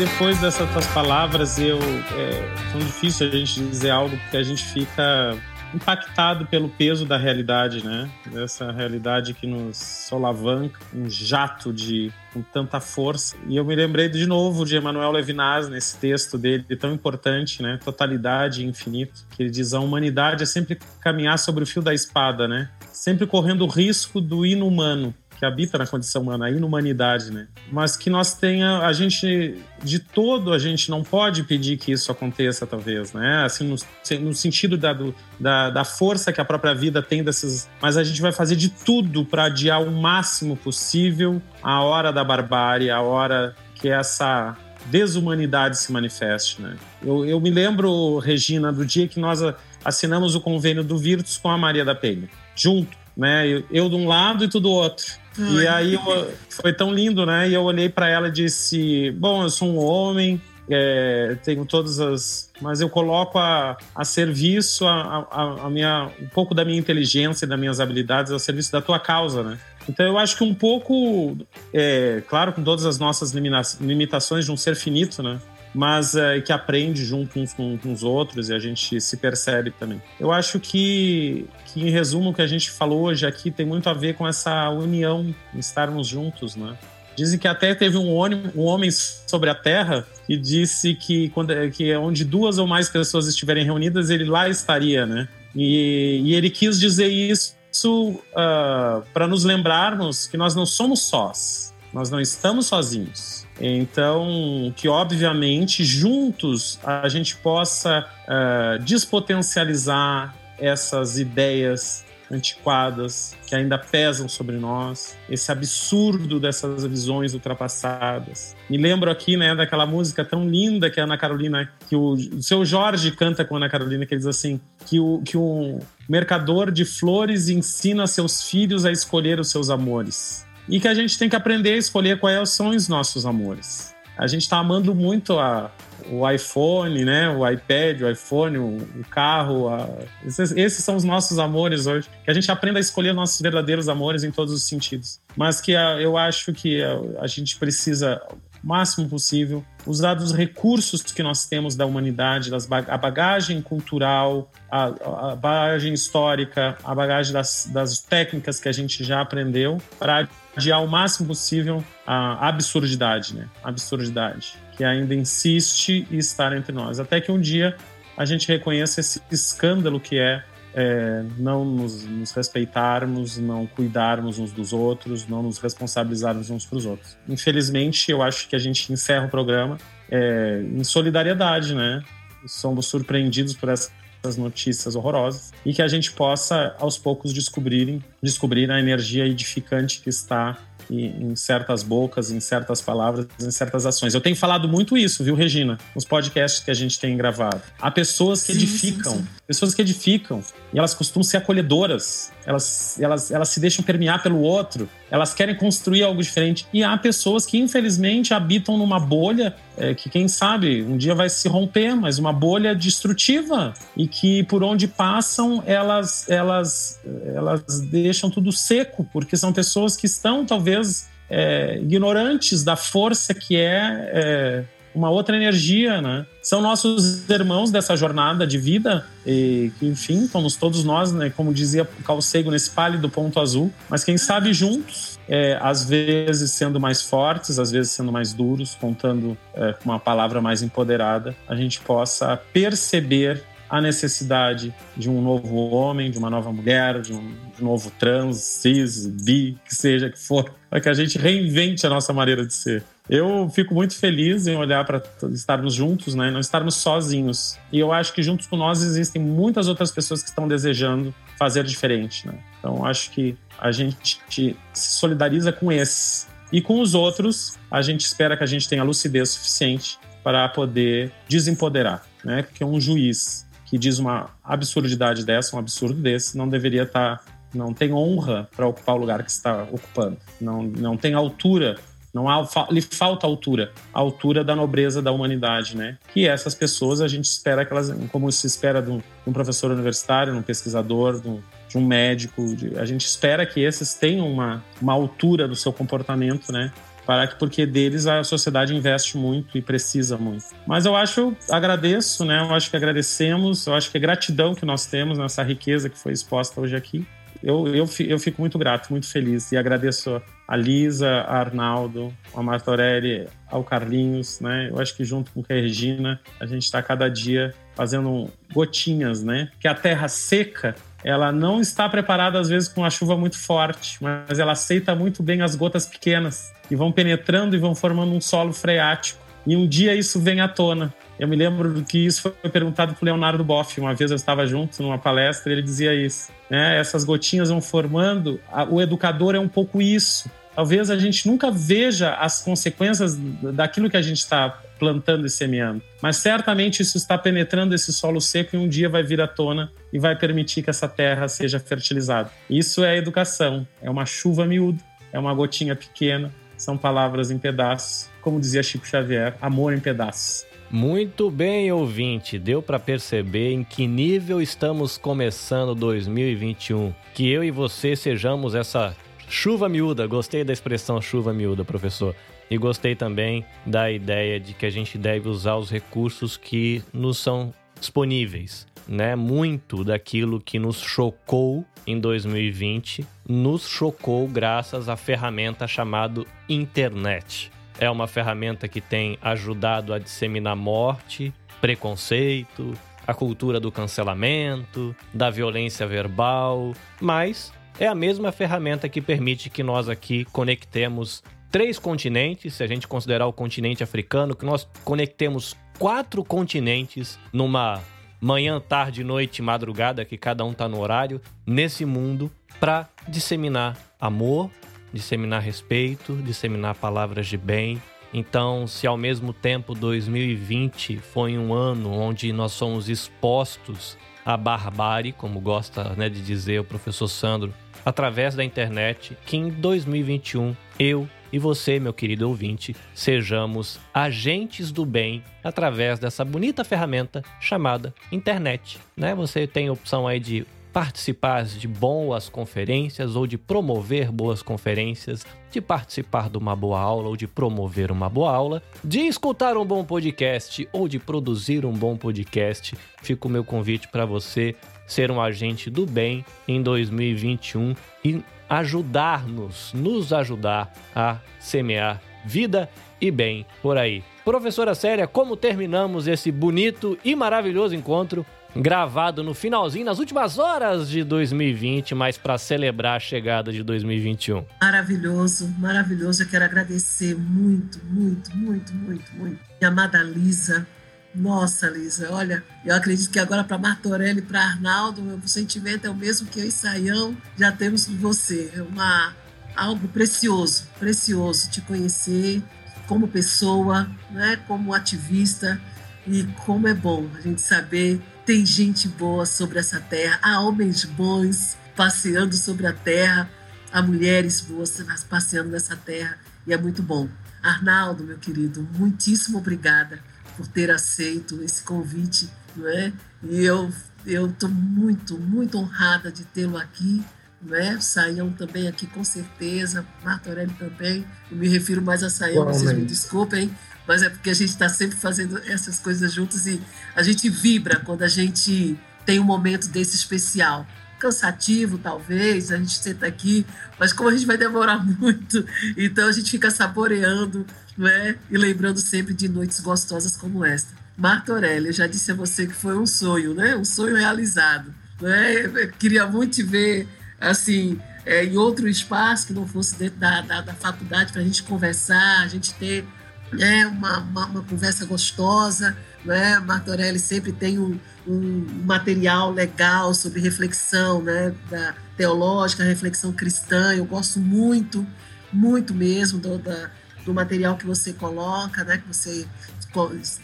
[SPEAKER 2] Depois dessas tuas palavras, eu é tão difícil a gente dizer algo porque a gente fica impactado pelo peso da realidade, né? Dessa realidade que nos solavanca, um jato de com tanta força. E eu me lembrei de novo de Emmanuel Levinas nesse texto dele tão importante, né? Totalidade e infinito, que ele diz a humanidade é sempre caminhar sobre o fio da espada, né? Sempre correndo o risco do inumano que habita na condição humana, a inumanidade, né? Mas que nós tenha, a gente, de todo, a gente não pode pedir que isso aconteça, talvez, né? Assim, no, no sentido da, do, da, da força que a própria vida tem desses. Mas a gente vai fazer de tudo para adiar o máximo possível a hora da barbárie, a hora que essa desumanidade se manifeste, né? Eu, eu me lembro, Regina, do dia que nós assinamos o convênio do Virtus com a Maria da Penha, junto, né? Eu, eu de um lado e tu do outro. E aí eu, foi tão lindo, né? E eu olhei para ela e disse: Bom, eu sou um homem, é, tenho todas as. Mas eu coloco a, a serviço a, a, a, minha, um pouco da minha inteligência e das minhas habilidades a serviço da tua causa, né? Então eu acho que um pouco, é, claro, com todas as nossas limitações de um ser finito, né? Mas é, que aprende junto uns com, com, os outros e a gente se percebe também. Eu acho que, que, em resumo, o que a gente falou hoje aqui tem muito a ver com essa união, estarmos juntos, né? Dizem que até teve um homem, um homem sobre a Terra que disse que, quando, que onde duas ou mais pessoas estiverem reunidas, ele lá estaria, né? E, e ele quis dizer isso uh, ah, para nos lembrarmos que nós não somos sós, nós não estamos sozinhos. Então, que obviamente juntos a gente possa uh, despotencializar essas ideias antiquadas que ainda pesam sobre nós, esse absurdo dessas visões ultrapassadas. Me lembro aqui, né, daquela música tão linda que a Ana Carolina, que o, o seu Jorge canta com a Ana Carolina, que ele diz assim, que o que um mercador de flores ensina seus filhos a escolher os seus amores. E que a gente tem que aprender a escolher quais são os nossos amores. A gente está amando muito a, o iPhone, né? O iPad, o iPhone, o, o carro. A... Esses, esses, são os nossos amores hoje. Que a gente aprenda a escolher nossos verdadeiros amores em todos os sentidos. Mas que a, eu acho que a, a gente precisa o máximo possível, usar dos recursos que nós temos da humanidade, das, a bagagem cultural, a, a, bagagem histórica, a bagagem das, das técnicas que a gente já aprendeu para adiar o máximo possível a absurdidade, né? Absurdidade que ainda insiste em estar entre nós. Até que um dia a gente reconheça esse escândalo que é, é não nos, nos, respeitarmos, não cuidarmos uns dos outros, não nos responsabilizarmos uns para os outros. Infelizmente, eu acho que a gente encerra o programa é, em solidariedade, né? Somos surpreendidos por essa essas notícias horrorosas e que a gente possa aos poucos descobrirem, descobrir a energia edificante que está em certas bocas, em certas palavras, em certas ações. Eu tenho falado muito isso, viu, Regina? Nos podcasts que a gente tem gravado. Há pessoas que sim, edificam, sim, sim. pessoas que edificam, e elas costumam ser acolhedoras, elas, elas, elas se deixam permear pelo outro, elas querem construir algo diferente. E há pessoas que, infelizmente, habitam numa bolha é, que, quem sabe, um dia vai se romper, mas uma bolha destrutiva e que, por onde passam, elas, elas, elas deixam tudo seco, porque são pessoas que estão, talvez, é, ignorantes da força que é, é uma outra energia, né? São nossos irmãos dessa jornada de vida e que, enfim, somos todos nós, né? Como dizia Carl Sagan, nesse pálido ponto azul. Mas quem sabe juntos, é, às vezes sendo mais fortes, às vezes sendo mais duros, contando é, com uma palavra mais empoderada, a gente possa perceber a necessidade de um novo homem, de uma nova mulher, de um novo trans, cis, bi, que seja que for, para que a gente reinvente a nossa maneira de ser. Eu fico muito feliz em olhar para estarmos juntos, né? Não estarmos sozinhos. E eu acho que juntos com nós existem muitas outras pessoas que estão desejando fazer diferente, né? Então acho que a gente se solidariza com esses. E com os outros, a gente espera que a gente tenha lucidez suficiente para poder desempoderar, né? Porque um juiz que diz uma absurdidade dessa, um absurdo desse, não deveria estar, tá, não tem honra para ocupar o lugar que está ocupando, não, não tem altura, não há, lhe falta altura, a altura da nobreza da humanidade, né? E essas pessoas a gente espera que elas, como se espera de um, de um professor universitário, de um pesquisador, de um, de um médico, de, a gente espera que esses tenham uma, uma altura do seu comportamento, né? para que porque deles a sociedade investe muito e precisa muito. Mas eu acho, agradeço, né? Eu acho que agradecemos, eu acho que é gratidão que nós temos nessa riqueza que foi exposta hoje aqui. Eu, eu, eu fico muito grato, muito feliz e agradeço a Lisa, a Arnaldo, a Marta Aureli, ao Carlinhos, né? Eu acho que junto com a Regina, a gente está cada dia fazendo gotinhas, né? Que a terra seca ela não está preparada às vezes com uma chuva muito forte, mas ela aceita muito bem as gotas pequenas que vão penetrando e vão formando um solo freático. E um dia isso vem à tona. Eu me lembro que isso foi perguntado por Leonardo Boff. Uma vez eu estava junto numa palestra e ele dizia isso. Né? Essas gotinhas vão formando. O educador é um pouco isso. Talvez a gente nunca veja as consequências daquilo que a gente está plantando e semeando. Mas certamente isso está penetrando esse solo seco e um dia vai vir à tona e vai permitir que essa terra seja fertilizada. Isso é educação, é uma chuva miúda, é uma gotinha pequena, são palavras em pedaços, como dizia Chico Xavier, amor em pedaços.
[SPEAKER 1] Muito bem, ouvinte. Deu para perceber em que nível estamos começando 2021. Que eu e você sejamos essa chuva miúda. Gostei da expressão chuva miúda, professor. E gostei também da ideia de que a gente deve usar os recursos que nos são disponíveis. Né? Muito daquilo que nos chocou em 2020 nos chocou graças à ferramenta chamada internet. É uma ferramenta que tem ajudado a disseminar morte, preconceito, a cultura do cancelamento, da violência verbal, mas é a mesma ferramenta que permite que nós aqui conectemos três continentes, se a gente considerar o continente africano, que nós conectemos quatro continentes numa manhã, tarde, noite, madrugada, que cada um está no horário, nesse mundo, para disseminar amor, disseminar respeito, disseminar palavras de bem. Então, se ao mesmo tempo 2020 foi um ano onde nós somos expostos à barbárie, como gosta né, de dizer o professor Sandro, através da internet, que em 2021 eu e você, meu querido ouvinte, sejamos agentes do bem através dessa bonita ferramenta chamada internet. Né? Você tem a opção aí de participar de boas conferências ou de promover boas conferências, de participar de uma boa aula ou de promover uma boa aula, de escutar um bom podcast ou de produzir um bom podcast. Fica o meu convite para você ser um agente do bem em 2021 e ajudar-nos, nos ajudar a semear vida e bem por aí. Professora Séria, como terminamos esse bonito e maravilhoso encontro gravado no finalzinho, nas últimas horas de 2020, mas para celebrar a chegada de 2021?
[SPEAKER 3] Maravilhoso, maravilhoso. Eu quero agradecer muito, muito, muito, muito, muito. Minha amada Lisa, nossa, Lisa, olha, eu acredito que agora para Martorelli e para Arnaldo, o sentimento é o mesmo que eu e Saião já temos com você. É uma, algo precioso, precioso te conhecer como pessoa, né, como ativista e como é bom a gente saber tem gente boa sobre essa terra, há homens bons passeando sobre a terra, há mulheres boas passeando nessa terra e é muito bom. Arnaldo, meu querido, muitíssimo obrigada por ter aceito esse convite, não é? E eu eu estou muito, muito honrada de tê-lo aqui, não é? Saião também aqui com certeza, Martorelli também. Eu me refiro mais a Saião, vocês me desculpem, mas é porque a gente está sempre fazendo essas coisas juntos e a gente vibra quando a gente tem um momento desse especial cansativo, talvez, a gente senta aqui, mas como a gente vai demorar muito, então a gente fica saboreando né? e lembrando sempre de noites gostosas como esta. Marta eu já disse a você que foi um sonho, né? um sonho realizado. Né? Queria muito te ver assim, é, em outro espaço que não fosse dentro da, da, da faculdade para a gente conversar, a gente ter né, uma, uma, uma conversa gostosa. Né? Martorelli sempre tem um, um material legal sobre reflexão né, da teológica, reflexão cristã. Eu gosto muito, muito mesmo do, da, do material que você coloca, né, que você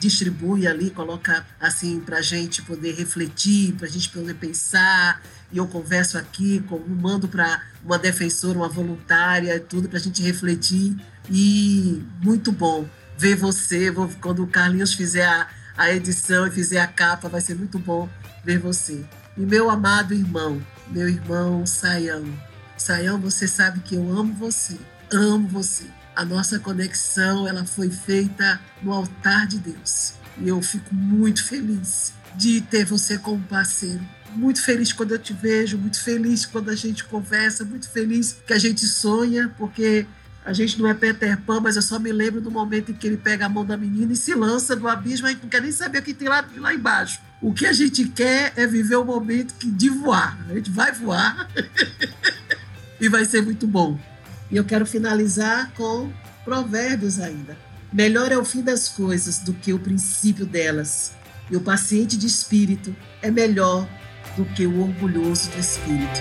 [SPEAKER 3] distribui ali, coloca assim para a gente poder refletir, para a gente poder pensar. E eu converso aqui, com, mando para uma defensora, uma voluntária, tudo para a gente refletir. E muito bom ver você. Vou, quando o Carlinhos fizer a, a edição e fizer a capa, vai ser muito bom ver você. E meu amado irmão, meu irmão Saião. Saião, você sabe que eu amo você, amo você. A nossa conexão, ela foi feita no altar de Deus. E eu fico muito feliz de ter você como parceiro. Muito feliz quando eu te vejo, muito feliz quando a gente conversa, muito feliz que a gente sonha, porque a gente não é Peter Pan, mas eu só me lembro do momento em que ele pega a mão da menina e se lança do abismo e não quer nem saber o que tem lá, lá embaixo. O que a gente quer é viver o momento de voar. A gente vai voar e vai ser muito bom. E eu quero finalizar com provérbios ainda. Melhor é o fim das coisas do que o princípio delas. E o paciente de espírito é melhor do que o orgulhoso de espírito.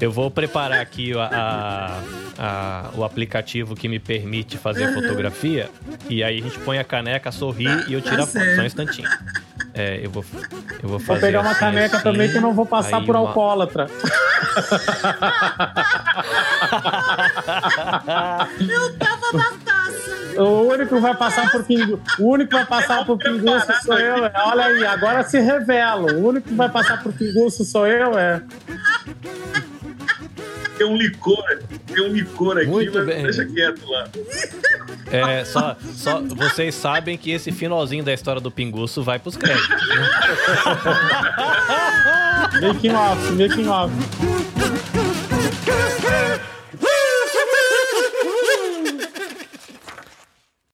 [SPEAKER 1] Eu vou preparar aqui a, a- a- o aplicativo que me permite fazer fotografia. E aí a gente põe a caneca, sorrir e eu tiro a foto. Só um instantinho. É, eu vou, eu vou
[SPEAKER 2] Vou
[SPEAKER 1] fazer.
[SPEAKER 2] pegar uma
[SPEAKER 1] assim,
[SPEAKER 2] caneca
[SPEAKER 1] assim,
[SPEAKER 2] também que eu não vou passar por
[SPEAKER 1] uma-
[SPEAKER 2] alcoólatra.
[SPEAKER 3] Eu tava na taça.
[SPEAKER 2] O único que vai passar por pingu... o único que vai passar por pinguço sou eu. é. Olha aí, agora se revela. O único que vai passar por pinguço sou eu, é.
[SPEAKER 5] Tem um licor, tem um licor aqui,
[SPEAKER 1] Muito
[SPEAKER 5] mas
[SPEAKER 1] bem.
[SPEAKER 5] deixa quieto lá.
[SPEAKER 1] É, só, só vocês sabem que esse finalzinho da história do Pinguço vai pros créditos. né?
[SPEAKER 2] Making off, making off.